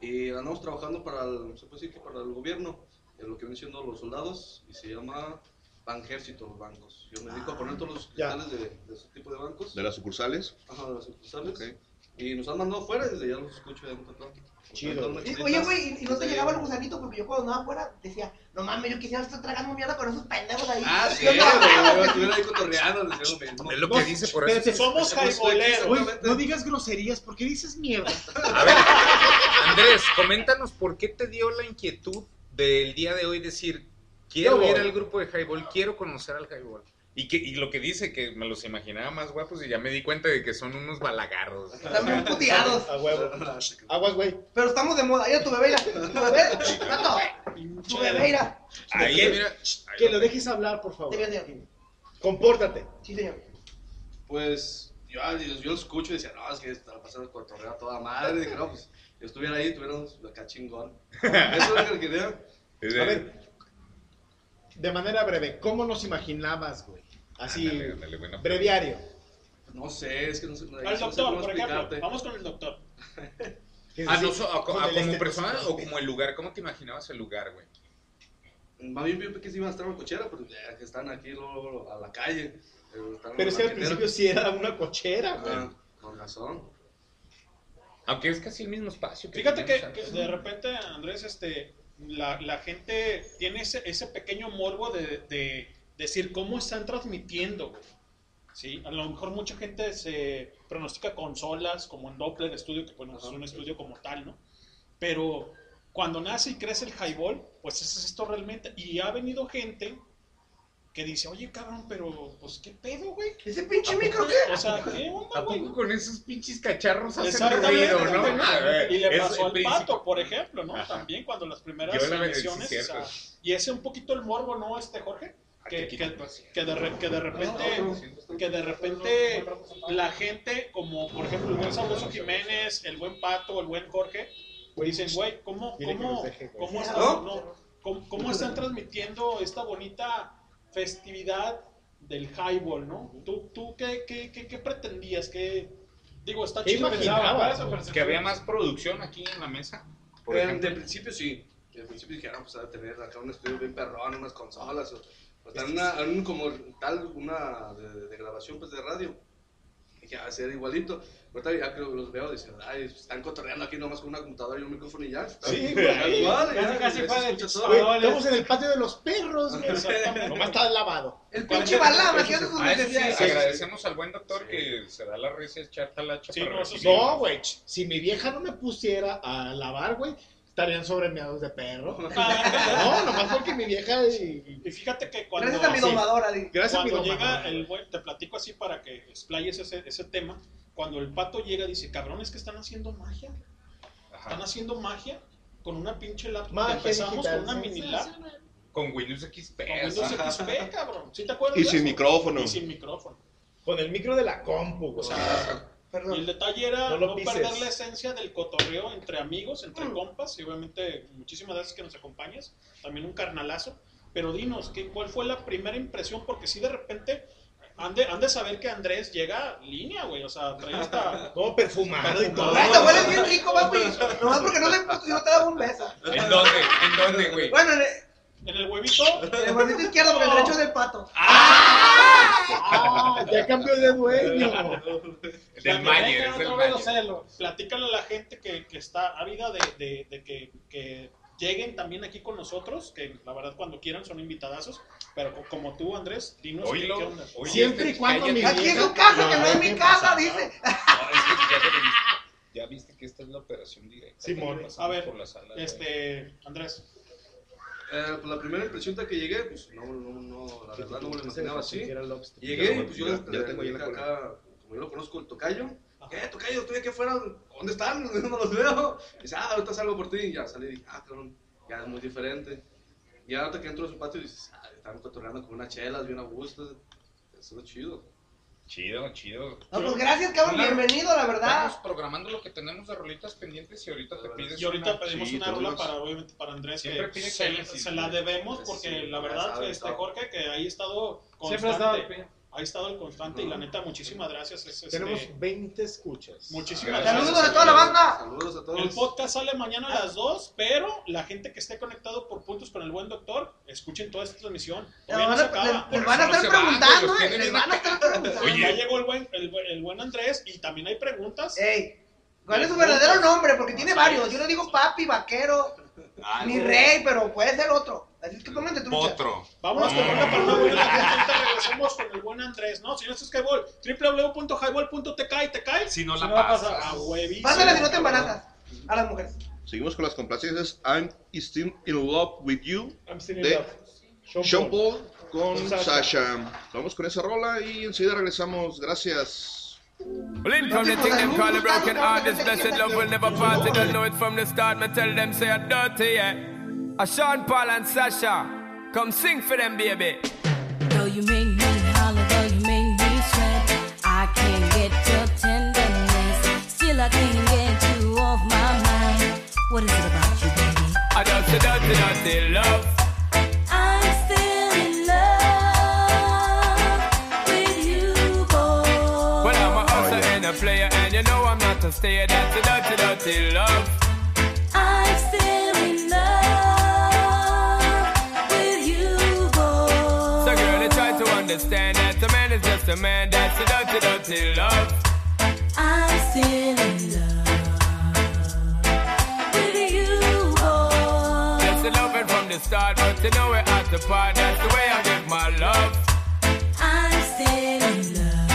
Y andamos trabajando para el, se puede decir que para el gobierno, en lo que vienen siendo los soldados, y se llama Banjército los bancos. Yo me dedico a poner todos los cristales de, de ese tipo de bancos. De las sucursales. Ajá, de las sucursales. Ok. Y nos han mandado fuera, desde ya los escucho de un. Chido. Chelitas. Oye, güey, y, no te llegaba el gusanito porque yo cuando andaba afuera decía, no mames, yo quisiera estar tragando mierda con esos pendejos ahí. Ah, sí, no- güey, estuviera ahí cotorreando. Es lo que dice por eso. Somos. Güey, no digas groserías, ¿por qué dices mierda? A ver, Andrés, coméntanos por qué te dio la inquietud del día de hoy decir, quiero ir al grupo de Highball, quiero conocer al Highball. Y, que, y lo que dice, que me los imaginaba más guapos y ya me di cuenta de que son unos balagardos. Están bien puteados. A huevo. Aguas, güey. Pero estamos de moda. Mira tu bebé, mira. Tu bebé, gato. Tu bebé, mira. Ahí, Que- mira. ahí Que lo dejes hablar, por favor. Sí, señor. Compórtate. Sí, señor. Pues yo, yo, yo lo escucho y decía, no, es que está pasando el cotorreo a toda madre. dije, no, pues yo estuviera ahí, tuviéramos acá chingón. Eso es lo que quería. A ver, de manera breve, ¿cómo nos imaginabas, güey? Así, Ándale, ándale, buena breviario. No sé, es que no sé. no Al sé doctor, por ejemplo. Vamos con el doctor. Ah, no, so- con el como persona o como el lugar, ¿cómo te imaginabas el lugar, güey? Más bien vi que se iban a estar en la cochera, pero ya que están aquí luego, luego a la calle. Pero, es que al principio sí era una cochera, güey. Ah, con razón. Aunque es casi el mismo espacio. que Fíjate que, teníamos que antes, de repente, Andrés, este, la, la gente tiene ese, ese pequeño morbo de, de decir cómo están transmitiendo. ¿Sí? A lo mejor mucha gente se pronostica consolas, como en Doppler Studio, que bueno, es un estudio como tal, ¿no? Pero cuando nace y crece el highball, pues eso es esto realmente. Y ha venido gente que dice, oye, cabrón, pero, pues, ¿qué pedo, güey? ¿Ese pinche micro qué? O sea, ¿qué onda, ¿A güey? poco con esos pinches cacharros hacen ruido, no? Y le pasó al pato, por ejemplo, ¿no? También cuando las primeras cierto. o sea, y ese un poquito el morbo, ¿no? Este Jorge. Que, que, que de, re- que de repente que de repente la gente como por ejemplo el buen Sabroso Jiménez el buen Pato el buen Jorge dicen güey cómo Dile que cómo güey. cómo ¿No? están, no, cómo- cómo están transmitiendo esta bonita festividad del highball no tú tú qué, qué, qué, qué pretendías qué digo está ¿Qué chido Que había más producción aquí en la mesa. Por Eh, ejemplo. de principio sí. De principio dijeron, pues, a tener acá un estudio bien perrón, unas consolas. o- O sea, una, un como tal, una de, de grabación pues de radio. Dije, ah, ser igualito. Ahorita ya que los veo, dicen, ay, están cotorreando aquí nomás con una computadora y un micrófono y ya. Sí, güey. igual, Casi, casi fue de estamos en el patio de los perros, güey. Nomás está lavado. El pinche eso sí, necesidades. agradecemos al buen doctor que se da la recia echar talacha para recibir. No, güey. Si mi vieja no me pusiera a lavar, güey, estarían sobremeados de perro. no, nomás porque mi vieja. Y, Y fíjate que cuando, Gracias a mi domadora. Gracias a mi cuando domadora. llega el buen, te platico así para que explayes ese, ese tema. Cuando el pato llega, dice, cabrones que están haciendo magia. Están haciendo magia con una pinche laptop. Magia Empezamos digital. con una mini laptop. Con Windows XP. Con Windows XP, cabrón. ¿Sí te acuerdas? Y sin eso? micrófono. Y sin micrófono. Con el micro de la compu, güey. O sea, y el detalle era No no, perder la esencia del cotorreo entre amigos, entre Mm. compas, y obviamente muchísimas gracias que nos acompañas. También un carnalazo. Pero dinos, ¿qué, ¿cuál fue la primera impresión? Porque si de repente han de, han de saber que Andrés llega línea, güey. O sea, trae hasta. Todo perfumado y todo. Ay, te hueles bien rico, papi. Nomás porque no le yo te daba un beso. ¿En dónde? ¿En dónde, güey? Bueno, en el, huevito. en el huevito izquierdo, porque el derecho es del pato. Ah, ya cambió de dueño. Del Mayer, Venga, es del no lo- Platícale a la gente que, que está ávida de, de- de que, que lleguen también aquí con nosotros, que la verdad cuando quieran son invitadazos, pero co- como tú, Andrés, dinos qué, onda. Siempre y cuando mi Aquí es su casa, que no es mi casa, pasar. dice. No, es que ya. Ya viste que esta es la operación directa. Simón. A ver, por la sala de- Este, Andrés. Eh, pues la primera impresión que llegué, pues no, no, no, la verdad no me lo imaginaba así. Llegué y pues yo Ya- tengo cola. acá, como yo lo conozco, el tocayo. ¿Qué, tocayo? Estoy aquí afuera. ¿Dónde están? No los veo. Dice, ah, ahorita salgo por ti. Y ya salí y dije, ah, cabrón, ya es muy diferente. Y ahorita que entro a su patio dices, ah, están cotorreando con unas chelas, bien a gusto. Eso es lo chido. Chido, chido. No, pues gracias, cabrón. Una- Bienvenido, la verdad. Vamos programando lo que tenemos de rolitas pendientes y ahorita te pides Y ahorita una. pedimos Sí, una rola para, obviamente, para Andrés, Siempre que pide se, que- se la debemos, porque Sí, la verdad, sabe, este todo. Jorge, que ahí ha estado Siempre ha estado constante. Ha estado el constante, y la neta, muchísimas gracias. es, este, Tenemos 20 escuchas. muchísimas Gracias. gracias. Saludos a toda la banda. Saludos a todos. El podcast sale mañana a las 2, pero la gente que esté conectado por puntos con el buen doctor, escuchen toda esta transmisión. Todavía no se acaba. les van a no estar van, preguntando, eh. Les van a estar preguntando. Ya llegó el buen, el, buen- el buen Andrés y también hay preguntas. Ey, ¿cuál es su verdadero nombre? Porque tiene varios. Yo le digo papi, vaquero, Ah, mi no. rey, pero puede ser otro. Así es que pónganse trucha. Potro. Vámonos con una buena ahorita regresamos con el buen Andrés. No, señor Skyball, www.highball.tk y te cae. Si no Si la no la pasa. pasa. A huevísimo. Pásale si no te embarazas. A las mujeres. Seguimos con las complacencias. I'm still in love with you. I'm still in De love. Sean Paul. Paul con Sasha. Sasha. Vamos con esa rola y enseguida regresamos. Gracias. Well, in from the thing them call it broken heart. This blessed love will never part. They don't know it from the start. Me tell them say I'm dirty, yeah. Sean Paul and Sasha, come sing for them, baby. Though you make me holler, though you make me sweat, I can't get your tenderness. Still, I can't get you off my mind. What is it about you, baby? I dirty, dirty, dirty love. I'm still in love with you, boy. Well, I'm a hustler and a player, and you know I'm not a stayer. That's a dirty, dirty love. Understand that a man is just a man. That's a dirty, dirty love. I'm still in love with you, boy. Just a loving from the start, but you know we're at the part. That's the way I give my love. I'm still in love.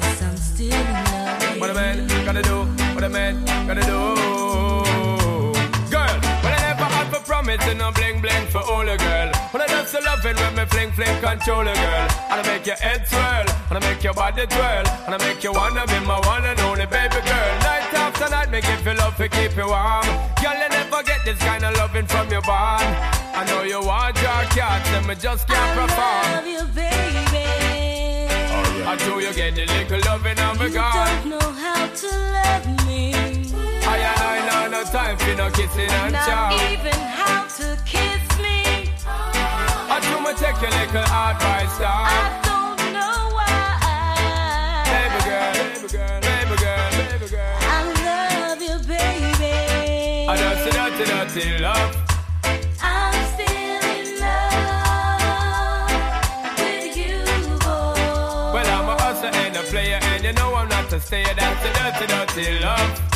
Yes, I'm still in love. What a man gonna do? What a man gonna do? Girl, when I never had for promise, and no bling bling for all a girl. When I just love it when me fling fling control a girl. And I make your head swirl, and I make your body twirl, and I make you wanna be my one and only baby girl. Night after night, make you feel love to keep you warm. Girl, you never get this kind of loving from your bond. I know you want your cat, and me just can't perform. I love you, baby. I do you get the little loving a You don't know how to love me. I know no time for no kissing and Not even how to kiss. I do my take your little advice, dog. I don't know why. Baby girl, baby girl, baby girl, baby girl. I love you, baby. I dirty, dirty, dirty love. I'm still in love with you, boy. Well, I'm a hustler and a player, and you know I'm not to stay. That's a dirty, dirty love.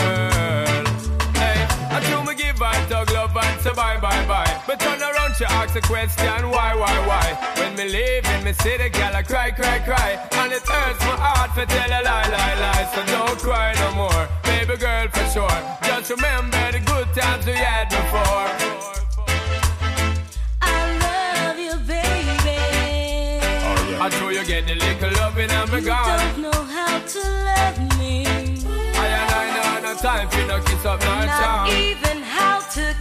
Say bye, bye, bye. But turn around, she ask a question, why, why, why? When me leave in me city, girl, I cry, cry, cry. And it hurts my heart to tell a lie, lie, lie. So don't cry no more, baby girl, for sure. Just remember the good times we had before. I love you, baby. Oh, I know you get the little loving and me You gone. You don't know how to love me. I and I know no time for no kiss up, no Not charm. even how to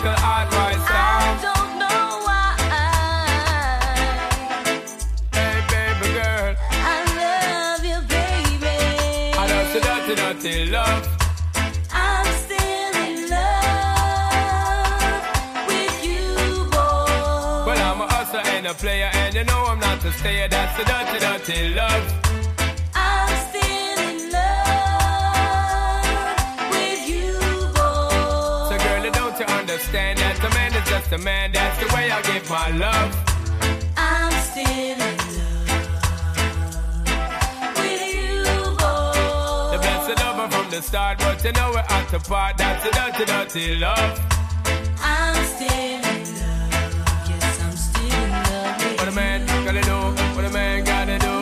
take your little advice I don't know why. Hey, baby girl. I love you, baby. I love you, dirty, dirty love. I'm still in love with you, boy. Well, I'm a hustler and a player, and you know I'm not to stay. That's the dirty, dirty love. Just a man? That's the way I give my love. I'm still in love with you, boy. The blessed lover from the start, but you know we're at the part. That's the dirty, dirty love. I'm still in love. Yes, I'm still in love What a man gotta do, what a man gotta do,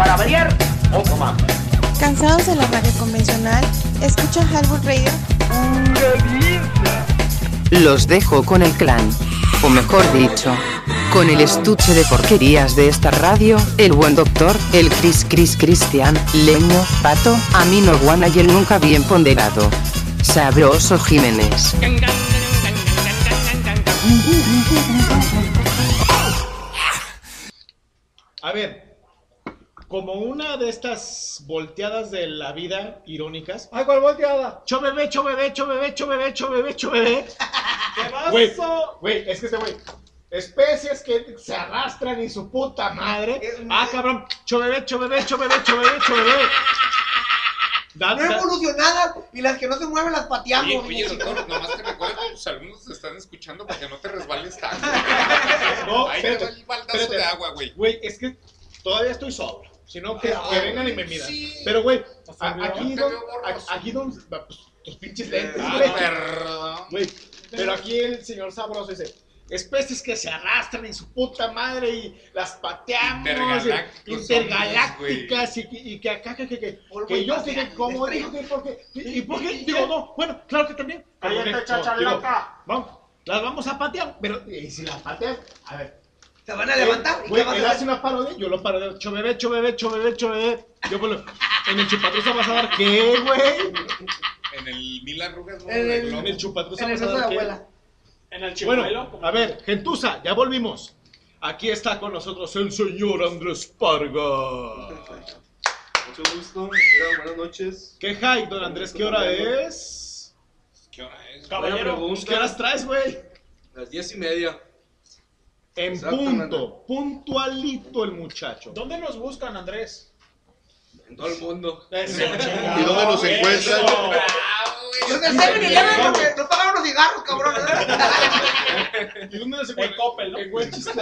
para variar, otro mambo. ¿Cansados de la radio convencional? ¿Escuchan Halbur Radio? Los dejo con el clan. O mejor dicho, con el estuche de porquerías de esta radio, el buen doctor, el Cris Cris Cristian, Leño, Pato, Amino Guana y el nunca bien ponderado. Sabroso Jiménez. Volteadas de la vida irónicas. Ay, ¿cuál volteada? Cho bebé, cho bebé, cho bebé, cho bebé, cho bebé, cho bebé. ¿Qué Güey, es que este güey. Especies que se arrastran y su puta madre. Ah, cabrón. Cho bebé, cho bebé, cho bebé, cho bebé, cho bebé. No da- evolucionadas y las que no se mueven las pateamos. Oye, oye, doctor, nomás te recuerdo que tus alumnos te están escuchando para que no te resbales tanto. No, Ahí te espérate, va el baldazo espérate. de agua, güey. Güey, es que todavía estoy sobrio. Si no, que, Ah, que vengan y me miran. sí. Pero, güey, aquí, don, aquí don, pues, tus pinches lentes, Ah, güey. perdón. Güey, pero aquí el señor sabroso dice, especies que se arrastran en su puta madre y las pateamos. Intergalácticos y- intergalácticas y, y que acá, que, que, que, que yo, que, como dijo que, porque, y, y por qué, digo, no, bueno, claro que también. no, chachalaca. digo, Vamos, las vamos a patear, pero, y si las pateas, a ver. Se van a levantar. ¿y Güey, él a hace hacer? una parodia, yo lo parodeo. Cho bebé, cho bebé, cho bebé, cho bebé. Yo pues, lo- en el chupatruza vas a dar qué, güey. En el Mil Arrugas, ¿no? En el, en el chupatruza En el vas a dar qué. abuela. En el chimuelo. Bueno, a ver, Gentuza, ya volvimos. Aquí está con nosotros el señor Andrés Parga. Mucho gusto. Mira, buenas noches. ¿Qué hay, don Andrés? ¿Qué hora es? ¿Qué hora es? Caballero, Pues, ¿Qué horas traes, güey? Las diez y media. En punto, puntualito el muchacho. ¿Dónde nos buscan, Andrés? En todo el mundo. Eso, ¿Y dónde nos encuentran? Yo en el 7-Eleven porque no pagaron los cigarros, cabrón. ¿Y dónde nos En encuentran? Coppel, ¿no? En güey. Busquen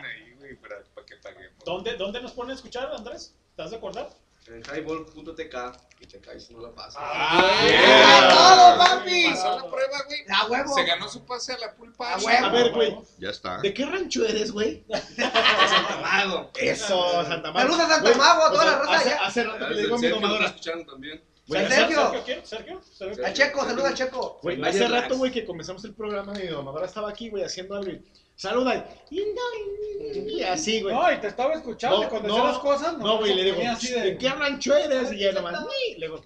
ahí, güey, para, para que paguemos. ¿Dónde, ¿Dónde nos ponen a escuchar, Andrés? ¿Estás de acuerdo? En highball.tk. Y checáis no la pasa. ¡Ah, todo, papi! Pasó la prueba, güey. A huevo. Se ganó su pase a la pulpa. A huevo. A ver, güey, Ya está. ¿de qué rancho eres, güey? Amado. Eso, Santa Mago. Saludos a Santa Mago, a toda o sea, la raza hace, allá. hace rato que le digo a mi Sergio domadora. escucharon también. Güey, Sergio. ¿Sergio? ¿Sergio? ¿Sergio? A Checo, saludos a Checo. Güey, hace rato, güey, que comenzamos el programa, mi domadora estaba aquí, güey, haciendo algo. y, Saluda. Y, así, güey. No, y te estaba escuchando y cuando decía las cosas. no, güey, le digo, así de- ¿de qué rancho eres? Y ella nomás, le digo,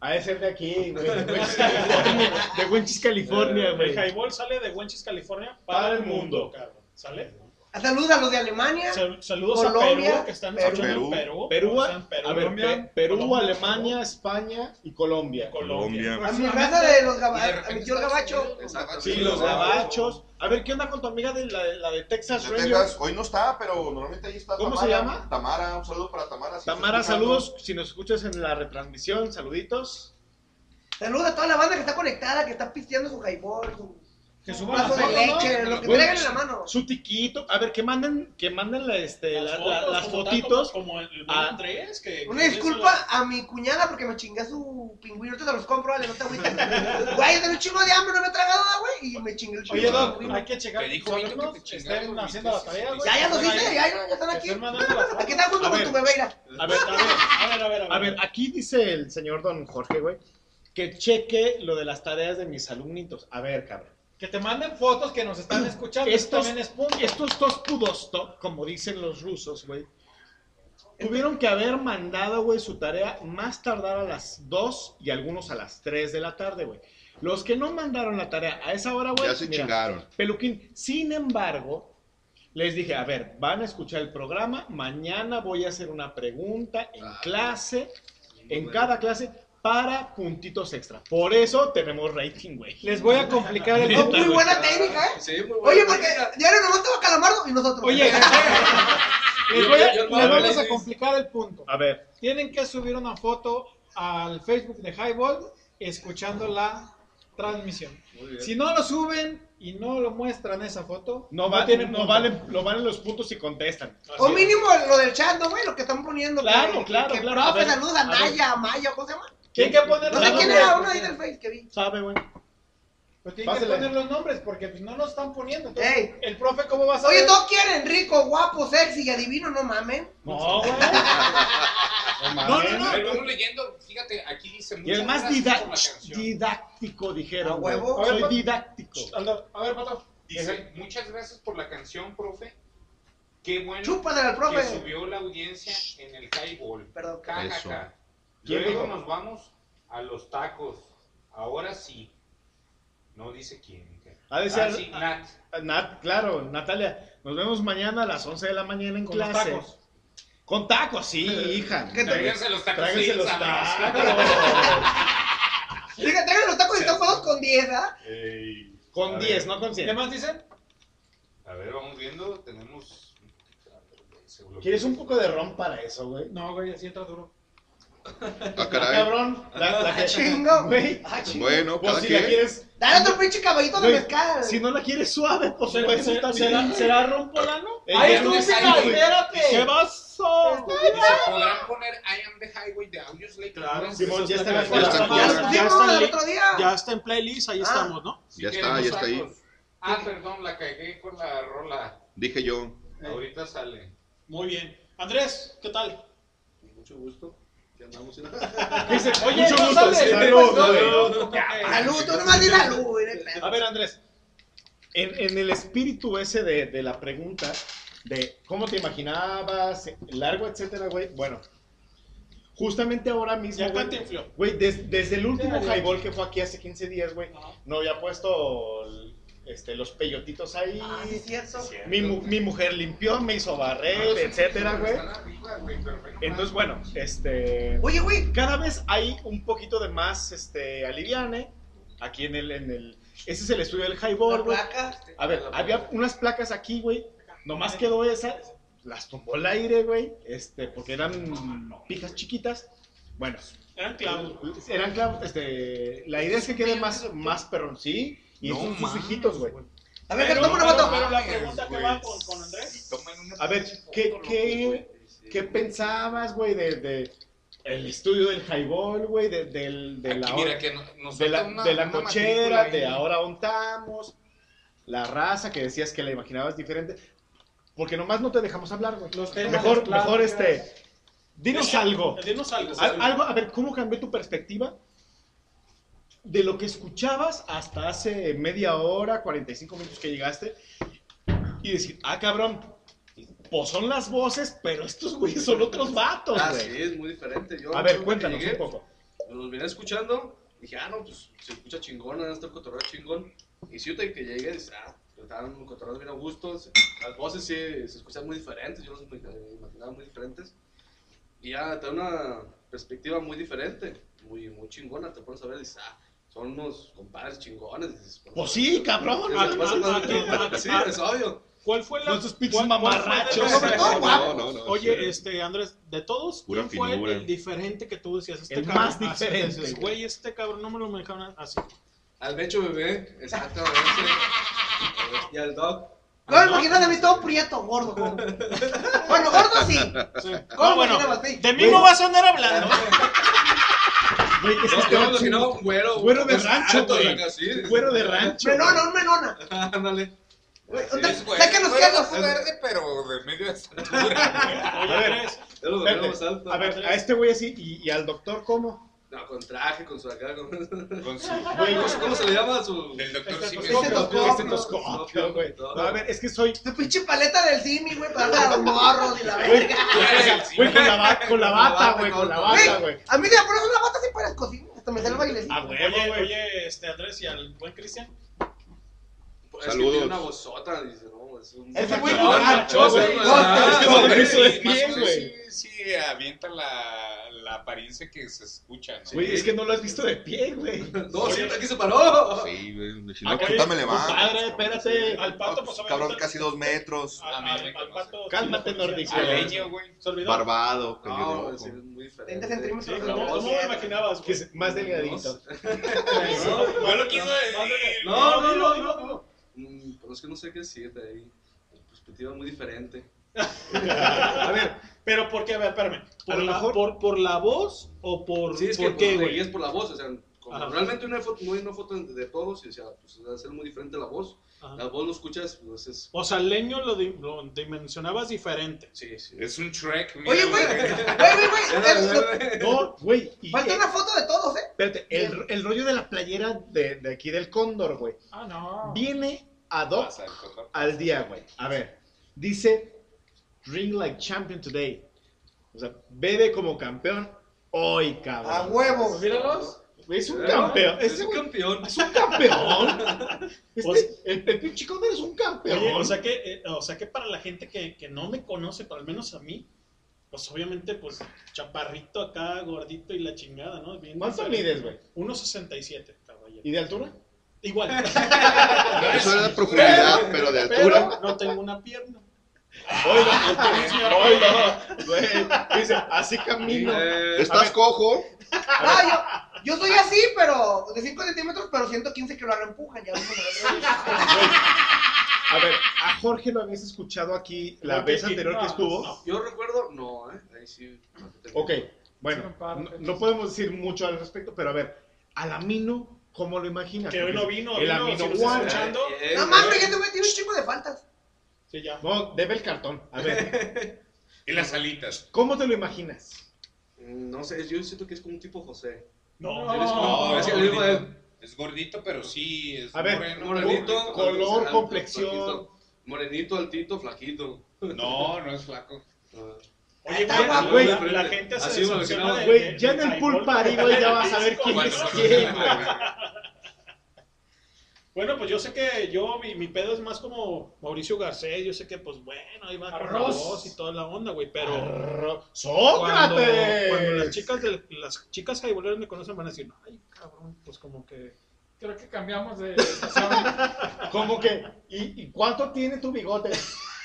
ha de ser de aquí, güey, de Wenchis, California, California, El güey. Highball sale de Wenchis, California Para para el mundo, mundo. cabrón. ¿Sale? Saludos a los de Alemania. Sal- saludos Colombia, a Perú, que están Perú. Perú. Perú. Perú, a ver, Colombia, Perú, Colombia, Alemania, España y Colombia. Colombia. A mi raza de los gabachos. A mi tío gabacho. Sí, los gabachos. A ver, ¿qué onda con tu amiga de la, la de Texas De? Texas, hoy no está, pero normalmente ahí está ¿Cómo Tamara. se llama? Tamara, un saludo para Tamara. si Tamara, saludos. Si nos escuchas en la retransmisión, saluditos. Saludos a toda la banda que está conectada, que está pisteando su highball, su Que su suban las de fotos, leche, ¿no? lo que traigan en la mano. Su tiquito. A ver, que manden, que manden la, este, la- la- fotos, las como fotitos. tanto Como el, el Ah. Andrés, que... Una que disculpa a mi cuñada porque me chingué su pingüino, te los compro, vale, no te agüites. Güey, tengo un chingo de hambre, no me he tragado nada, güey. Y me chingué el Oye, chido. Doc, hay que checar Te dijo que te estén haciendo la tarea, güey. Ya, ya los hice, ya, ya, están aquí. La. Aquí están junto A con tu bebé, mira. A ver, a ver, A ver, a ver, a ver, aquí dice el señor don Jorge, güey, que cheque lo de las tareas de mis alumnitos. A ver, cabrón. Que te manden fotos que nos están escuchando. Estos, Esto también es punto. estos dos pudosto, como dicen los rusos, güey, tuvieron que haber mandado, güey, su tarea más tardar a las 2 y algunos a las 3 de la tarde, güey. Los que no mandaron la tarea a esa hora, güey, Ya se mira, chingaron. Peluquín, sin embargo, les dije, a ver, van a escuchar el programa, mañana voy a hacer una pregunta en clase, en cada clase, para puntitos extra. Por eso tenemos rating, güey. Les voy a complicar el No, muy buena técnica, ¿eh? Sí, muy bueno. Oye, porque diario nomás estaba Calamardo y nosotros. Oye, les, voy a- Yo- yo- les yo- vamos a complicar el punto. A ver, Tienen que subir una foto al Facebook de Highball escuchando la transmisión. Si no lo suben y no lo muestran esa foto, no, va- tienen no valen, no valen los puntos si contestan. O mínimo lo del chat, ¿no, güey? Lo que están poniendo. Claro, que, claro, que claro. A profe, ver, saludos a a ver. Maya, a Maya, ¿cómo se llama? Tienen que poner los sé quién nombres. era uno ahí del Face que vi. Sabe, güey. Pues tienen que Pásale. poner los nombres porque pues, no nos están poniendo. Entonces, Ey. el profe, ¿cómo va a saber? Oye, todos quieren rico, guapo, sexy y adivino, no mamen. No, güey. No, no, no. Ver, vamos leyendo. Fíjate, aquí dice. Y el muchas más gracias dida- por la canción. didáctico, dijeron. A güey. huevo. A ver, Soy didáctico. Aldo, A ver, Pato. Dice, muchas gracias por la canción, profe. Qué bueno Chúpasela al que profe. subió la audiencia en el highball. Perdón. Eso. Cajaja. ¿Quién Luego dijo? nos vamos a los tacos. Ahora sí. No dice quién. Ha de ser- Ah, sí, Nat. Nat, claro, Natalia, nos vemos mañana a las 11 de la mañana en Con los clase. tacos. Con tacos, sí, hija. ¿Qué te- Tráiganse los tacos. Tráiganse los tacos. Diga, traigan los tacos y están con 10, ¿ah? Con a 10, ver, no con ¿Qué 100. más dicen? A ver, vamos viendo. Tenemos. ¿Quieres un poco de ron para eso, güey? No, güey, así entra duro. Ah, Ah, caray. cabrón. La, la que... Chingo. Güey, Ah, chingo. Bueno, pues cada si la quien. quieres... Dale otro pinche caballito de Güey, mezcal. Si no la quieres suave, por ¿Será, supuesto, será, bien. será ron polano? Ey, ¡Ay, ya estúpida! no sé, güey. ¡Espérate! ¿Qué pasó? Dice, ¿podrán poner I am the highway de Audio Slate? Claro, Simón, ya está en Ya la Ya está Ya. Ya pusimos está el li- otro día. Ya está en playlist, ahí Ah. estamos, ¿no? Ya está, ya está ahí. Ah, perdón, la cagué con la rola. Dije yo. Ahorita sale. Muy bien. Andrés, ¿qué tal? Mucho gusto. Dice, Oye, mucho no gusto. sale. Salud, Salud, güey. Salud, tú nomás di hay pedo. A ver, Andrés, en, en el espíritu ese de, de la pregunta, de cómo te imaginabas, largo, etcétera, güey, bueno, justamente ahora mismo, Ya güey, cantinfló. güey, des- desde el último highball que fue aquí hace 15 días, güey, Ajá. no había puesto el- este, los peyotitos ahí, Ah, sí, cierto. mi, mi mujer limpió, me hizo barrer, etcétera, güey. Entonces, bueno, este... Oye, güey. Cada vez hay un poquito de más, este, aliviane, aquí en el, en el... Ese es el estudio del highball, güey. A ver, había unas placas aquí, güey. Nomás quedó esa. Las tumbó el aire, güey. Este, porque eran pijas chiquitas. Bueno, Eran clavos. eran clavos. Este, la idea es que quede más, más perrón, sí. Y No son sus hijitos, güey. A ver, Pero, toma una foto. pero la pregunta que va con, con Andrés. A ver, ¿qué, qué, qué pensabas, güey, de, de el estudio del highball, güey, de, del, de la Aquí, mira, que no- nos de la, una- de la cochera, de ahora untamos, la raza que decías que la imaginabas diferente. Porque nomás no te dejamos hablar, güey. Los temas, Mejor, mejor este. Dinos algo. Dinos algo. Al- algo. A ver, ¿cómo cambió tu perspectiva? De lo que escuchabas hasta hace media hora, 45 minutos que llegaste. Y decir, ah, cabrón. Pues son las voces, pero estos güeyes son otros vatos, Ah, güey. sí, es muy diferente. Yo, A ver, cuéntanos llegué, un poco. Los vine escuchando, dije, ah, no, pues se escucha chingón, en este cotorreo chingón. Y si yo te que llegué, dice, ah, estaban cotorreos bien a gusto, las voces sí se escuchan muy diferentes, yo los imag- imaginaba muy diferentes. Y ya te da una perspectiva muy diferente, muy, muy chingona, te pones a ver y dices, ah, son unos compadres chingones. dices, Pues sí, cabrón. Sí, es obvio. ¿Cuál fue la. No, estos pinches mamarrachos. Sobre todo. No, no, no. Oye, sí. este, Andrés, de todos, Pura ¿quién fue el diferente que tú decías? Este El cabrón, más diferente, dices, güey. Este cabrón no me lo manejaban así. Al Becho Bebé, exactamente. y al Doc. No me imaginas a mí todo prieto, gordo. como. Bueno, gordo sí. Sí. ¿Cómo bueno, de mí no vas a andar hablando. Güey, que me vato- imaginaba un güero. Güero de pues, rancho, güey. Güero de rancho. Menona, un menona. Ándale. Güey, Es ¿dónde- güey, Sáquenos güey, quesos. es verde, pero de medio estatura. A ver, a este güey así y al doctor cómo? No, con traje, con su acá, con... Con su... Güey, ¿cómo, cómo se le llama su...? El doctor Este Simi. Estetoscopio, estetoscopio, güey. No, a ver, es que soy Tu pinche paleta del Simi, güey, para darle a los morros y la verga. güey, con la bata, con la bata, güey, con la bata, güey. A mí me pones una bata así para el cocina. Hasta me sale el bailecito. A huevo, Oye, güey. oye, este Andrés y al buen Cristian. Es que Saludos. tiene una vozota, dice, no, es un... Ese güey No, borracho, no, güey. no, No, que sí, sí, sí avienta la, la apariencia que se escucha, ¿no? Güey, es que no lo has visto de pie, güey. No, siempre aquí se paró. Sí, güey. Si no, puta me levanto. Compadre, espérate. Al pato, pues Cabrón, casi dos metros. Al, al- me al pato. Cálmate, sí nórdico. Aleño, güey. Se olvidó. Barbado, No, pelirrojo. es muy diferente. 20 centímetros Sí, de ¿cómo, me imaginabas, Que es más delgadito. No lo quiso decir. No, no, dilo, no, dilo, no. dilo. Mm, Pero es que no sé qué decirte ahí. Perspectiva muy diferente. A ver, Pero ¿por qué? A ver, espérame. ¿Por, A lo la, mejor- por, ¿Por la voz o por, Sí, es que qué, güey? y es por la voz, o sea, como Ajá. realmente no hay foto, no hay una foto de, todos, y o sea, pues va a ser muy diferente la voz. Ajá. La voz lo escuchas, pues es... O sea, leño lo, di- lo dimensionabas diferente. Sí, sí. Es un Shrek. mira, Oye, güey, güey. güey, no, güey. Falta una foto de todos, ¿eh? Espérate, el, el rollo de la playera de, de aquí del cóndor, güey. Ah, no. Viene ad hoc al día, güey. A ver, dice Drink like champion today. O sea, bebe como campeón hoy, cabrón. A huevo. Míralos. Es un campeón. Es un campeón. Es un campeón. Este, el, pinche Cóndor es un campeón. Oye, o sea que, eh, o sea que para la gente que, que no me conoce, pero al menos a mí, pues obviamente, pues chaparrito acá, gordito y la chingada, ¿no? Bien ¿Cuánto mides, güey? 1.67, caballero. ¿Y de altura? Igual. Eso era de profundidad, pero de altura. Pero no tengo una pierna. Oiga, oiga, güey. Dice, así camino. Eh, Estás cojo. Ah, yo, yo soy así, pero de 5 centímetros, pero 115 que lo reempujan. Ya día. A ver, a Jorge lo habías escuchado aquí la Jorge, vez anterior que No, estuvo. Yo recuerdo, no, ¿eh? Ahí sí. Ok, bueno, no, no podemos decir mucho al respecto, pero a ver, al Amino, ¿cómo lo imaginas? Que hoy no vino, El vino, Amino si escuchando. No mames, ya te metí un chingo de faltas. Sí, ya. No, debe el cartón. A ver, Y las alitas. ¿cómo te lo imaginas? Mm, No sé, yo siento que es como un tipo José. No, Él es como- No, es gordito. Es gordito, pero sí es A ver, moreno. Morenito, Color, alto, complexión. flaquito. Morenito, altito, flaquito. No, no es flaco. Ah. Oye, Ah, güey, la, la gente se Así decepciona de- Güey, de- ya en el pool party, güey, ya vas a ver quién es quién, güey. Bueno, pues yo sé que yo, mi, mi pedo es más como Mauricio Garcés, yo sé que pues bueno, ahí va con Arroz. voz y toda la onda, güey, pero Arro- cuando, ¡Sócrates! cuando las chicas de, las chicas jaiboleras me conocen van a decir, ay, cabrón, pues como que Creo que cambiamos de. ¿Cómo que? ¿Y, y cuánto tiene tu bigote?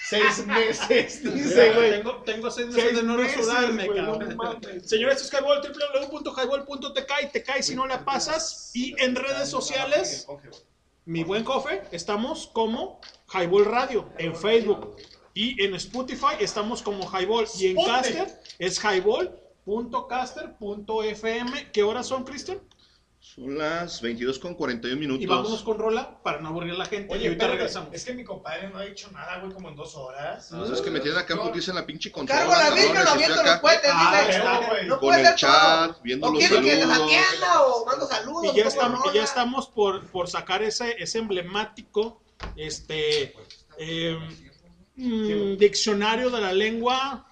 Seis meses, dice, güey. tengo, tengo seis meses Seis de no resudarme, no cabrón. mames. Señores, esto es Highball, www.highball.tk y te cae si no la pasas. Y en redes sociales, mi buen Cofe, estamos como Highball Radio en Facebook. Y en Spotify estamos como Highball. Y en. Caster es highball.caster.fm. ¿Qué horas son, Cristian? Son las 22 con 41 minutos. Y vámonos con Rola para no aburrir a la gente. y Oye, ahorita espérate, regresamos. es que mi compadre no ha dicho nada, güey, como en dos horas. No, es que me tienen acá en putiza en la pinche consola. Cargo la lo estoy aviento acá los cohetes, Ah, dice. está, güey. No Con el chat, todo. viendo O los quiere que les saludos. atienda o mando saludos. Y ya, estamos, y ya estamos por, por sacar ese, ese emblemático este, eh, mm, diccionario de la lengua.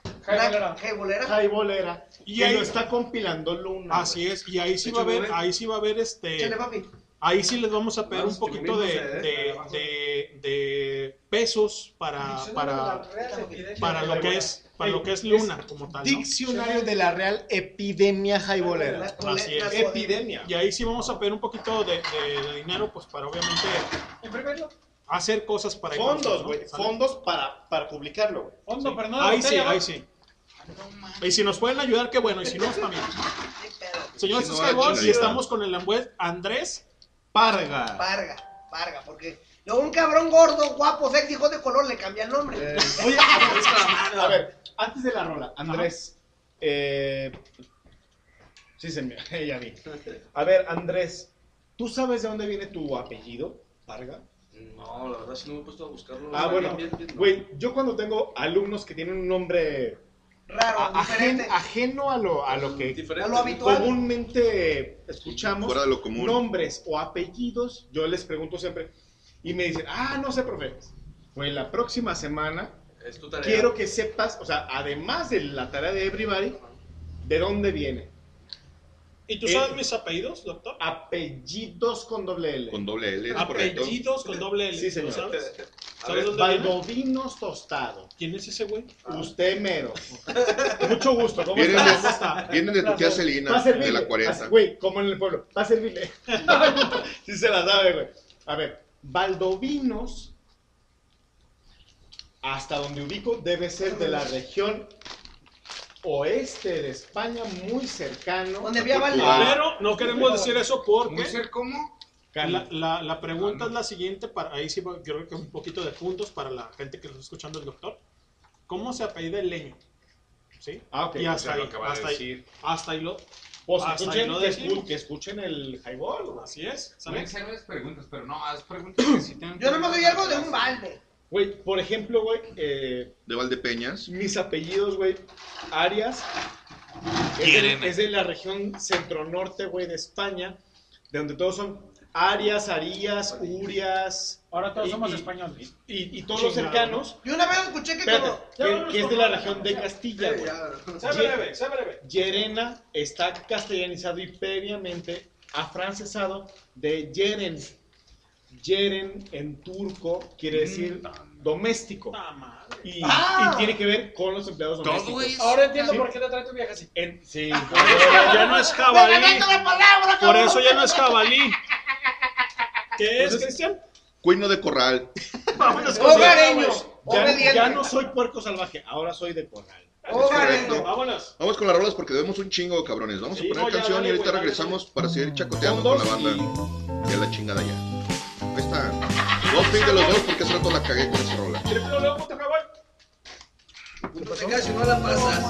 Jaibolera. Jaibolera. Y que ahí- lo está compilando Luna. Así es, y ahí sí va a haber, ahí sí va a haber este. Papi. Ahí sí les vamos a pedir un poquito de, chiquimitos, de, de, de pesos para, para, para lo que es, para lo que es Luna como tal. ¿no? Diccionario de la Real Epidemia Jaibolera. Así es. Epidemia. Y ahí sí vamos a pedir un poquito de, de- de dinero, pues para obviamente hacer cosas para Fondos, güey. Fondos para, para publicarlo, güey. Fondo, pero no Ahí sí, ahí ¿no? sí. Y si nos pueden ayudar, qué bueno. Y si no, está bien. Señor Si no, y estamos con el Ambuez Andrés. Parga. Parga, parga, porque luego un cabrón gordo, guapo, sexy, hijo de color, le cambia el nombre. Oye, a ver, a ver, antes de la rola, Andrés, eh, Sí, se me... ya vi. A ver, Andrés, ¿tú sabes de dónde viene tu apellido, Varga? No, la verdad sí no me he puesto a buscarlo. Ah, bueno, no. güey, yo cuando tengo alumnos que tienen un nombre Raro, a- ajen- diferente. ajeno a lo, a lo que A lo habitual. comúnmente escuchamos, Fuera de lo común. nombres o apellidos, yo les pregunto siempre y me dicen, ah, no sé, profe. Pues la próxima semana Es tu tarea. quiero que sepas, o sea, además de la tarea de everybody, de dónde viene. ¿Y tú Eh, sabes mis apellidos, doctor? Apellidos con doble L. Con doble L, es correcto. Apellidos con doble L. Sí, señor. ¿lo sabes? A ¿Sabes ver, dónde viene? Valdovinos Tostado. ¿Quién es ese güey? Usted mero. Mucho gusto. ¿Cómo Vienen está? de- ¿Cómo está? vienen de tu tía Celina, Va a servirle. de la 40. Así, Güey, como en el pueblo. Va a servirle. sí se la sabe, güey. A ver, Valdovinos, hasta donde ubico, debe ser de la región oeste de España, muy cercano. Donde había Pero no queremos decir eso porque. ¿Muy ser cómo? La, la, la pregunta es la siguiente, para, ahí sí creo que un poquito de puntos para la gente que lo está escuchando el doctor. ¿Cómo se apellida el leño? ¿Sí? Ah, ok. Y hasta O sea, ahí, lo hasta ahí, decir. hasta ahí lo... Pues hasta escuchen, ahí lo que, escu- que escuchen el highball. Así es, preguntas, pero no, haz preguntas que sí tengan Yo que oí ver algo de un balde. Güey, por ejemplo, güey, eh, De Valdepeñas. mis apellidos, güey, Arias, es de, es de la región centro-norte, güey, de España, de donde todos son Arias, Arías, Urias. Ahora todos y- somos y- españoles. Y, y todos los cercanos. Yo una vez escuché que Espérate, como... que, que es de la región de Castilla, güey. Yerena está castellanizado y previamente afrancesado de Yeren. Yeren en turco quiere decir doméstico. Y, Ah. y tiene que ver con los empleados domésticos. es- Ahora entiendo Sí. por qué te trae tu vieja así. En- sí, Ya no es jabalí. ¡Regálate la palabra, Por eso ya no es jabalí. ¿Qué es, Entonces- Cristian? Cuino de corral. Vámonos con ya, ya no soy puerco salvaje, ahora soy de corral. Vámonos. Vamos con las rolas porque debemos un chingo, cabrones. Vamos Sí, a poner no, ya, canción dale, y ahorita güey, dale, regresamos para seguir chacoteando Con con la banda. Y a la chingada ya. Ahí está. Dos pin de los dos porque hace rato la cagué con esa rola. No te no la pasas.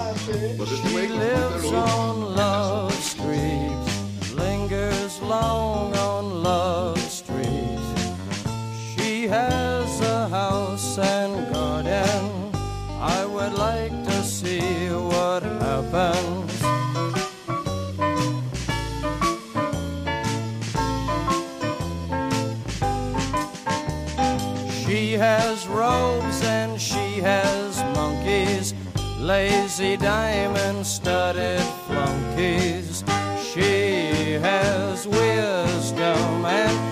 Pues este güey. lives luego- on Love Street, lingers long lazy diamond studded flunkies. She has wisdom and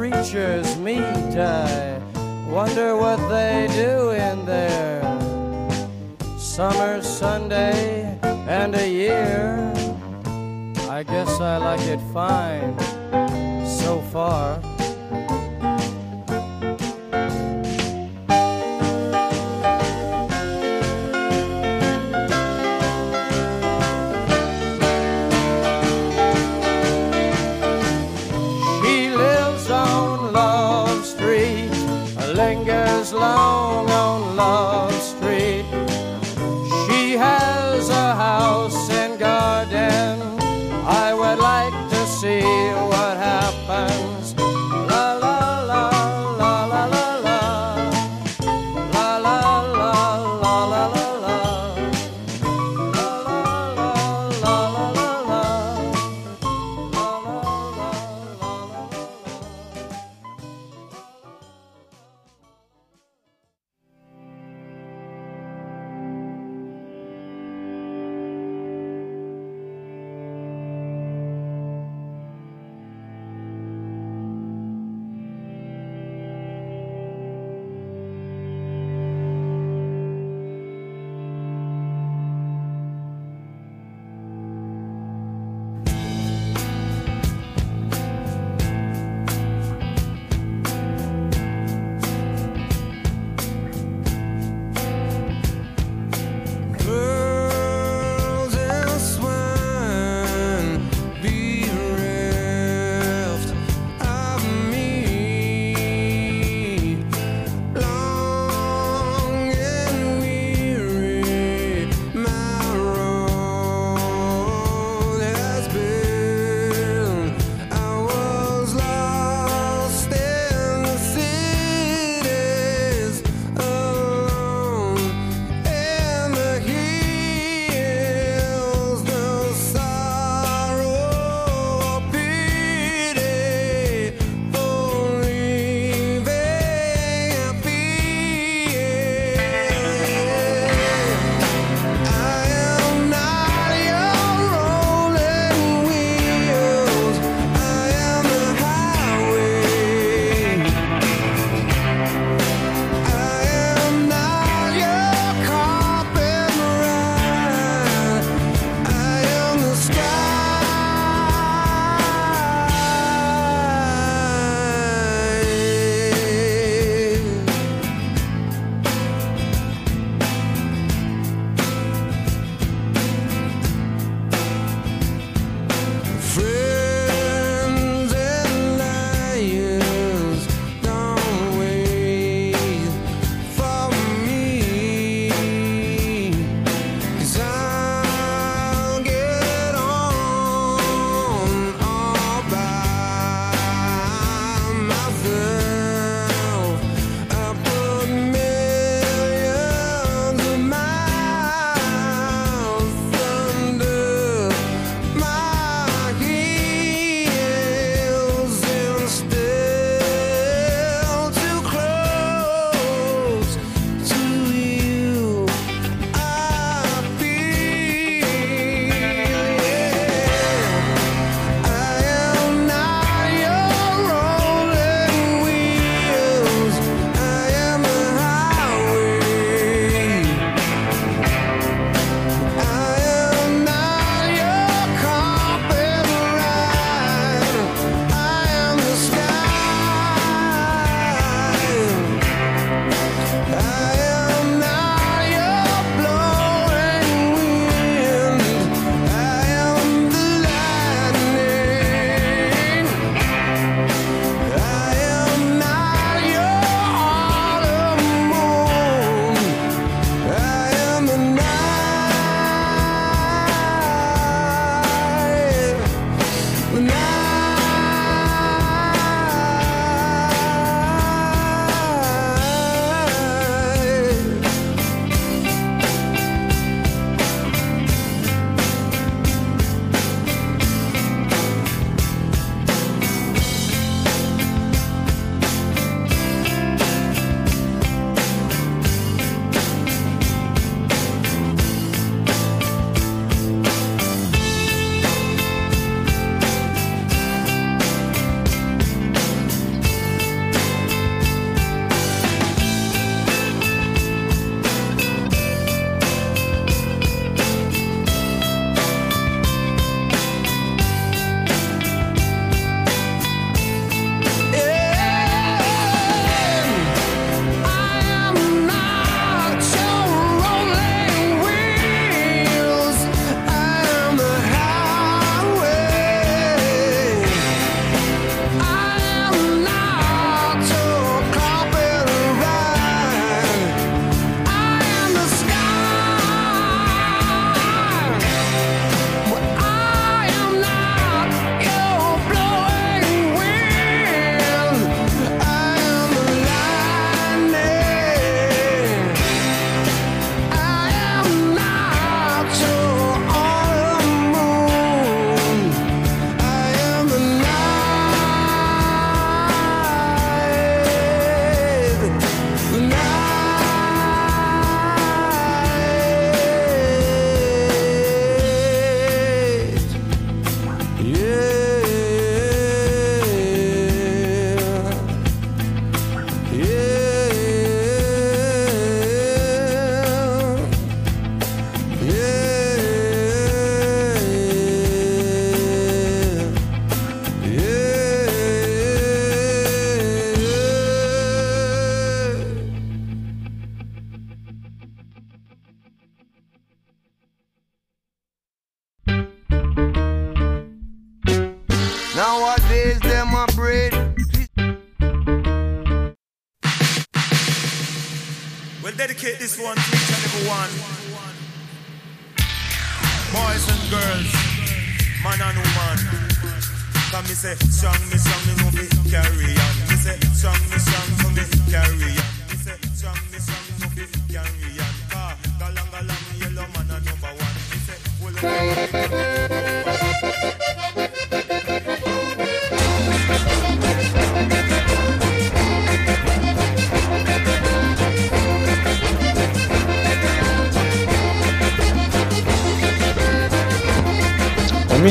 creatures meet. I wonder what they do in there. Summer, Sunday, and a year. I guess I like it fine so far.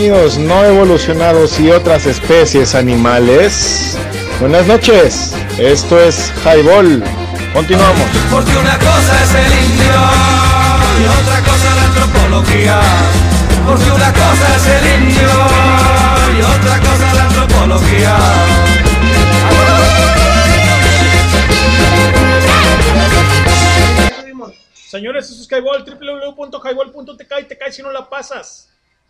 No evolucionados y otras especies animales. Buenas noches. Esto es Highball. Continuamos. Porque una cosa es el indio y otra cosa la antropología. Porque una cosa es el indio y otra cosa la antropología. Señores, eso es Skyball, www.highball.tk y te caes si no la pasas.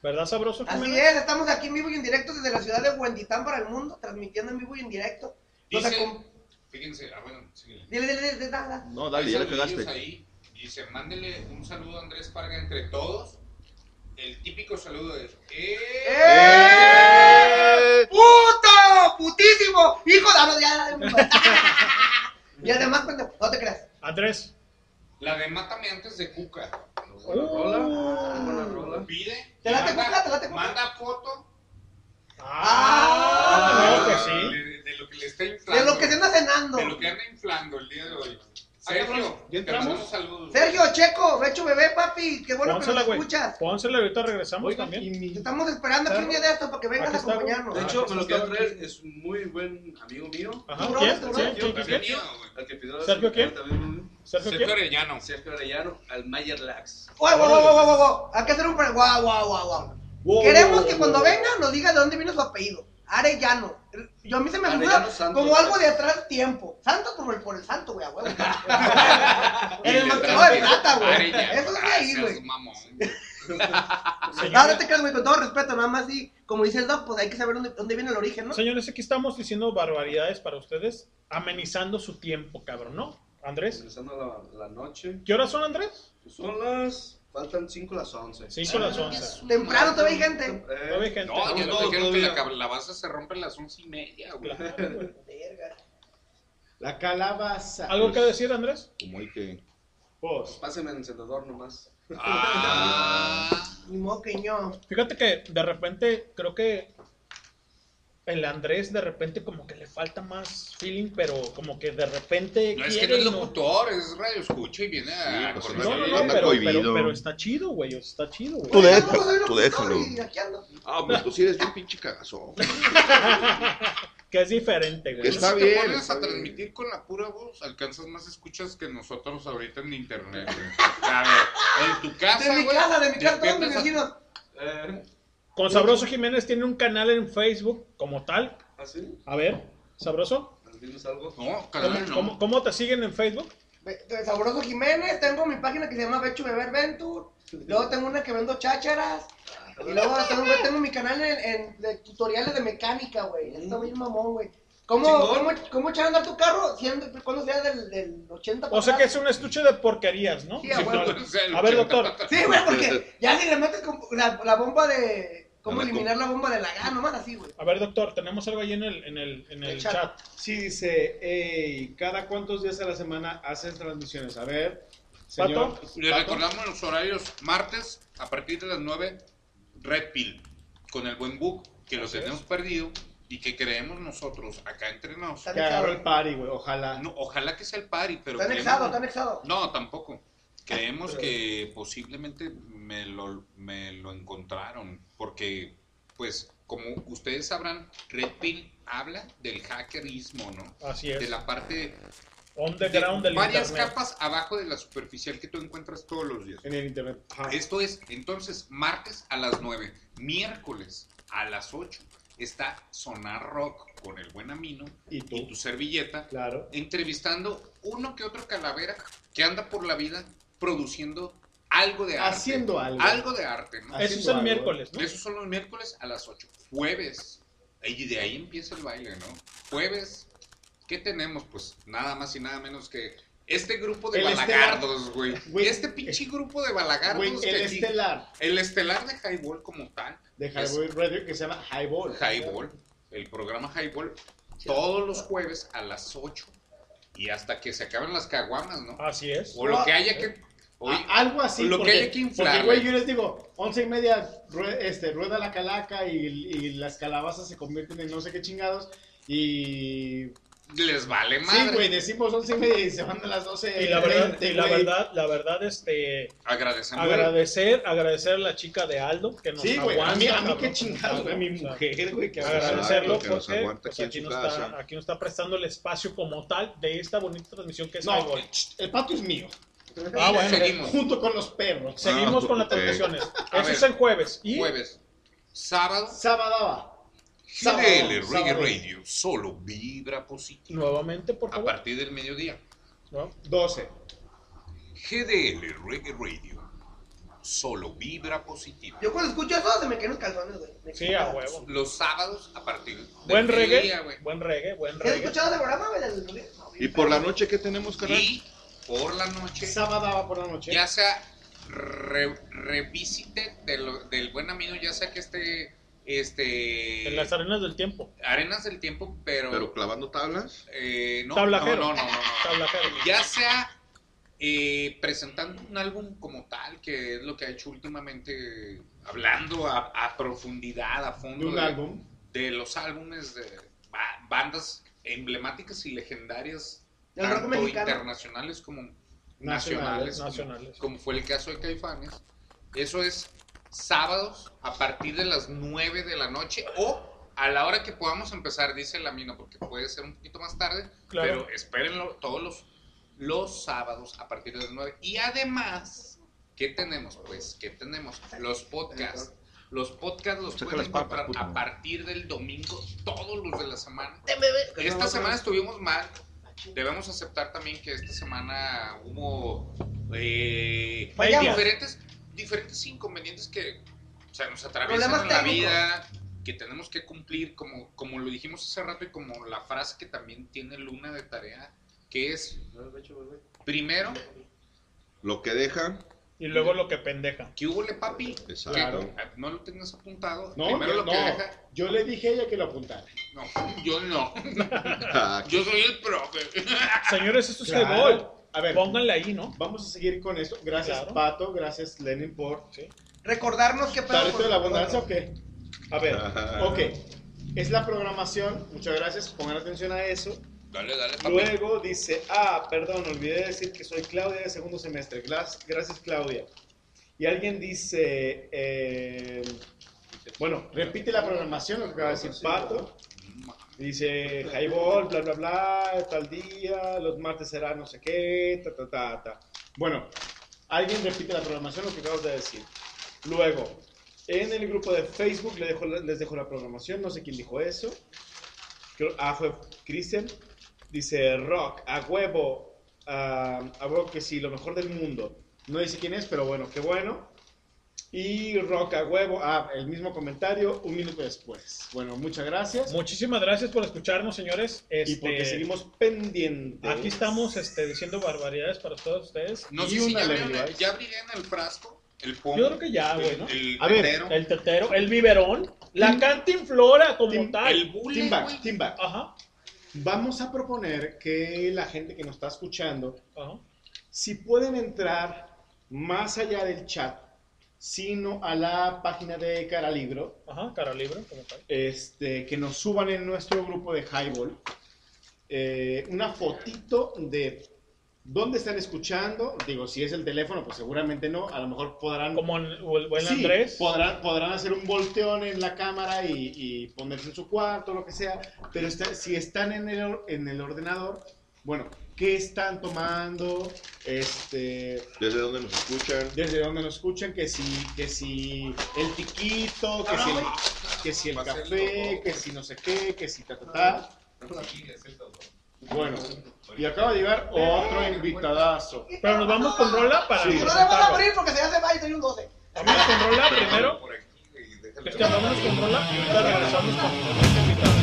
¿Verdad, sabroso? Así es, estamos aquí en vivo y en directo desde la ciudad de Huentitán para el mundo, transmitiendo en vivo y en directo. Nos Dice, acom- fíjense, ah, bueno, síguele. Dile, dile, dile, dile, dale. No, dale, ya le cagaste. Ahí, dice, mándele un saludo a Andrés Parga entre todos. El típico saludo es... ¡Eh! ¡Eh! ¡Puto! ¡Putísimo! ¡Hijo de... ah, no, ya, ya, Y además, pendejo, no te creas. Andrés. La de Mátame antes de Cuca. Uh. Pide. ¿Te late manda- Cuca? ¿Te late Cuca? Manda foto. Ah, no, que sí. De, de lo que le está inflando. De lo que se anda cenando. De lo que anda inflando el día de hoy. Sergio, te entramos? Sergio, Checo, Becho Bebé, papi, qué bueno que nos güey. escuchas. Pónsela, ahorita regresamos también. y mi- Te estamos esperando aquí un día de esto para que vengas Aquí a está, güey. acompañarnos. De hecho, me lo quiero traer, es un muy buen amigo mío. Ajá, ¿Tu ¿quién? ¿Sergio quién? también, ¿Sergio Sergio. Sergio Arellano, al Mayer Lax. Guau, guau, guau, guau, guau, guau. Hay que hacer un... pre- Guau, guau, guau, guau. Wow, Queremos wow, que wow, cuando wow. venga nos diga de dónde viene su apellido. Arellano. Yo a mí se me figura Santos. como algo de atrás tiempo. Santo por el, por el santo, güey, a huevo. en el Y marcador de plata, güey. Eso es de ahí, güey. No, no te creas, güey, con todo respeto, nada más sí. Como dice el doc, pues hay que saber dónde, dónde viene el origen, ¿no? Señores, aquí estamos diciendo barbaridades para ustedes, amenizando su tiempo, cabrón, ¿no? Andrés, Regresando a la, la noche. ¿qué horas son, Andrés? Pues son las. Faltan 5 las 11. 5 a las 11. Temprano todavía hay gente. Eh, Todavía hay gente. No, Estamos nos todos dijeron que la calabaza se rompe a las once y media, güey. Verga. La calabaza. ¿Algo que decir, Andrés? Como hay que. Pues, Páseme el encendedor nomás. Ah, Ni modo que no. Fíjate que de repente creo que el Andrés de repente como que le falta más feeling, pero como que de repente no es que no es y no- locutor, es radio escucha y viene a pues, No, no, no, Anda pero, pero, pero está chido, güey, está chido, güey. Tú déjalo, ¿cómo soy tú locutor déjalo. Ah, pues tú sí eres bien pinche cagazo. Que es diferente, güey. Está si te bien, pones está a bien. transmitir con la pura voz, alcanzas más escuchas que nosotros ahorita en internet, güey. A ver, en tu casa, De mi güey, casa, de mi casa, todos mis a- vecinos. Eh, Con Sabroso Jiménez tiene un canal en Facebook como tal. ¿Así? A ver, Sabroso. No, ¿cómo, canal no. cómo- cómo te siguen en Facebook? Sabroso Jiménez, tengo mi página que se llama Becho Beber Venture. Luego tengo una que vendo chácharas. Y luego tengo, tengo mi canal en, en- de tutoriales de mecánica, güey. Está bien mamón, güey. ¿Cómo, cómo, ¿Cómo echar a andar tu carro siendo, cuando sea del, del 80 O sea que es un estuche de porquerías, ¿no? Sí, a ver, 80 doctor. Sí, güey, porque ya si le metes la, la bomba de... ¿Cómo eliminar la bomba de la gana? Nomás así, güey. A ver, doctor, tenemos algo ahí en el, en el, en el El chat. chat. sí dice, hey, ¿cada cuántos días a la semana haces transmisiones? A ver, señor. Pato. Le Pato. recordamos los horarios martes a partir de las 9, Red Pill, con el buen book, que lo tenemos perdido y que creemos nosotros acá entre nos. Está Que agarró el party, güey, ojalá. No, ojalá que sea el party, pero Está anexado, está anexado. No, tampoco. Creemos que posiblemente me lo, me lo encontraron, porque, pues, como ustedes sabrán, Red Pill habla del hackerismo, ¿no? Así es. De la parte On the de ground del varias internet. capas abajo de la superficial que tú encuentras todos los días. En el internet. Ajá. Esto es, entonces, martes a las 9, miércoles a las 8, está Sonar Rock con el buen Amino ¿Y tú? y tu servilleta, Claro. entrevistando uno que otro calavera que anda por la vida produciendo algo de arte. Haciendo algo. Algo de arte, ¿no? Eso es el algo. miércoles, ¿no? Esos son los miércoles a las 8. Jueves Y de ahí empieza el baile, ¿no? Jueves, ¿qué tenemos? Pues nada más y nada menos que este grupo de El balagardos, güey. Este pinche grupo de balagardos. El aquí- estelar El estelar de Highball como tal. de es Highball Radio que se llama Highball. Highball. El programa Highball. Todos los jueves a las 8. Y hasta que se acaben las caguamas, ¿no? Así es. O lo que haya que. oye, A- algo así. Lo porque, que haya que inflar. Porque, güey, yo les digo, once y media rue- este, rueda la calaca y, y las calabazas se convierten en no sé qué chingados. Y. Les vale madre. Sí, güey, decimos once y media y se van a las doce. Y la verdad, 20, y la verdad, la verdad, este, Agradecemos. agradecer, agradecer a la chica de Aldo que nos Sí, güey, a aguanta. mí, a mí qué chingados, güey, mi mujer, güey, que agradecerlo que nos porque aguanta pues, aquí nos está, aquí nos está prestando el espacio como tal de esta bonita transmisión que es No, el patio es mío. Ah, bueno. Seguimos. Junto con los perros. Seguimos Ah, con las transmisiones. Eso ver. es el jueves. Y Jueves. Sábado. Sábado. Sábado, GDL Reggae sábado. Radio. Solo vibra positivo. nuevamente, por A favor. partir del mediodía. ¿no? 12. GDL Reggae Radio. Solo vibra positivo. Yo cuando escucho eso se me caen los calzones, güey. Me Sí, a huevo. Los sábados a partir del Buen mediodía, reggae, güey. buen reggae, buen ¿Has reggae. escuchado ese programa, güey? del- ¿Y por la noche qué tenemos, carnal? Y por la noche, Sábado por la noche. ya sea re- revisite de lo- del buen amigo, ya sea que esté este En las arenas del tiempo. arenas del tiempo, pero, Pero clavando tablas. eh, no, Tablajero. no, no, no, no, no. Tablajero. ya sea eh, presentando un álbum como tal, que es lo que ha hecho últimamente, hablando a, a profundidad, a fondo De un álbum. de los álbumes de ba- bandas emblemáticas y legendarias, tanto mexicano. internacionales como Nacionales, nacionales, como- nacionales. Como, fue el caso de Caifanes. Eso es sábados a partir de las 9 de la noche o a la hora que podamos empezar, dice la mina, porque puede ser un poquito más tarde, Claro. pero espérenlo todos los, los sábados a partir de las 9. Y además, ¿qué tenemos? Pues, ¿qué tenemos? Los podcasts. Los podcasts los pueden encontrar a partir del domingo, todos los de la semana. Esta semana estuvimos mal. Debemos aceptar también que esta semana hubo eh, diferentes, diferentes inconvenientes que se nos atraviesan en la vida, que tenemos que cumplir, como, como lo dijimos hace rato y como la frase que también tiene Luna de tarea, que es, primero, Lo que deja. Y luego lo que pendeja. que hubo le papi, Exacto. que no lo tengas apuntado, No, primero yo, lo que no. deja, yo le dije a ella que lo apuntara. no, yo no, yo soy el profe. Señores, esto es Claro. Highball. A ver, Pónganle ahí, ¿no? vamos a seguir con esto. Gracias, Claro. Pato. Gracias, Lenin, por. Recordarnos qué pedo. ¿Tarito con- de la abundancia o qué? A ver, ok. Es la programación. Muchas gracias. Pongan atención a eso. Dale, dale, papi. Luego dice, ah, perdón, olvidé decir que soy Claudia de segundo semestre. Gracias, Claudia. Y alguien dice, eh, bueno, repite la programación, lo que acaba de decir Pato. Dice, highball, bla, bla, bla, tal día, los martes será no sé qué, ta, ta, ta, ta. Bueno, alguien repite la programación, lo que acabas de decir. Luego, en el grupo de Facebook les dejo, les dejo la programación, no sé quién dijo eso. Creo- ah, fue Cristian. Dice rock, a huevo, ah, a huevo que sí, lo mejor del mundo. No dice quién es, pero bueno, qué bueno. Y rock a huevo, ah, el mismo comentario un minuto después. Bueno, muchas gracias. Muchísimas gracias por escucharnos, señores. Y Este, porque seguimos pendientes. Aquí estamos este, diciendo barbaridades para todos ustedes. No Y sé si una ya, abrieron ya abrí en el frasco el pomo. Yo creo que ya, güey, ¿no? El, A ver, tetero, El tetero, el biberón, la cantinflora como Tim- tal. el bule, Team back, güey. team back. Ajá, Vamos a proponer que la gente que nos está escuchando, ajá. si pueden entrar más allá del chat, sino a la página de Caralibro, Ajá, cara libre, como tal. este, que nos suban en nuestro grupo de Highball eh, una fotito de dónde están escuchando. Digo, si es el teléfono, pues seguramente no. A lo mejor podrán. Como el buen Sí, Andrés. Podrán, podrán hacer un volteón en la cámara y, y ponerse en su cuarto, lo que sea. Pero está- si están en el, en el ordenador, bueno, qué están tomando, este, desde dónde nos escuchan, desde dónde nos escuchan, que si, que si el tiquito, que si el, que si el café, que si no sé qué, que si ta ta ta. Bueno, y acaba de llegar otro invitadazo. Pero nos vamos con Rola para. Sí. No a abrir porque se hace baile y un 12. Vamos con Rola primero. Este, con Rola y ahorita regresamos con este invitado.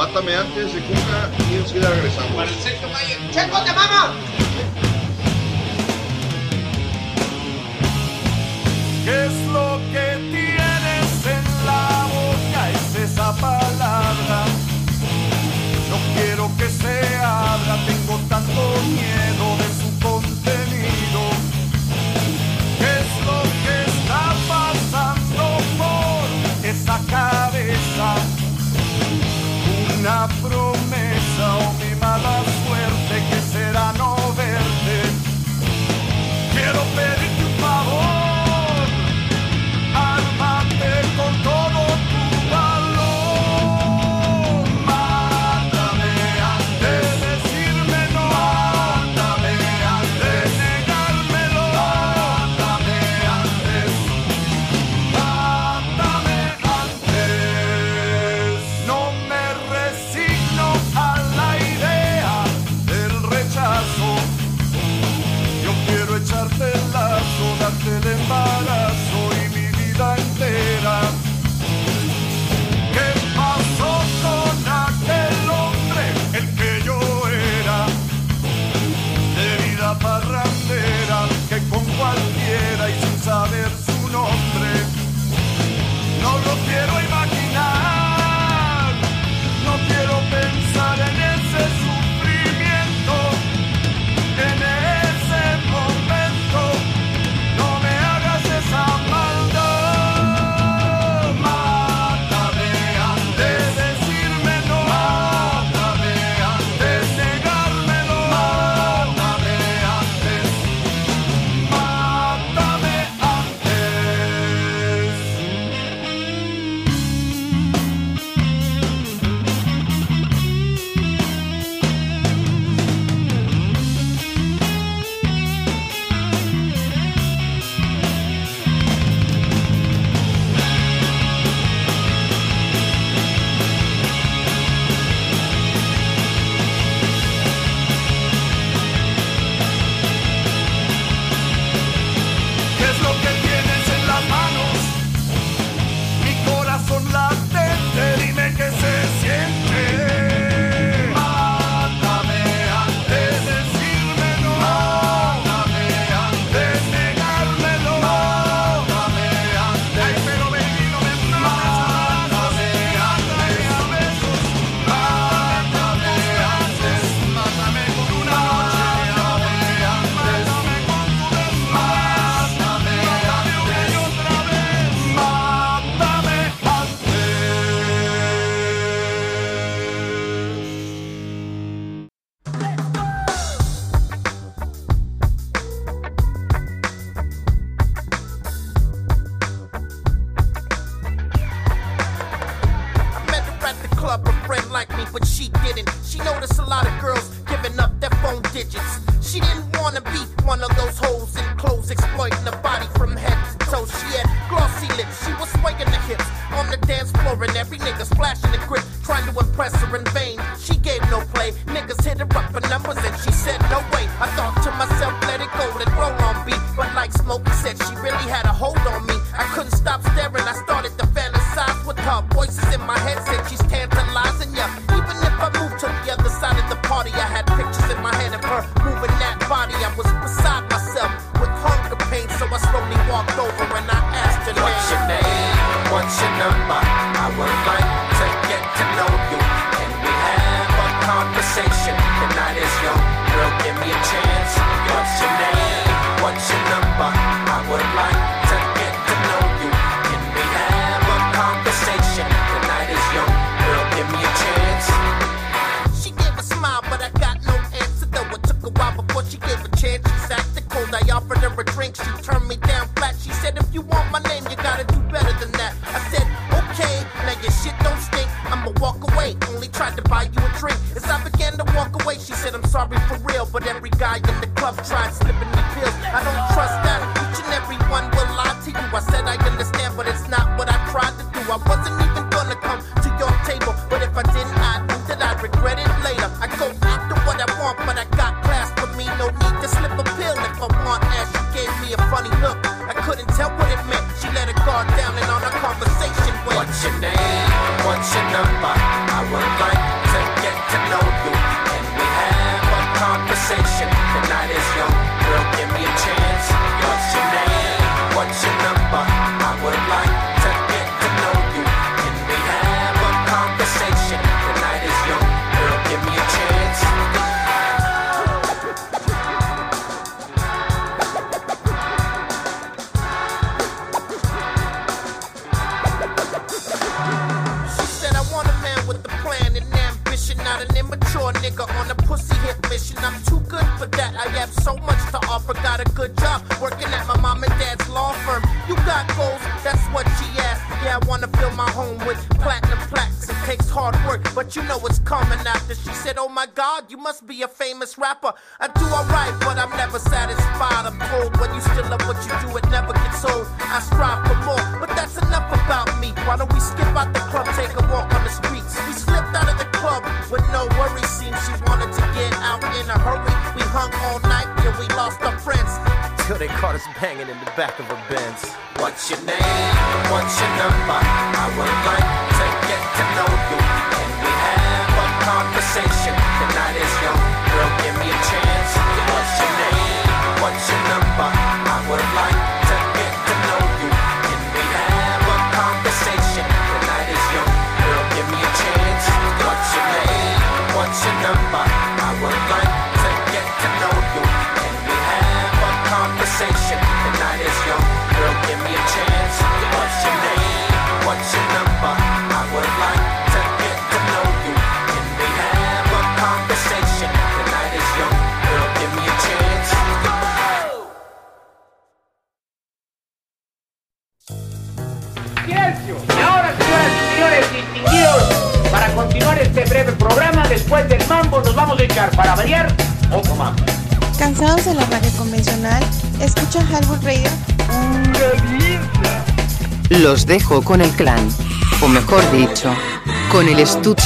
Mátame antes de Cuca y enseguida regresamos. Para el sexto mayo. ¡Checo, te mama! ¿Qué es lo que tienes en la boca? Es esa palabra. No quiero que se abra, tengo tanto miedo de su na.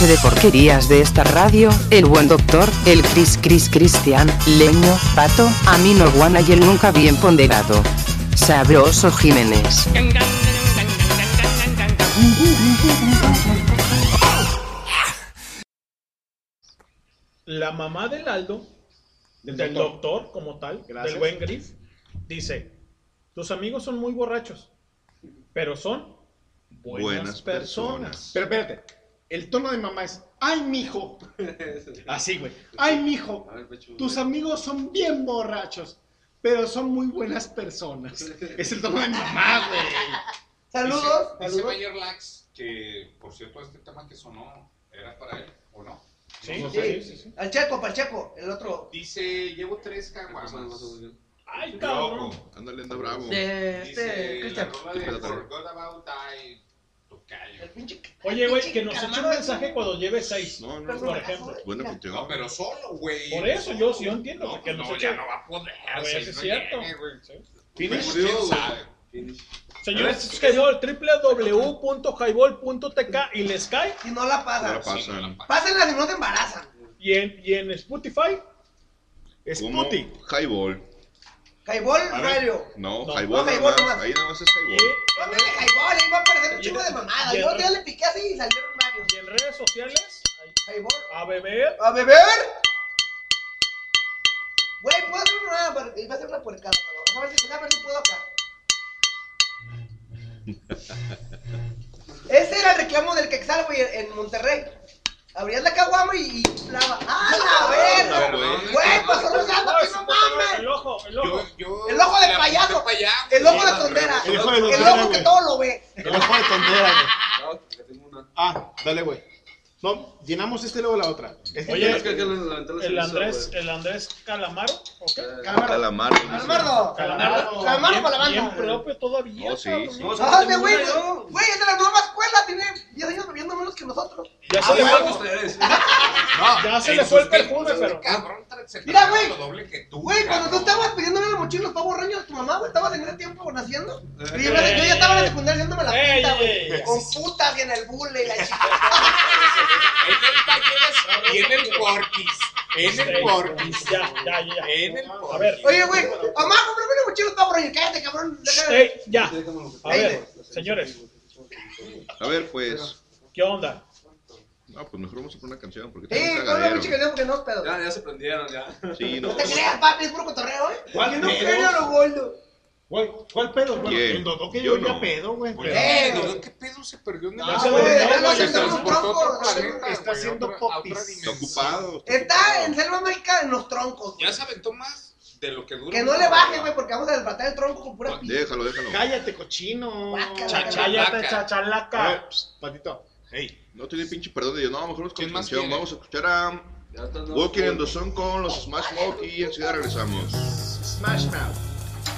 De porquerías de esta radio, el buen doctor, el Cris Cris Cristian, Leño, Pato, Amino Guana y el nunca bien ponderado. Sabroso Jiménez. La mamá del Aldo, Del del, doctor. doctor. como tal, Gracias. del buen Griff, dice, tus amigos son muy borrachos, pero son buenas, Buenas personas. Pero espérate, el tono de mamá es, ay, mijo. Así, güey. Ay, mijo, tus amigos son bien borrachos, pero son muy buenas personas. Es el tono de mamá, güey. Saludos. Dice. Bayer Lax que, por cierto, este tema que sonó era para él, ¿o no? Sí, No sí, sé. sí, sí. Al Checo, para el Checo, el otro. Dice, llevo tres caguamas. Ay, cabrón. Ándale, anda bravo. De este, Cristian. la rola de. Forgot About I, tocayo. Oye, güey, que nos eche un mensaje cuando lleve seis, No, no, por ejemplo. Bueno, contigo. No, pero solo, güey. Por eso, yo sí yo entiendo, No, porque pues nos no, eche- ya no va a poder. Sí es no cierto. güey. Finish. Pues, ¿quién sabe? Señores, es Highball, www.highball.tk y les cae. Si no la pasan. No la pasan. Pásenla si no se embarazan. Y en, y en Spotify, Sputi. Highball. Highball. Radio. No, No, Highball no, nada más. Ahí nada más es Highball. Póngale Highball, ahí va a aparecer un chingo de mamada. Yo ya le piqué así y salieron varios. y en redes sociales, Highball. a beber. A beber. Güey, puedo hacer una. Iba a hacer una puercada, pero a ver si, a ver si puedo acá. Ese era el reclamo del Quexal, güey, en Monterrey. Abrías la caguama y, y lava. ¡Ah, la verga! Güey, pasó es que no mames. El ojo, el ojo. Yo, yo El ojo de la payaso. El ojo de tondera. El ojo de El tondera, ojo que todo lo ve. El ojo de tondera, güey. No, que tengo una. Ah, dale, güey. No, llenamos este y luego la otra. Oye, Es que la ventana se el hizo, Andrés, el Andrés Calamaro, ¿o qué? Calamaro. Calamaro. Calamardo. Calamaro. Calamaro bien- para la banda. Bien propio todavía. No, sí, cabrón. sí. No, Ah, de tengo güey, güey, es de la nueva escuela, tiene 10 años bebiendo menos que nosotros. Ya Ah, se le fue, Ustedes. ya se le fue el perfume, pero. Mira, güey. que. Güey, cuando tú estabas pidiéndole la mochila a los pavos reños a tu mamá, güey, estabas en ese tiempo naciendo. Eh, yo, ya estaba en la secundaria haciéndome la pinta, ey, ey. güey. Con putas y en el bulle y la chica. En el Porquis. En el Porquis. Ya, ya, ya. En el A Porquis. ver, Oye, güey, mamá, cómprame una mochila a los pavos reños. Cállate, cabrón. Ey, ya. A ver, señores, A ver, pues. ¿Qué onda? No, pues mejor vamos a poner una canción porque Sí, está un con una pinche canción porque no, pedo. Ya, ya se prendieron, ya. Sí, no. No te creas, papi, es puro cotorreo, ¿eh? ¿Cuál Que no a lo gordo. ¿Cuál, cuál pedo? Bueno, el Dodó que Yo yo ya no. pedo, güey. pero- Eh, ¿Dodó qué pedo se perdió en el No, cielo? güey, Se transportó a otro tronco, planeta, está güey, haciendo popis. Está ocupado. Está en Selva Mágica en los troncos. Ya se aventó más de lo que dura. Que no le baje, güey, porque vamos a desbatar el tronco con pura pizza. Déjalo, déjalo. Cállate, cochino. Cállate, chachalaca. patito. Hey. No tiene pinche perdón de Dios. No, mejor vamos con ¿Quién la más canción. Vamos a escuchar a Walking in the. Sun con los Smash Mouth y enseguida regresamos. Smash Mouth.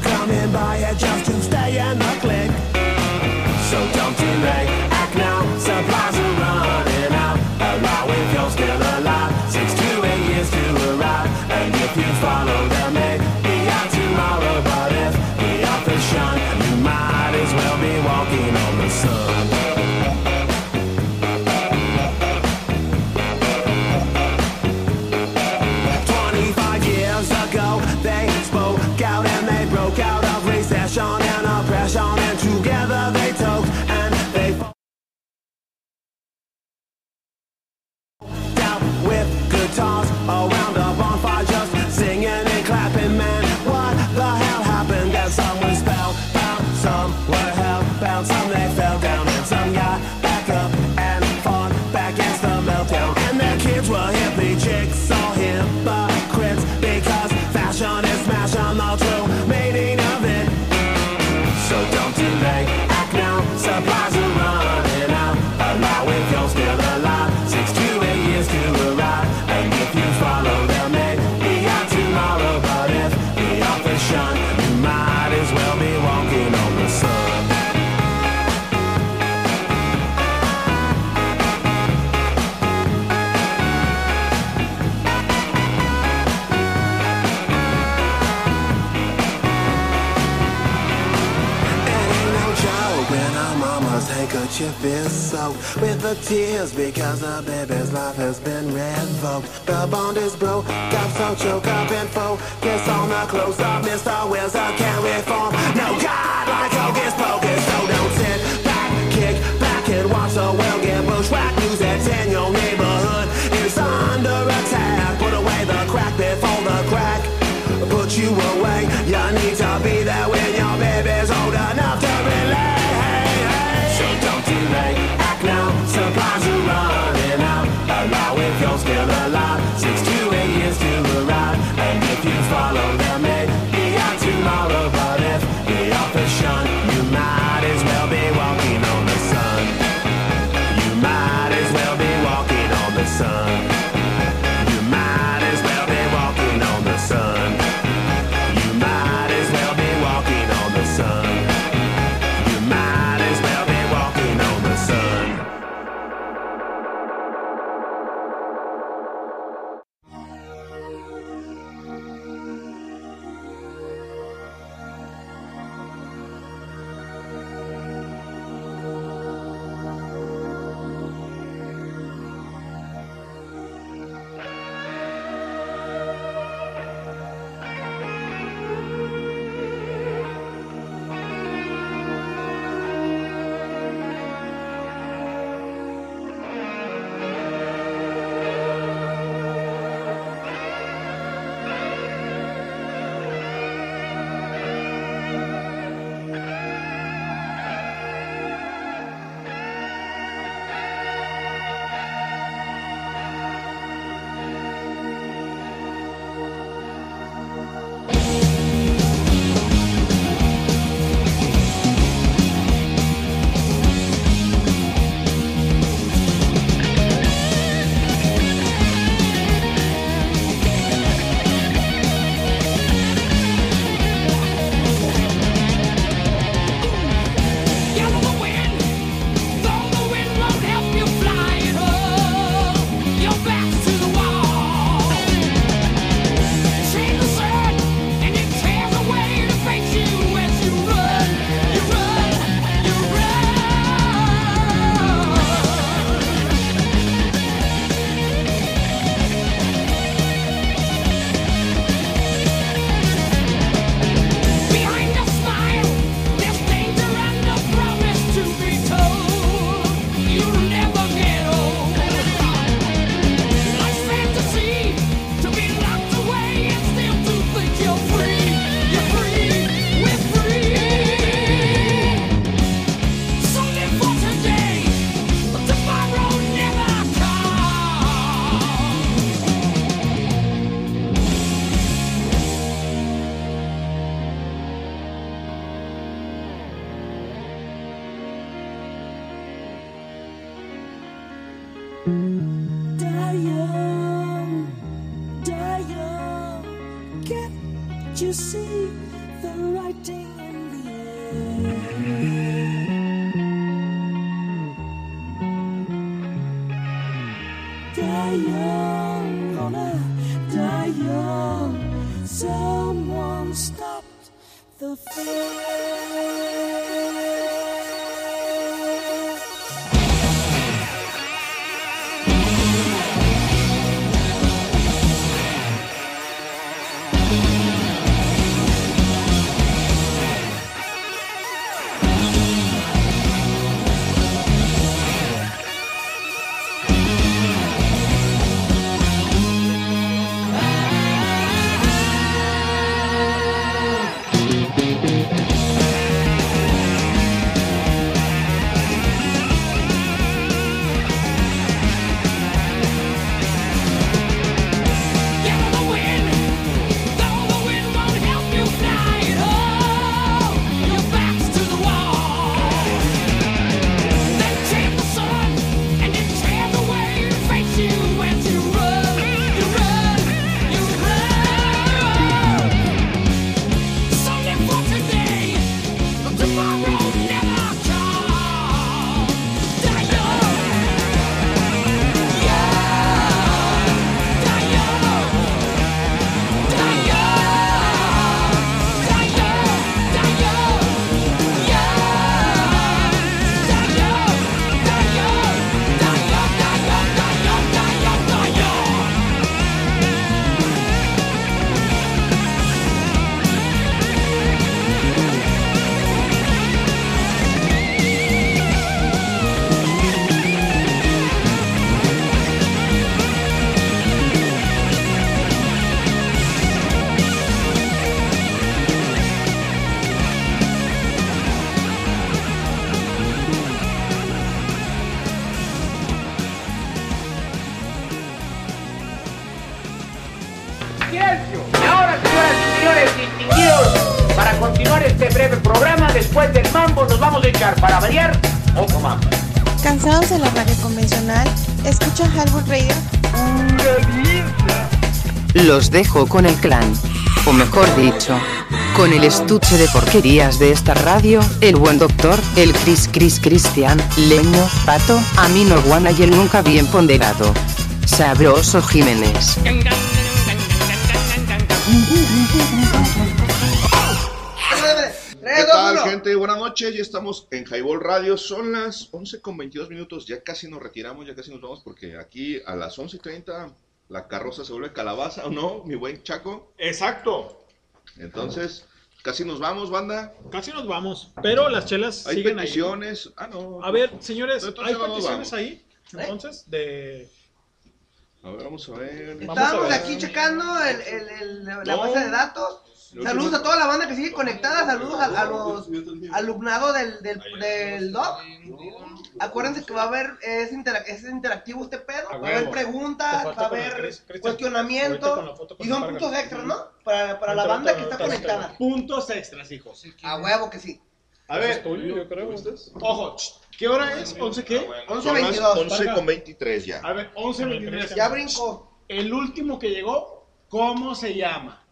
they'll come and buy it just to stay in the click. So don't delay, the tears because the baby's life has been revoked. The bond is broke, got so choke up and focus on the close up. Mr. Wills, I can't reform. No God like Hocus Pocus, Yeah. Los dejo con el clan. O mejor dicho, con el estuche de porquerías de esta radio, el buen doctor, el Chris Chris Cristian, Leño, Pato, Amino Guana y el nunca bien ponderado. Sabroso Jiménez. ¿Qué tal, gente? Buenas noches. Ya estamos en Highball Radio. Son las 11 con 22 minutos. Ya casi nos retiramos, ya casi nos vamos porque aquí a las 11.30 la carroza se vuelve calabaza, ¿o no, mi buen Chaco? Exacto. Entonces, casi nos vamos, banda. Casi nos vamos. Pero las chelas Hay siguen ahí. peticiones. Ah, no. A ver, señores, Entonces ¿hay peticiones vamos. ahí? Entonces, de... A ver, vamos a ver. Estábamos aquí checando el, el- el- la No. base de datos. Saludos a toda la banda que sigue conectada. Saludos a, a los alumnado del, del, del doc. Acuérdense que va a haber, es, interac- es interactivo este pedo. Va a haber preguntas, va a haber Chris- Cristian. Ahorita cuestionamiento. con la foto con Y son puntos extras, ¿no? Para, para la banda que está conectada. Puntos extras, hijos. A huevo que sí. A ver, yo creo. Ojo, ¿qué hora es? ¿11 qué? Son las 11 con 23 ya. A ver, 11.23. Ya brincó. El último que llegó, ¿cómo se llama?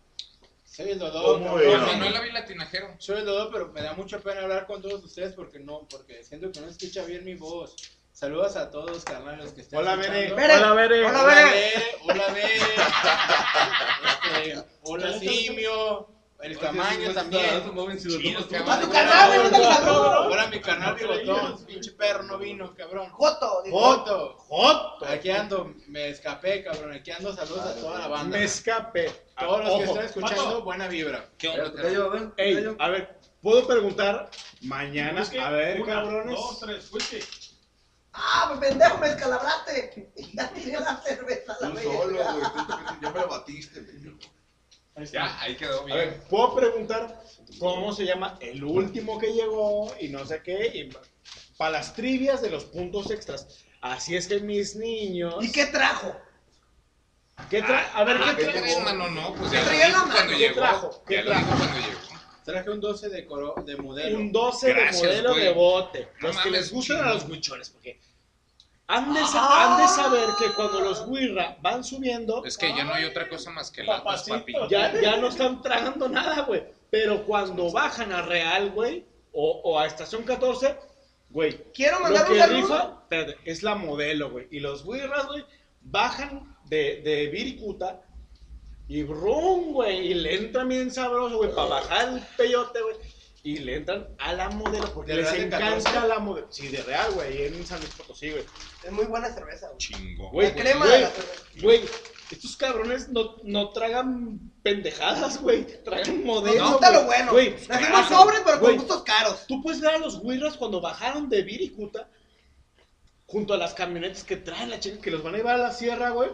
Soy el Dodó. ¿Cómo cabrón. era? Manuel Ávila Tinajero. Soy el Dodó, pero me da mucha pena hablar con todos ustedes porque no, porque siento que no escucha bien mi voz. Saludos a todos, carnales, que están Hola. Bere. Hola, Bere. Hola, Hola, Bere. Bere. Hola, Bere. Este, hola, Simio. El Camaño también. Cabrón. A tu carnal, güey, saludos. Hola, mi carnal bigotón. Pinche perro no vino, cabrón. Joto. Joto. Joto. Aquí ando, me escapé, cabrón. Aquí ando, saludos a toda la banda. Me escapé. Todos los que están escuchando, buena vibra. ¿Qué onda? Ey, a ver, ¿puedo preguntar mañana? A ver, cabrones. dos, tres, whisky. Ah, pues pendejo, me escalabraste. Ya tiré la cerveza a la Tú solo, güey. tú Ya me lo batiste. Güey. Ya, ahí quedó A bien. ver, ¿puedo preguntar cómo se llama el último que llegó y no sé qué? Y para las trivias de los puntos extras. Así es que mis niños. ¿Y qué trajo? ¿Qué tra- A ver, Ah, ¿qué ¿qué trajo? mano? No, pues ¿Qué ya lo traía dijo la mano? cuando ¿Qué llegó. trajo? ¿Qué Ya lo dijo trajo? cuando llegó. Traje un 12 de, coro, de modelo. Un 12 Gracias, de modelo güey. de bote. No Los que mames, les gustan a los buchones, porque Han de, Ah. han de saber que cuando los Wirra van subiendo, Es que ya no hay otra cosa más que latas, papi. ya, ya no están tragando nada, güey. Pero cuando bajan a Real, güey, o, o a Estación 14, güey. Quiero lo mandar un que saludo. rifa, espérate, es la modelo, güey. Y los Wirras, güey, bajan de, de Viricuta y brum, güey. Y le entran bien sabroso, güey, para bajar el peyote, güey. Y le entran a la modelo porque ¿De les encanta 14? la modelo. Sí, de Real, güey, en San Luis Potosí, güey. Es muy buena cerveza, güey. Chingo. Güey, La crema güey, de la cerveza. Güey, estos cabrones no, no tragan pendejadas, güey. Tragan modelos. Nos gusta güey. lo bueno. Güey, Nacimos hacen- pobres, pero con güey, gustos caros. Tú puedes ver a los güirras cuando bajaron de Viricuta junto a las camionetas que traen la chica que los van a llevar a la sierra, güey.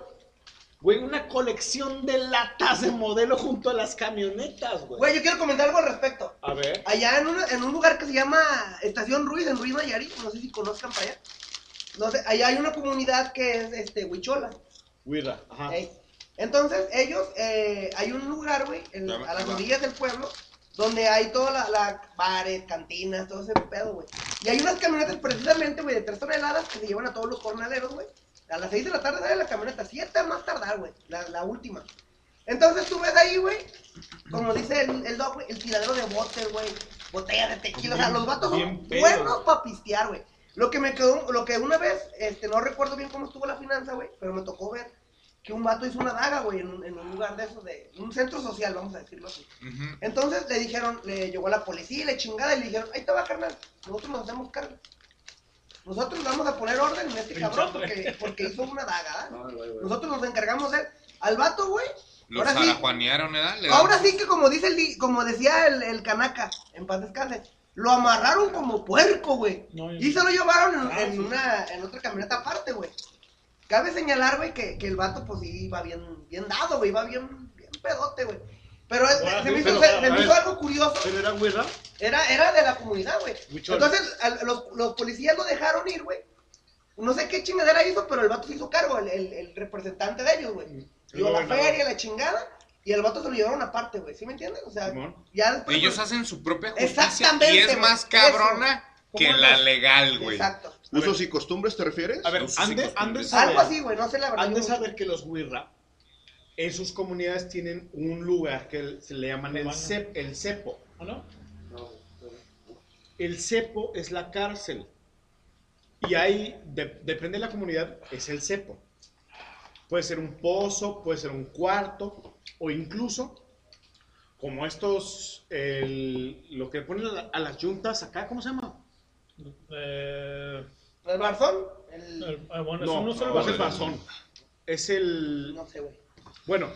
Güey, una colección de latas de modelo junto a las camionetas, güey. Güey, yo quiero comentar algo al respecto. A ver. Allá en, una- en un lugar que se llama Estación Ruiz, en Ruiz Nayarit, no sé si conozcan para allá. No sé, allá hay una comunidad que es este Huichola. Güirra, ajá. Ey. Entonces, ellos, eh, hay un lugar, güey, en- a las orillas del pueblo, donde hay toda la, la bares, cantinas, todo ese pedo, güey. Y hay unas camionetas precisamente, güey, de tres toneladas que se llevan a todos los jornaleros, güey. A las 6 de la tarde sale la camioneta, 7 más tardar, güey, la, la última. Entonces tú ves ahí, güey, como dice el, el doc, güey, el tiradero de botes, güey, botella de tequila, o sea, los vatos son pedo, buenos para pistear, güey. Lo que me quedó, lo que una vez, este, no recuerdo bien cómo estuvo la finanza, güey, pero me tocó ver que un vato hizo una daga, güey, en un, en un lugar de esos, de un centro social, vamos a decirlo así. Entonces le dijeron, le llegó la policía y le chingada y le dijeron, ahí te va, carnal, nosotros nos hacemos cargo. Nosotros vamos a poner orden en este cabrón porque, porque hizo una daga, ¿ah? Nosotros nos encargamos de él. Al vato, güey. Los Ahora sí. Le ahora sí que como dice el, como decía el, el canaca, en paz descanse, lo amarraron como puerco, güey. Y se lo llevaron en, Ah, en una, en otra camioneta aparte, güey. Cabe señalar, güey, que, que el vato, pues sí, iba bien, bien dado, güey, iba bien, bien pedote, güey. Pero es- se me hizo, pero, se- me hizo algo curioso. ¿Pero era güirra? Era, era de la comunidad, güey. Entonces, al- los, los policías lo dejaron ir, güey. No sé qué chingadera hizo, pero el vato se hizo cargo, el, el, el representante de ellos, güey. Dio la feria, la chingada, y el vato se lo llevaron aparte, güey. ¿Sí me entiendes? O sea, ya después. Ellos pues, hacen su propia justicia Exactamente, y es más eso. cabrona que ¿Cómo la es? legal, güey. Exacto. ¿Usos y costumbres te refieres? A ver, saber, Algo así, güey, no sé la verdad. han de yo- saber que los Wirra en sus comunidades tienen un lugar que se le llaman el, cep- el cepo. ¿Ah, no? El cepo es la cárcel. Y ahí, de- depende de la comunidad, es el cepo. Puede ser un pozo, puede ser un cuarto, o incluso, como estos, el- lo que ponen a, la- a las yuntas acá, ¿cómo se llama? Eh, ¿El barzón? el- ah, bueno, No, no es el no es el barzón. barzón. Es el... No sé, güey. Bueno,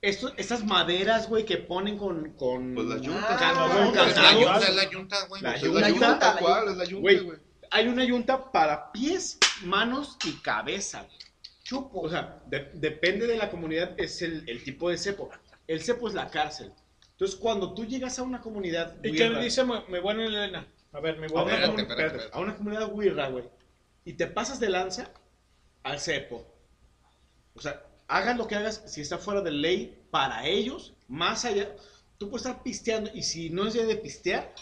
esto, estas maderas, güey, que ponen con... con Pues las yuntas. Ah, Can- la con yunta, es la yunta, es la yunta, güey. La Pues es la yunta, yunta, tal cual, es la yunta, Güey, güey. hay una yunta para pies, manos y cabeza. güey. Chupo. O sea, de- depende de la comunidad, es el, el tipo de cepo. El cepo es la cárcel. Entonces, cuando tú llegas a una comunidad... ¿Y qué güirra- dice mi, mi buena Elena? A ver, mi a buena una, Elena. comu- espérate, a una comunidad güirra, güey, y te pasas de lanza al cepo. O sea, hagas lo que hagas, si está fuera de ley, para ellos, más allá, tú puedes estar pisteando, y si no es día de pistear,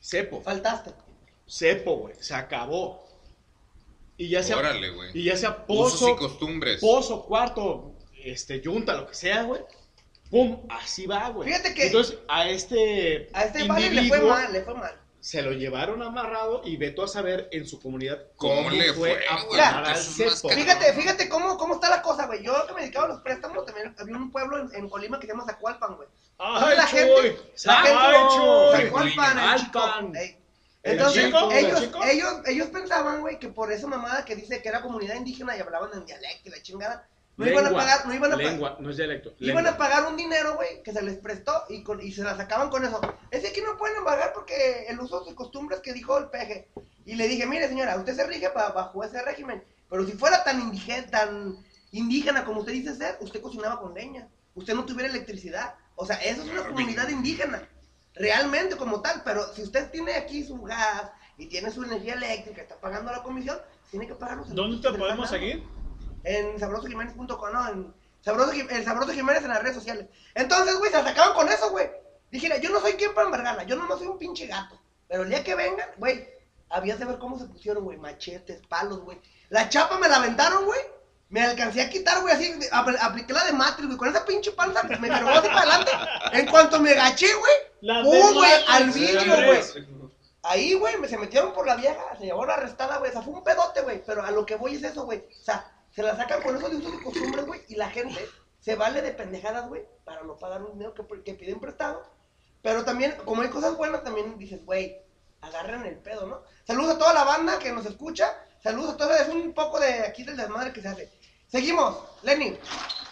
cepo. Faltaste. Cepo, güey, se acabó. Y ya sea, Órale, güey. y ya sea Usos pozo, y costumbres. pozo, cuarto, este, yunta, lo que sea, güey. Pum, así va, güey. Fíjate que- Entonces, a este A este vale le fue mal, le fue mal. Se lo llevaron amarrado y veto a saber en su comunidad ¿Cómo le fue, a. Fíjate, fíjate cómo, cómo está la cosa, güey. Yo que me dedicaba a los préstamos, también había un pueblo en, en Colima que se llama Zacualpan, güey. ¡Ay, la Chuy! gente, la ¡Ay, gente, Chuy! Zacualpan, el chico. Alpan. Ey. ¿El Entonces, chico? ¿El ellos, chico? ellos, ellos pensaban, güey, que por esa mamada que dice que era comunidad indígena y hablaban en dialecto y la chingada, no iban a pagar, no iban a pagar. no es dialecto. Iban lengua. a pagar un dinero, güey, que se les prestó y, con, y se la sacaban con eso. Es que aquí no pueden pagar porque el uso de costumbres que dijo el peje. Y le dije, mire señora, usted se rige ba- bajo ese régimen, pero si fuera tan indígena, tan indígena como usted dice ser, usted cocinaba con leña, usted no tuviera electricidad. O sea, eso es una comunidad indígena, realmente como tal, pero si usted tiene aquí su gas y tiene su energía eléctrica, está pagando la comisión, tiene que pagar los ¿Dónde te podemos seguir? En sabrosojiménez.com, no, en Sabroso, el Sabroso Jiménez en las redes sociales. Entonces, güey, se sacaban con eso, güey. Dije, yo no soy quien para embargarla, yo no soy un pinche gato. Pero el día que vengan, güey, habías de ver cómo se pusieron, güey, machetes, palos, güey. La chapa me la aventaron, güey. Me alcancé a quitar, güey, así, apl- apliqué la de Matrix, güey, con esa pinche panza, me cargó así para adelante. En cuanto me gaché, güey, ¡pum, güey, al güey, vidrio, güey! Ahí, güey, me se metieron por la vieja, se llevó la arrestada, güey, o sea, fue un pedote, güey, pero a lo que voy es eso, güey. O sea, se la sacan con esos de usos y costumbres, güey, y la gente se vale de pendejadas, güey, para no pagar un dinero que, que piden prestado. Pero también, como hay cosas buenas, también dices, güey, agarren el pedo, ¿no? Saludos a toda la banda que nos escucha, saludos a todos, es un poco de aquí del desmadre que se hace. Seguimos, Lenny.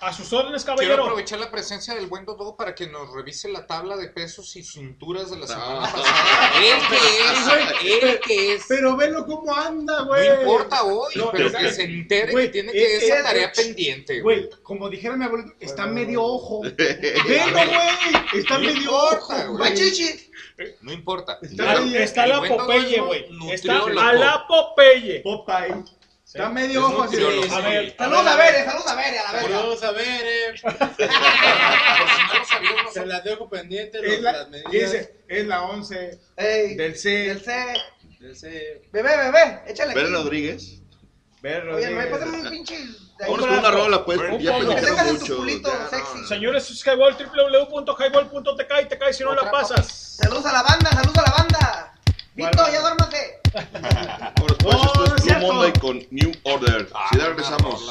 A sus órdenes, Quiero caballero. aprovechar la presencia del buen Dodo para que nos revise la tabla de pesos y cinturas de la semana pasada. Él que es, él que es. Pero velo cómo anda, güey. No importa hoy, No, pero que se entere güey, que tiene es- que esa es- tarea pendiente, güey. Güey, como dijera mi abuelo, está medio ojo. Velo, güey. Está No medio importa, ojo. güey. Machichi. No importa. Está, la Popeye, güey. Está a la Popeye. Popeye. Está medio ojo así. nutriólogo. A ver, Saludos a Bere, saludos a Bere, a la verga. Saludos a no Se las dejo pendientes, Es los- la, las medidas dice, es la 11 Ey, del C. del C. del C. Bebé, bebé, échale aquí. Rodríguez. Ver, Oye, me Rodríguez. pasan un pinche... Vámonos con una rola, pues. Ya tu mucho. Señores, es Highball, www.highball.tk y te caes si no la pasas. Saludos a la banda, saludos a la banda. Vito, ya duérmase. Vámonos, pues, esto es Blue. Monday con New Order. Ah, Si ya regresamos.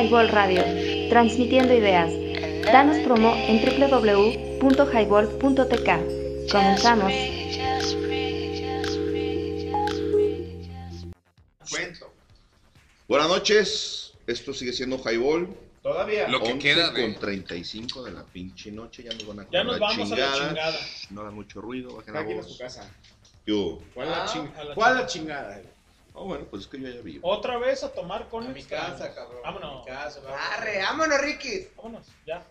Highball Radio, transmitiendo ideas. Danos promo en www.highball.tk. Comenzamos. Buenas noches, esto sigue siendo Highball. Todavía. Lo que 11 queda de- con 35 de la pinche noche, ya nos van a Ya nos vamos a la chingada. No hagan mucho ruido, bajen la voz. su casa. Yo. ¿Cuál la Ah, ching- a la ¿Cuál es la chingada. Oh, bueno, pues es que yo ya vivo. Otra vez a tomar con A mi casa, cabrón. Vámonos. A mi casa, vamos. Arre, vámonos, Ricky. Vámonos, ya.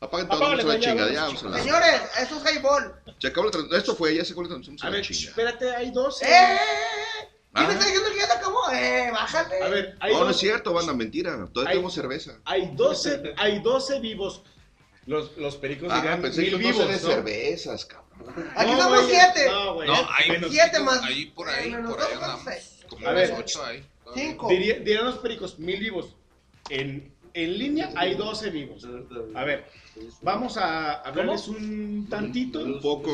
Apaguen todos, Apágale, ya, chingada, vamos ya a vamos a la Señores, eso es highball. Se acabó la transmisión. Esto fue, ya se acabó la transmisión. A A ver, chinga. espérate, hay 12. ¡Eh! Ah. ¿Quién me está diciendo que ya se acabó? ¡Eh, bájale! A ver, hay No, no es dos- cierto, banda, mentira. Todavía Hay- tenemos cerveza. Hay 12, hay 12 vivos. Los, los pericos Ah, dirán pensé mil que vivos, de ¿no? cervezas, cabrón. Aquí No, somos güey, siete. No, güey. No, hay menos. Siete más. Ahí por ahí, Eh, por ahí andamos. Como A ver. ocho ahí. Cinco. Diría- dirán los pericos, mil vivos. En, en línea hay 12 vivos. A ver, vamos a hablarles un tantito, Un poco.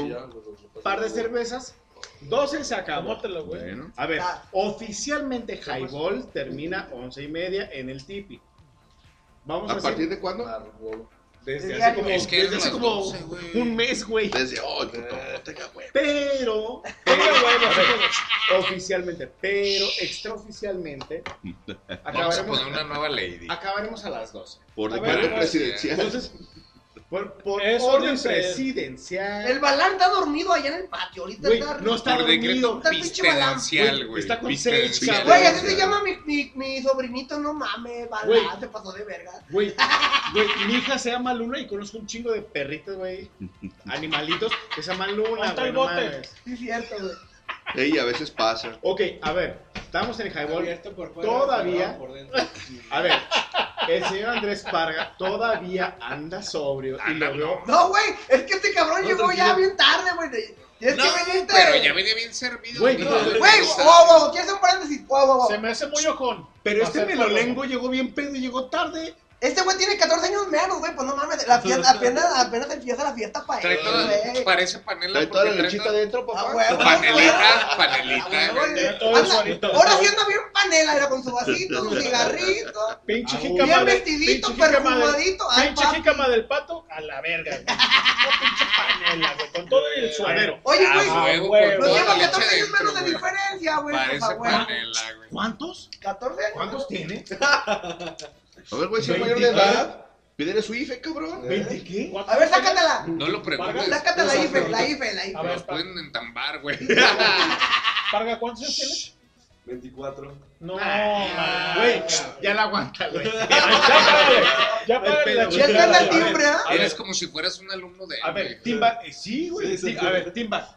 par de cervezas. 12 se acabó. Tómatelo, güey. Bueno. A ver, oficialmente Highball termina 11 y media en el Tipi. Vamos a, ¿A partir decir, de cuándo? Desde Desde hace como, Es que desde eran hace las como 12, güey. un mes, güey. Desde hoy, puto. Tenga huevo. Pero, pero bueno, oficialmente, pero extraoficialmente, Vamos a acabaremos, poner una nueva lady. acabaremos a las 12. Por decreto presidencial. Entonces, por, por Eso orden dice- presidencial. El balán está dormido allá en el patio. Ahorita Güey, está. no está Por decreto dormido. Está el pinche balán. pistedencial, Güey, está con Pistedencial. seis, cabrón. Güey, así se llama mi, mi, mi sobrinito, no mames, balán. Güey. Se pasó de verga. Güey, güey, mi hija se llama Luna y conozco un chingo de perritos, güey. Animalitos que se llaman Luna, ¿Dónde está güey. el no bote? mames. Sí, cierto, güey. Ey, a veces pasa. Ok, a ver, estamos en el highball. Abierto por fuera, Todavía, a ver, el señor Andrés Parga todavía anda sobrio y lo veo. No, güey, es que este cabrón No, llegó tranquilo. ya bien tarde, güey. Tienes No, que venirte. pero ya venía bien servido. Güey, no, Güey, wow, wow, ¿quieres hacer un paréntesis? Wow, wow, wow. Se me hace muy ojón. Pero este melolengo llegó bien pedo y llegó tarde. Este güey tiene 14 años menos, güey. Pues no mames, la fiesta, apenas, apenas empieza la fiesta para él, toda, güey. parece panela. Trae toda la lechita toda- adentro, Ah, papá. güey, Panelita, Ah, panelita. suavito. Ahora sí anda bien panela, era con su vasito, su cigarrito. Pinche Ah, jícama bien vestidito, perfumadito. Pinche papi. jícama del pato a la verga, güey. Una pinche panela, güey. Con todo el suadero. Oye, Ah, güey, nos lleva la 14 leche años menos de dentro, diferencia, güey. Parece panela, güey. ¿Cuántos? 14 años. ¿Cuántos tiene? A ver, güey, si es mayor de edad, pídele su IFE, cabrón. ¿20 qué? A ver, sácatela. No lo preguntes. Sácate la IFE, la IFE, la A IFE. ver, Nos pueden entambar, güey. Parga, ¿cuántos años tienes? 24. No, Ah. Güey, ya la aguanta, güey. Ya págale. Ya la pedo, Ya está el timbre, ¿ah? A Eres como si fueras un alumno de. A ver. Timba, eh, sí, güey. A ver, Timba.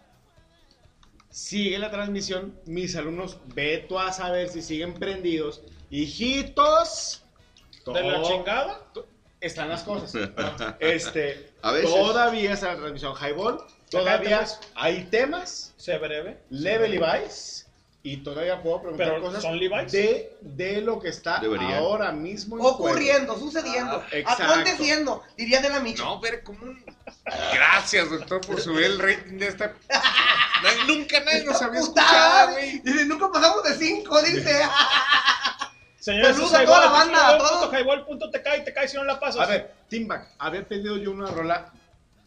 Sigue la transmisión. Mis alumnos, ve tú a saber si siguen prendidos. Hijitos. ¿De la chingada? Están las cosas. Este, A veces. todavía está la transmisión Highball. Todavía hay temas. Se breve. Leve Levi's. Y todavía puedo preguntar Pero, cosas ¿son Levi's? de, de lo que está Deberían. ahora mismo en juego. Ocurriendo, sucediendo, Ah, aconteciendo, diría de la Micha. No, ver cómo. un- Gracias, doctor, por subir el rating de esta. Nunca nadie nos había escuchado, güey. Dice, nunca pasamos de 5, dice. Señores, Saludos a toda la banda, a todos. Highball.tk y te cae si no la pasas. A ver, Timback, había pedido yo una rola.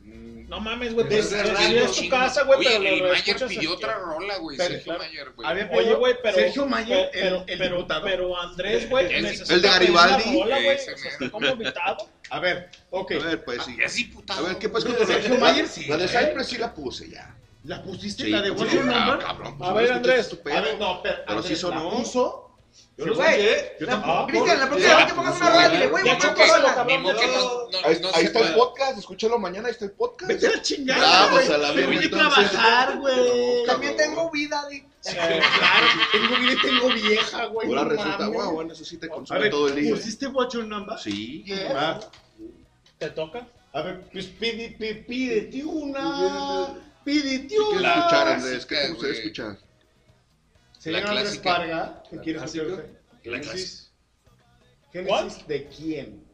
mm, No mames, güey. Desde Desde radio, es tu casa, güey, Oye, pero el lo Mayer pidió aquí. otra rola, güey. Sergio claro. Mayer, güey. Había Oye, güey, pero. Sergio Mayer, pero, el, el pero, diputado. pero Andrés, güey, El- necesita el de Garibaldi. rola, güey, Ese o sea, mero. está como invitado. A ver, ok. A ver, pues sí. Es diputado. A ver, ¿qué pasa con Sergio Mayer sí, La de güey. Cypress sí la puse ya. ¿La pusiste? Sí, ¿La de sí, What's Your ah, Number? cabrón, pues A ver, Andrés. A ver, no, pero, Pero sí sonó. ¿la puso? Yo no Güey, sé. Yo tampoco. Cristian, la próxima vez que pongas una rola, dile, güey, voy a que no, no, Ahí, no ahí se está el podcast, escúchalo mañana, ahí está el podcast. Vete a la chingada, Ah, güey. pues a la verga, que entonces. trabajar, güey. También tengo vida, di. Claro, tengo vida y tengo vieja, güey. Ahora no resulta, mames. wow, bueno, eso sí te A consume todo el día. ¿pusiste What's Your Number? Sí. Ah, ¿Te toca? a ver, pues pide, pide, pídete una. Pídete ¿Qué quieres una. escuchar, Andrés? ¿Qué te gustaría escuchar? Señor La Andrés clásica. Parga, ¿qué quieres escuchar clásica. usted? La Génesis. ¿Cuál? ¿Génesis de quién?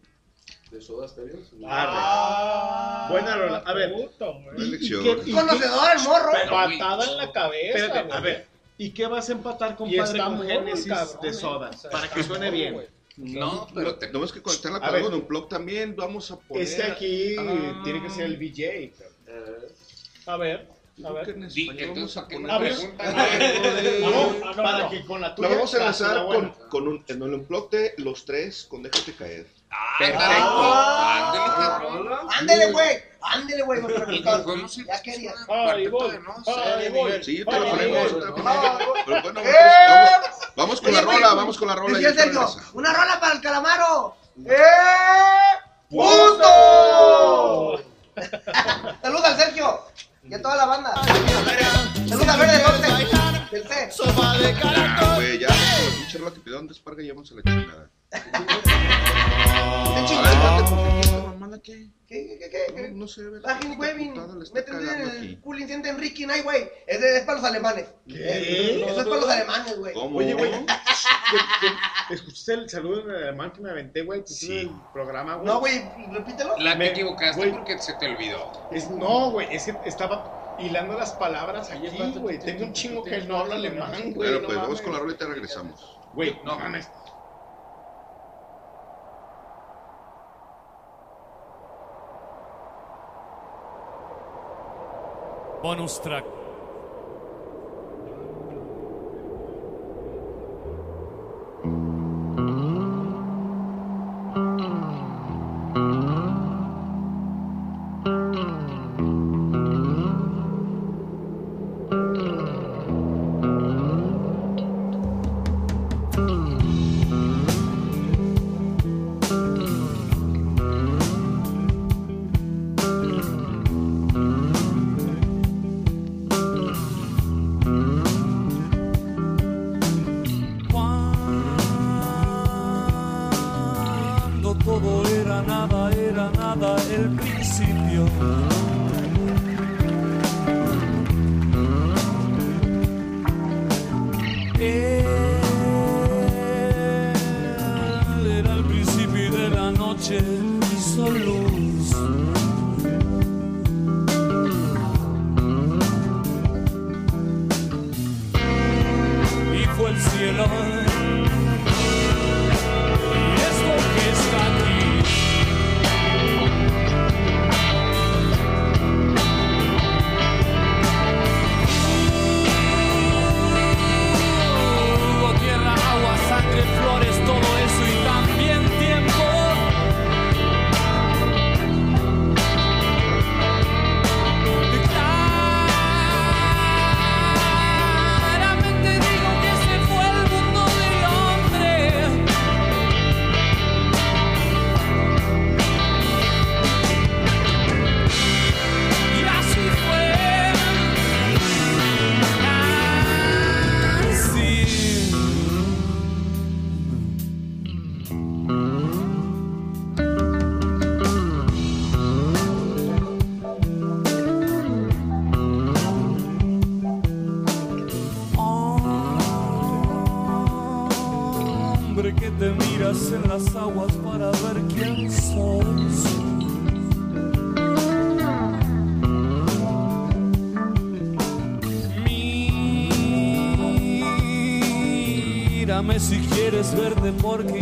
¿De Soda Stereo? Ah, Buena rola. A ver. puto, qué- y Conocedor el morro. Patada en la cabeza, Espérate, a ver. ¿Y qué vas a empatar, Y compadre, con Génesis cabrón, de soda? O sea, para que suene bien. No, pero te- Tenemos que conectarla A con ver. algo de un blog también. Vamos a poner. Este aquí Ah. tiene que ser el VJ. A ver, a ver. Di- entonces, ¿para qué me A ver. preguntan A ver. algo de- Vamos, Ah, no, para no. que con la La tuya vamos a la con, con un, en el blog de los tres con Déjate caer. Perfecto. Ah. Ándale, Ándele, güey. Ándele, güey. Ya quería. Ay, voy. Ay, voy. Sí, te lo ponemos. Pero bueno, ¡Eh! vamos, con la rola, vamos con la rola. Decía Sergio, una rola para el calamaro. ¡Eh! ¡Punto! Saluda al Sergio y a toda la banda. Saluda a Verde Norte del C. Ya, güey, ya. Con la pinche rola que pidió antes, parga y vamos a la chingada. ¿Qué chingada? ver, ¿por qué mamada qué? ¿Qué, qué, qué? No, no sé, a ver. Bajin Webin, putada le está métete cagando el cool incidente Enrique Night, güey. Es, de- es para los alemanes. ¿Qué? Eso es para los alemanes, güey. ¿Cómo? Oye, güey. ¿qué- qué- ¿Escuchaste el saludo en alemán que me aventé, güey? Sí. Sí. el programa, güey. No, güey, repítelo. La te Me- equivocaste güey. porque se te olvidó. Es, no, güey, es que estaba hilando las palabras aquí, güey. Tengo un chingo que no hablo alemán, güey. Bueno, no pues vamos mames. con la rola y regresamos. Güey, No. no mames. Bonus track. Todo era nada, era nada el principio. Porque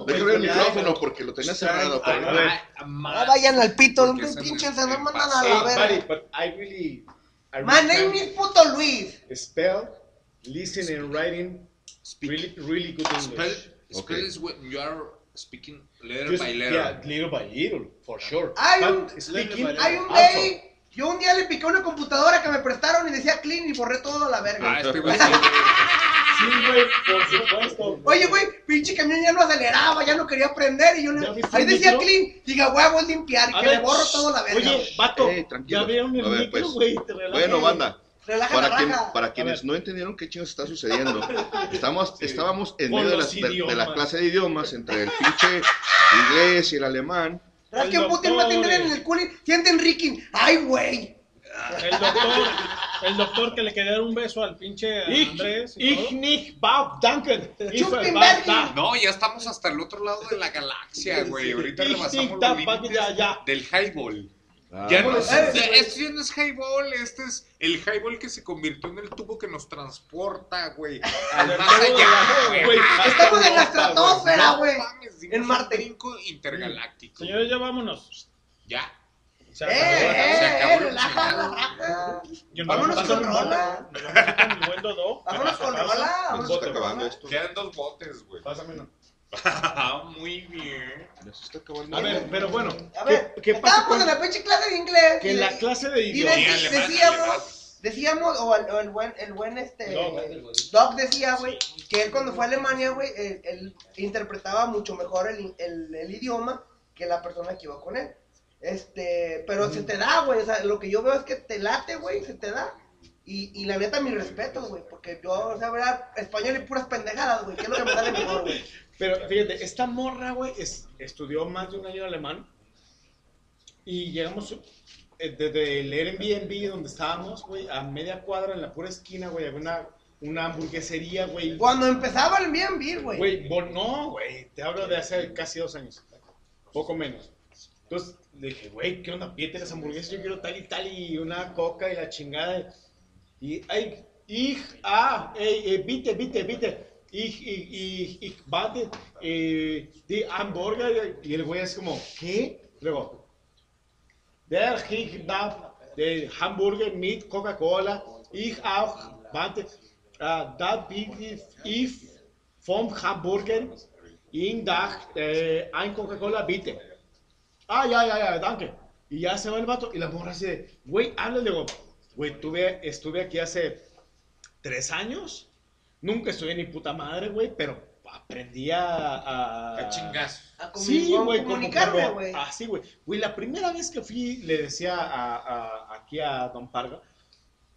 No, Déjame el micrófono porque lo tenía cerrado. A pero- ver. No vayan al pito, un pinche se no me mandan a la verga. I really, I My name is Puto Luis. spell, listen and writing really, really good Spell, English. spell is when you are speaking letter Just- by letter. Yeah, little by little, for sure. Hay un, speaking hay un also- day. Yo un día le piqué una computadora que me prestaron y decía clean y borré todo a la verga. Ah, este güey Sí, güey, por supuesto. Oye, güey, pinche camión ya no aceleraba, ya no quería prender y yo ¿Ya le... Ahí decía clean, diga huevo es limpiar y A que ver, le borro todo a la verga. Oye, vato, tranquilo. ya vieron el A ver, micro, pues. güey, te relajas. Bueno, banda. Relaja Para, quien- para quienes no entendieron qué chingados está sucediendo, estamos, estábamos en medio de la, los de- de la clase de idiomas entre el pinche inglés y el alemán. Rasquen El Putin, maten en eh. el culo y sienten Ricky. Ay, güey. El doctor, el doctor que le quería dar un beso al pinche Ich, Andrés y ich nicht Bob Duncan. No, ya estamos hasta el otro lado de la galaxia, güey. Ahorita rebasamos los límites del highball. Ah, Ya no, pues, ya- eh, este ya no es highball, este es el highball que se convirtió en el tubo que nos transporta, güey. Al más allá, Güey, Estamos en la estratosfera, güey. En Marte. intergaláctico. Señores, ya vámonos. Ya. Eh, eh, se acabó eh, relaja Vámonos con bote. rola. Vámonos con rola. Acabando esto. Quedan dos botes, güey. Pásame uno. Muy bien. Está acabando. A ver, pero bueno, A ver, ¿qué, qué pasa estábamos con en la pinche clase de inglés. que y en la clase de Y alemán, alemán. decíamos, decíamos, o el, o el buen, el buen este, Doc. Doc decía, güey, que él cuando fue a Alemania, güey, él, él interpretaba mucho mejor el, el, el idioma que la persona que iba con él. Este, pero se te da, güey, o sea, lo que yo veo es que te late, güey, se te da. Y, y la neta, mi respeto, güey, porque yo, o sea, verdad, español y puras pendejadas, güey, que es lo que me sale mejor, güey. Pero fíjate, esta morra, güey, es- estudió más de un año alemán. Y llegamos eh, desde el Airbnb donde estábamos, güey, a media cuadra en la pura esquina, güey, había una, una hamburguesería, güey. Cuando empezaba el Airbnb, güey. Güey, no, güey, te hablo de hace casi dos años, poco menos. Entonces le dije, güey, ¿qué onda? Pídete las hamburguesas, yo quiero tal y tal y una coca y la chingada. Y, ay, ich, ah, ey, eh, bitte, bitte, bitte. Ich, ich, ich, ich warte, eh, die Hamburger. Y el güey es como, ¿qué? Luego, der ich da, der Hamburger mit Coca-Cola. Ich auch, warte, ah, da bitte ich vom Hamburger in Dach, eh, ein Coca-Cola, bitte. Ah, ya, ya, ya, danke. Y ya se va el vato y la morra así de, güey, háblale, digo, güey, tuve, estuve aquí hace tres años, nunca estuve ni puta madre, güey, pero aprendí a... a... A chingazo. A Sí, güey, comunicarme, güey. Así, güey. Güey, la primera vez que fui, le decía a, a- aquí a Don Parga,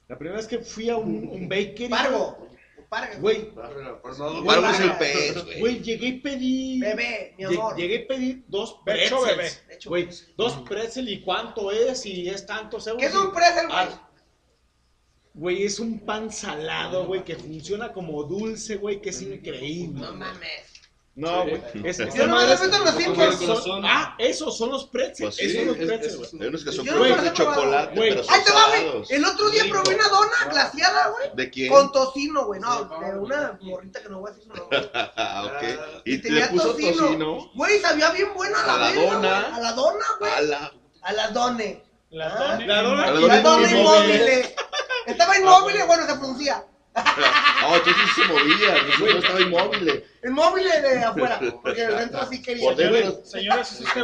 la primera vez que fui a un, un bakery... Pargo. Pargo. Güey, es el pez, güey. Güey, llegué y pedí... Bebé, mi amor. Llegué y pedí dos Becho, bebé. pretzels. Becho. Güey, dos pretzels y cuánto es y es tantos euros. ¿Qué es un pretzel, güey? Güey, es un pan salado, güey, que funciona como dulce, güey, que es increíble. No mames. No, güey. Es, Yo no me es- meto en los Simpsons. son- Ah, esos son los pretzels. Pues sí, esos son los pretzels, güey. hay unos que son no de chocolate, Güey. pero son Ahí te va, güey. El otro día probé una dona glaciada, güey. ¿De quién? Con tocino, güey. No, de una morrita que no voy a decir su nombre. Ah, ok. Y, tenía le puso tocino. Güey, sabía bien buena la A la dona. güey. A la dona, güey. A la... A la done. La Ah. dona. La dona- A inmóvil. Estaba inmóvil, bueno, se fruncía. No, entonces sí se movía, no estaba inmóvil. Inmóvil de afuera. Porque dentro sí quería. Por dentro. Señores, señores, es este.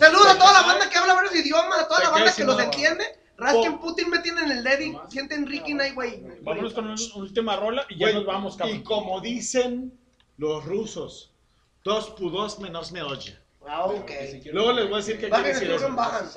Saludos a toda la banda que habla varios idiomas, a toda la banda que los entiende. Rasken Putin me tienen el Lady, sienten Ricky Night, güey. Vámonos con una última rola y ya nos vamos, Y cabrón. como dicen los rusos, dos pudos menos me oye. Ah, ok. Luego les voy a decir qué quiere Bajen, decir eso. estrujan, bajan.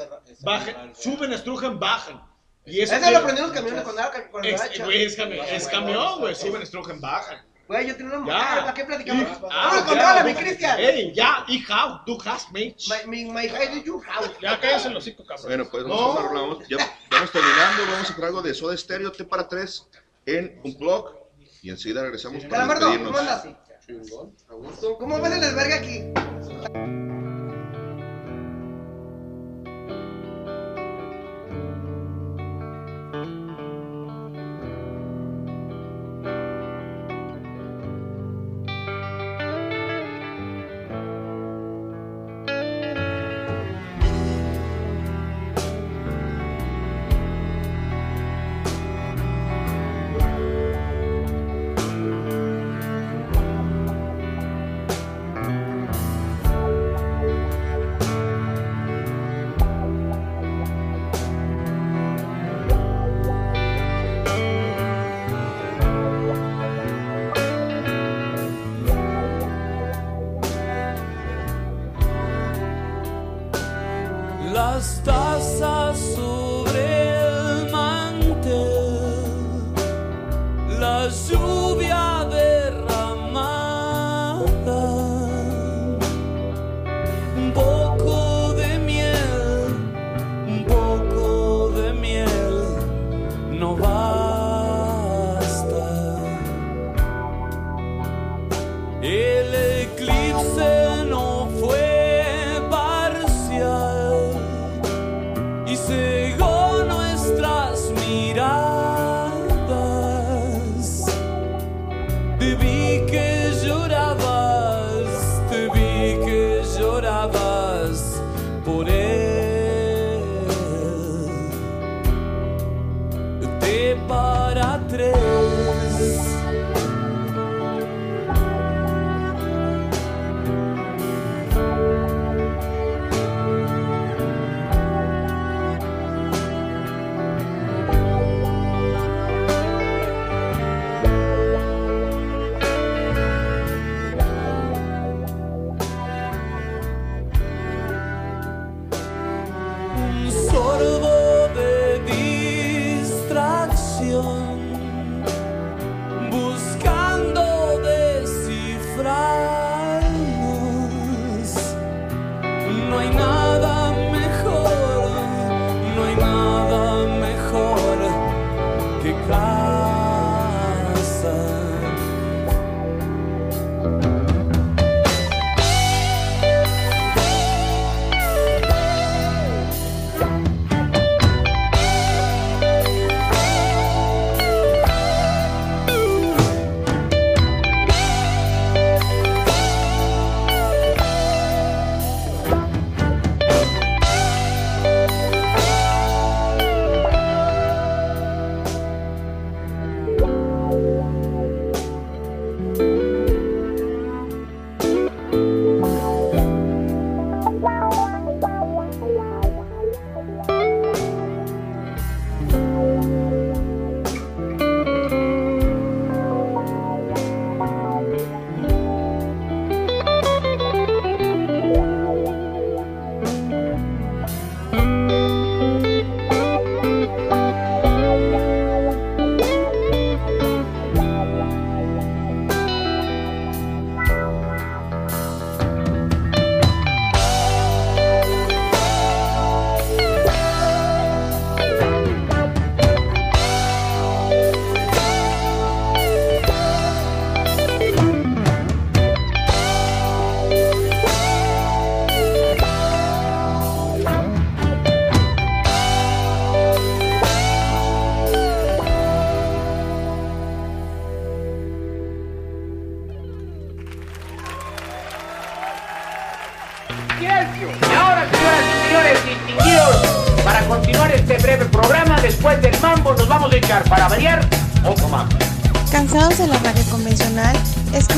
Bajen, suben, estrujan, bajan. Y eso que- lo aprendí en los camiones cuando era ca- cuando Es- era chavo. güey, es cami- es camión, güey, suben, estrujen, bajan. Güey, yo tenía una mujer, ¿para qué platicamos? Y- Vámonos con ya, toda mi. Cristian. Ey, ya, y how, du hast made. My, my, do you house. Ya cállese los cinco, cabrón. Bueno, pues vamos No. a cerrar, vamos, ya vamos terminando, vamos a hacer algo de Soda Stereo, T para tres en un blog y enseguida regresamos para Calamardo, ¿cómo despedirnos. andas? ¿Cómo ves el desvergue aquí?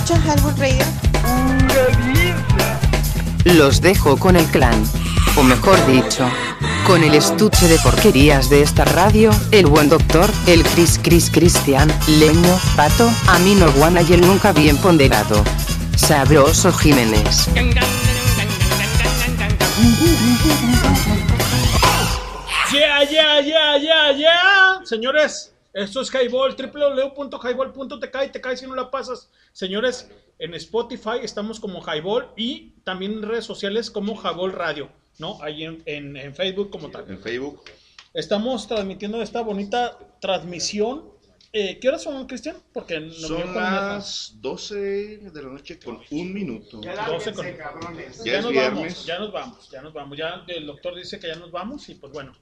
¿Escuchan Halbur Radio? Los dejo con el clan. O mejor dicho, con el estuche de porquerías de esta radio, el buen doctor, el Cris Cris Cristian, Leño, Pato, Amino Guana y el nunca bien ponderado. Sabroso Jiménez. Yeah, yeah, yeah, yeah, yeah. Señores, esto es Highball, www.highball.tk y te caes si no la pasas. Señores, en Spotify estamos como Highball y también en redes sociales como Highball Radio, ¿no? Ahí en, en- en Facebook como tal. En Facebook. Estamos transmitiendo esta bonita transmisión. Eh, ¿Qué horas son, Cristian? Porque no me Son las 12 de la noche con un minuto. 12 con- Ya Ya es nos viernes. vamos, ya nos vamos, ya nos vamos. Ya el doctor dice que ya nos vamos y pues bueno,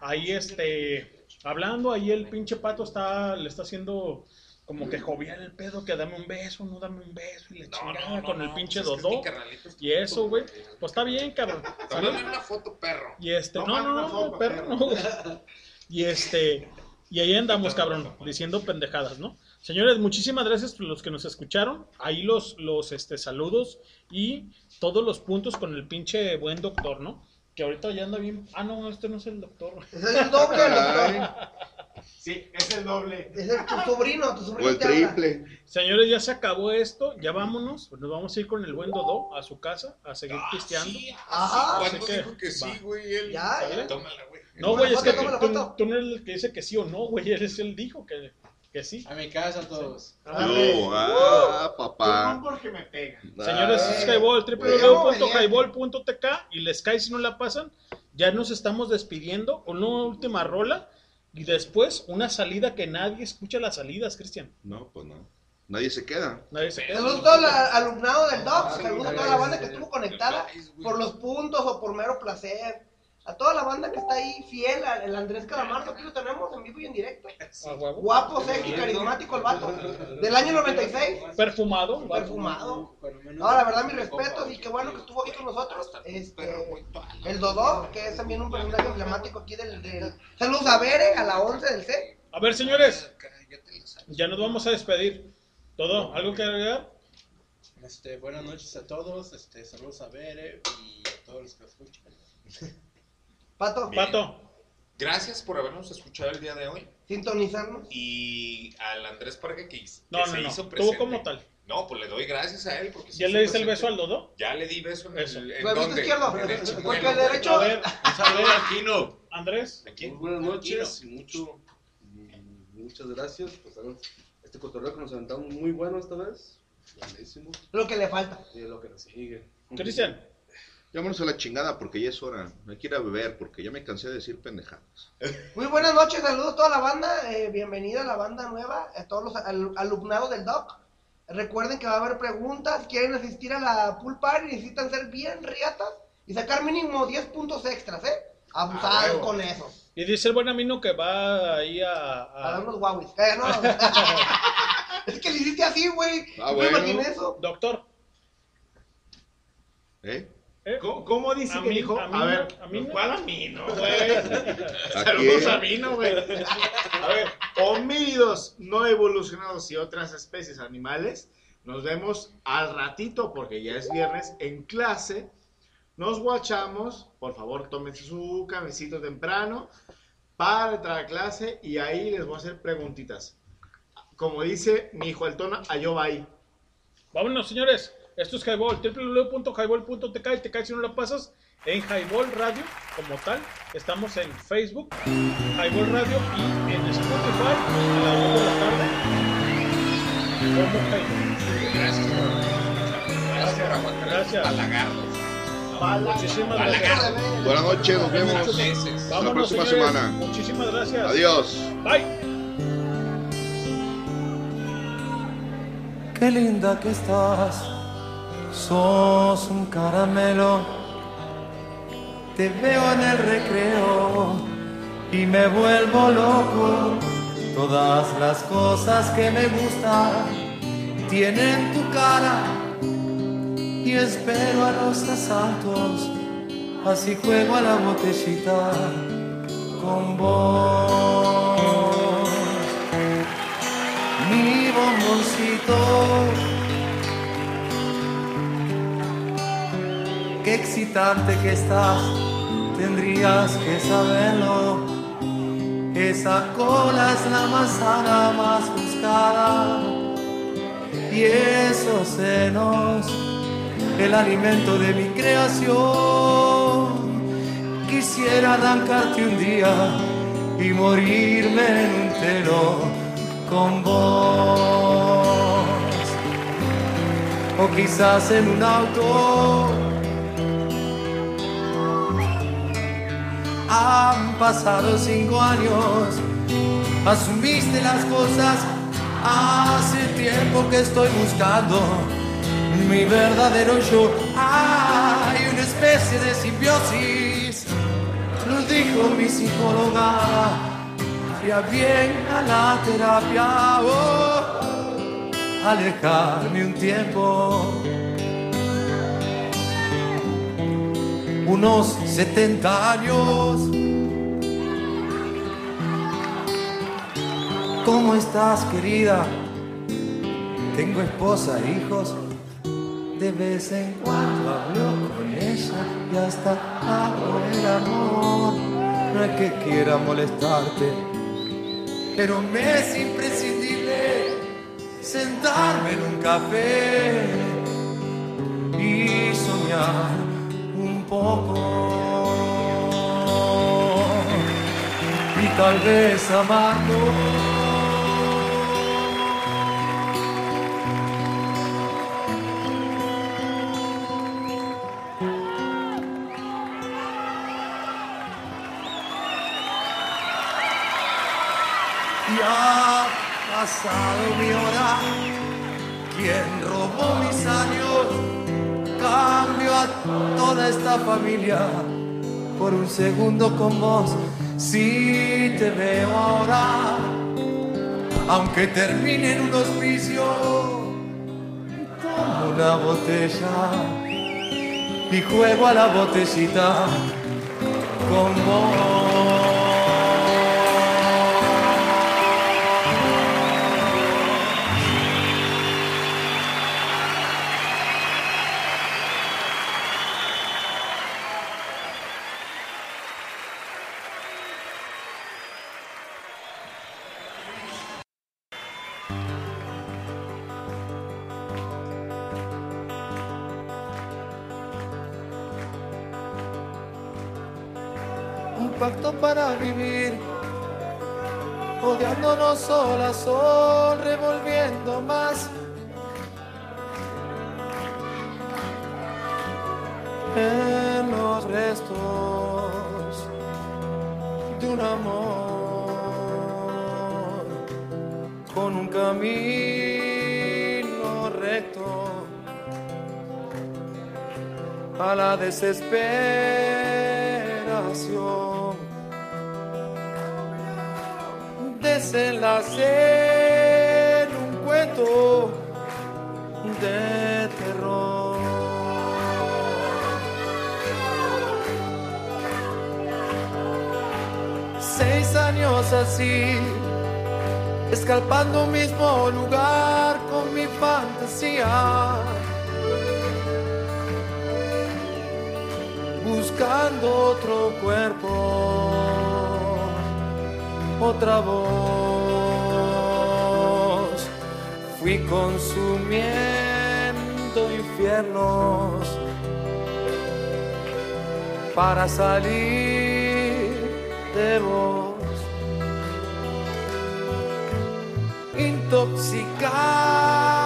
ahí este, hablando, ahí el pinche pato está, le está haciendo como que jovial el pedo, que dame un beso, no dame un beso y le chingada no, con no, el pinche pues es que es dodó. Y eso, güey, pues está bien, cabrón. una foto, perro. Y este, no, no, una no, foto, perro, no, güey. Y este, y ahí andamos, cabrón, diciendo pendejadas, ¿no? Señores, muchísimas gracias por los que nos escucharon. Ahí los, los este, saludos y todos los puntos con el pinche buen doctor, ¿no? Que ahorita ya anda bien. Ah, no, este no es el doctor. Es el doble, doctor. Sí, es el doble. Es el, tu sobrino, tu sobrino. O el te habla. triple. Señores, ya se acabó esto, ya vámonos. Pues nos vamos a ir con el buen Dodo a su casa a seguir pisteando. Ajá. Así ¿Cuándo que, dijo que sí, güey? Él, Ya, ya. Tómala, güey. No, güey, es que Tómala tú, tú- tú no eres el que dice que sí o no, güey. Él es el dijo que, que sí. A mi casa todos. Yo, ah, papá. porque me pega. Señores, Ah, es Highball, bueno. www.highball.tk y les cae si no la pasan. Ya nos estamos despidiendo con una última rola y después una salida que nadie escucha las salidas, Cristian. No, pues no. Nadie se queda. Nadie se queda. Saludos todo el alumnado del DOC, saludos a toda la banda que estuvo conectada por los puntos o por mero placer. A toda la banda que está ahí fiel, al- el Andrés Calamardo, aquí lo tenemos en vivo y en directo. Huevo. Guapo, sexy, carismático el vato. Del año 96. Perfumado. Perfumado. No, la verdad, mis respetos y qué bueno que estuvo aquí con nosotros. Este, el Dodó, que es también un personaje emblemático aquí del. del... Saludos a Bere, a la 11 del C. A ver, señores, ya nos vamos a despedir. Todo, ¿algo que agregar? Este, buenas noches a todos, este, saludos a Bere y a todos los que escuchan. Pato. Bien. Pato. Gracias por habernos escuchado el día de hoy. Sintonizarnos. Y al Andrés Parque que, que No, no, se no. hizo Tú presente. como tal. No, pues le doy gracias a él porque ¿Ya le diste el beso al Dodo? Ya le di beso en Eso. el. ¿En ¿Lo viste dónde? izquierdo? En el Porque derecho- A ver, Un saludo a Kino. Andrés. Aquí. Muy buenas noches y mucho, muchas gracias. Pues, este cotorreo que nos aventamos muy bueno esta vez. Buenísimo. Lo que le falta. Y lo que nos sigue. Cristian. Vámonos a la chingada porque ya es hora. Hay que ir a beber porque ya me cansé de decir pendejadas. Muy buenas noches, saludos a toda la banda. eh, bienvenida a la banda nueva, a todos los al- alumnados del DOC. Recuerden que va a haber preguntas. Quieren asistir a la pool party, necesitan ser bien riatas y sacar mínimo 10 puntos extras, ¿eh? Abusados huevo. con eso. Y dice el buen amino que va ahí a... A a- dar unos guauis. Eh, no. es que le hiciste así, güey. Ah, bueno. imaginé eso. Doctor. ¿Eh? ¿Eh? ¿Cómo, cómo dice A que mí- dijo? a mí A ver, a mí no. ¿cuál a mí no, güey? ¿A Saludos a mí no, güey. A ver, homínidos no evolucionados y otras especies animales. Nos vemos al ratito porque ya es viernes en clase. Nos guachamos. Por favor, tómense su camisito temprano para entrar a clase y ahí les voy a hacer preguntitas. Como dice mi hijo el tono, a yo ahí. Vámonos, señores. Esto es Highball, www.highball.tk y te caes si no lo pasas en Highball Radio como tal. Estamos en Facebook, Highball Radio y en Spotify a las 2 de la tarde. Como Highball. Gracias por Gracias por Gracias. Buenas noches, nos vemos la próxima señores. semana. Muchísimas gracias. Adiós. Bye. Qué linda que estás, sos un caramelo. Te veo en el recreo y me vuelvo loco. Todas las cosas que me gustan tienen tu cara y espero a los asaltos. Así juego a la botellita con vos mi bomboncito. Qué excitante que estás, tendrías que saberlo. Esa cola es la manzana más buscada. Y esos senos, el alimento de mi creación. quisiera arrancarte un día y morirme en un telo con vos. O quizás en un auto. Han pasado cinco años, asumiste las cosas. Hace tiempo que estoy buscando mi verdadero yo. Hay una especie de simbiosis, lo dijo mi psicóloga. Haría bien a la terapia, oh, alejarme un tiempo. Unos 70 años. ¿Cómo estás, querida? Tengo esposa e hijos. De vez en cuando hablo con ella y hasta hago el amor. No es que quiera molestarte, pero me es imprescindible sentarme en un café y soñar poco. Y tal vez amarlo. Y ha pasado mi hora. Quien robó mis años cambio a toda esta familia por un segundo con vos. Si te veo ahora, aunque termine en un hospicio, tomo una botella y juego a la botellita con vos. Para vivir, odiándonos sol a sol, revolviendo más. En los restos de un amor con un camino recto a la desesperación. Desenlace en un cuento de terror. Seis años así, escalpando un mismo lugar con mi fantasía. buscando otro cuerpo, otra voz. Fui consumiendo infiernos para salir de vos. Intoxicado,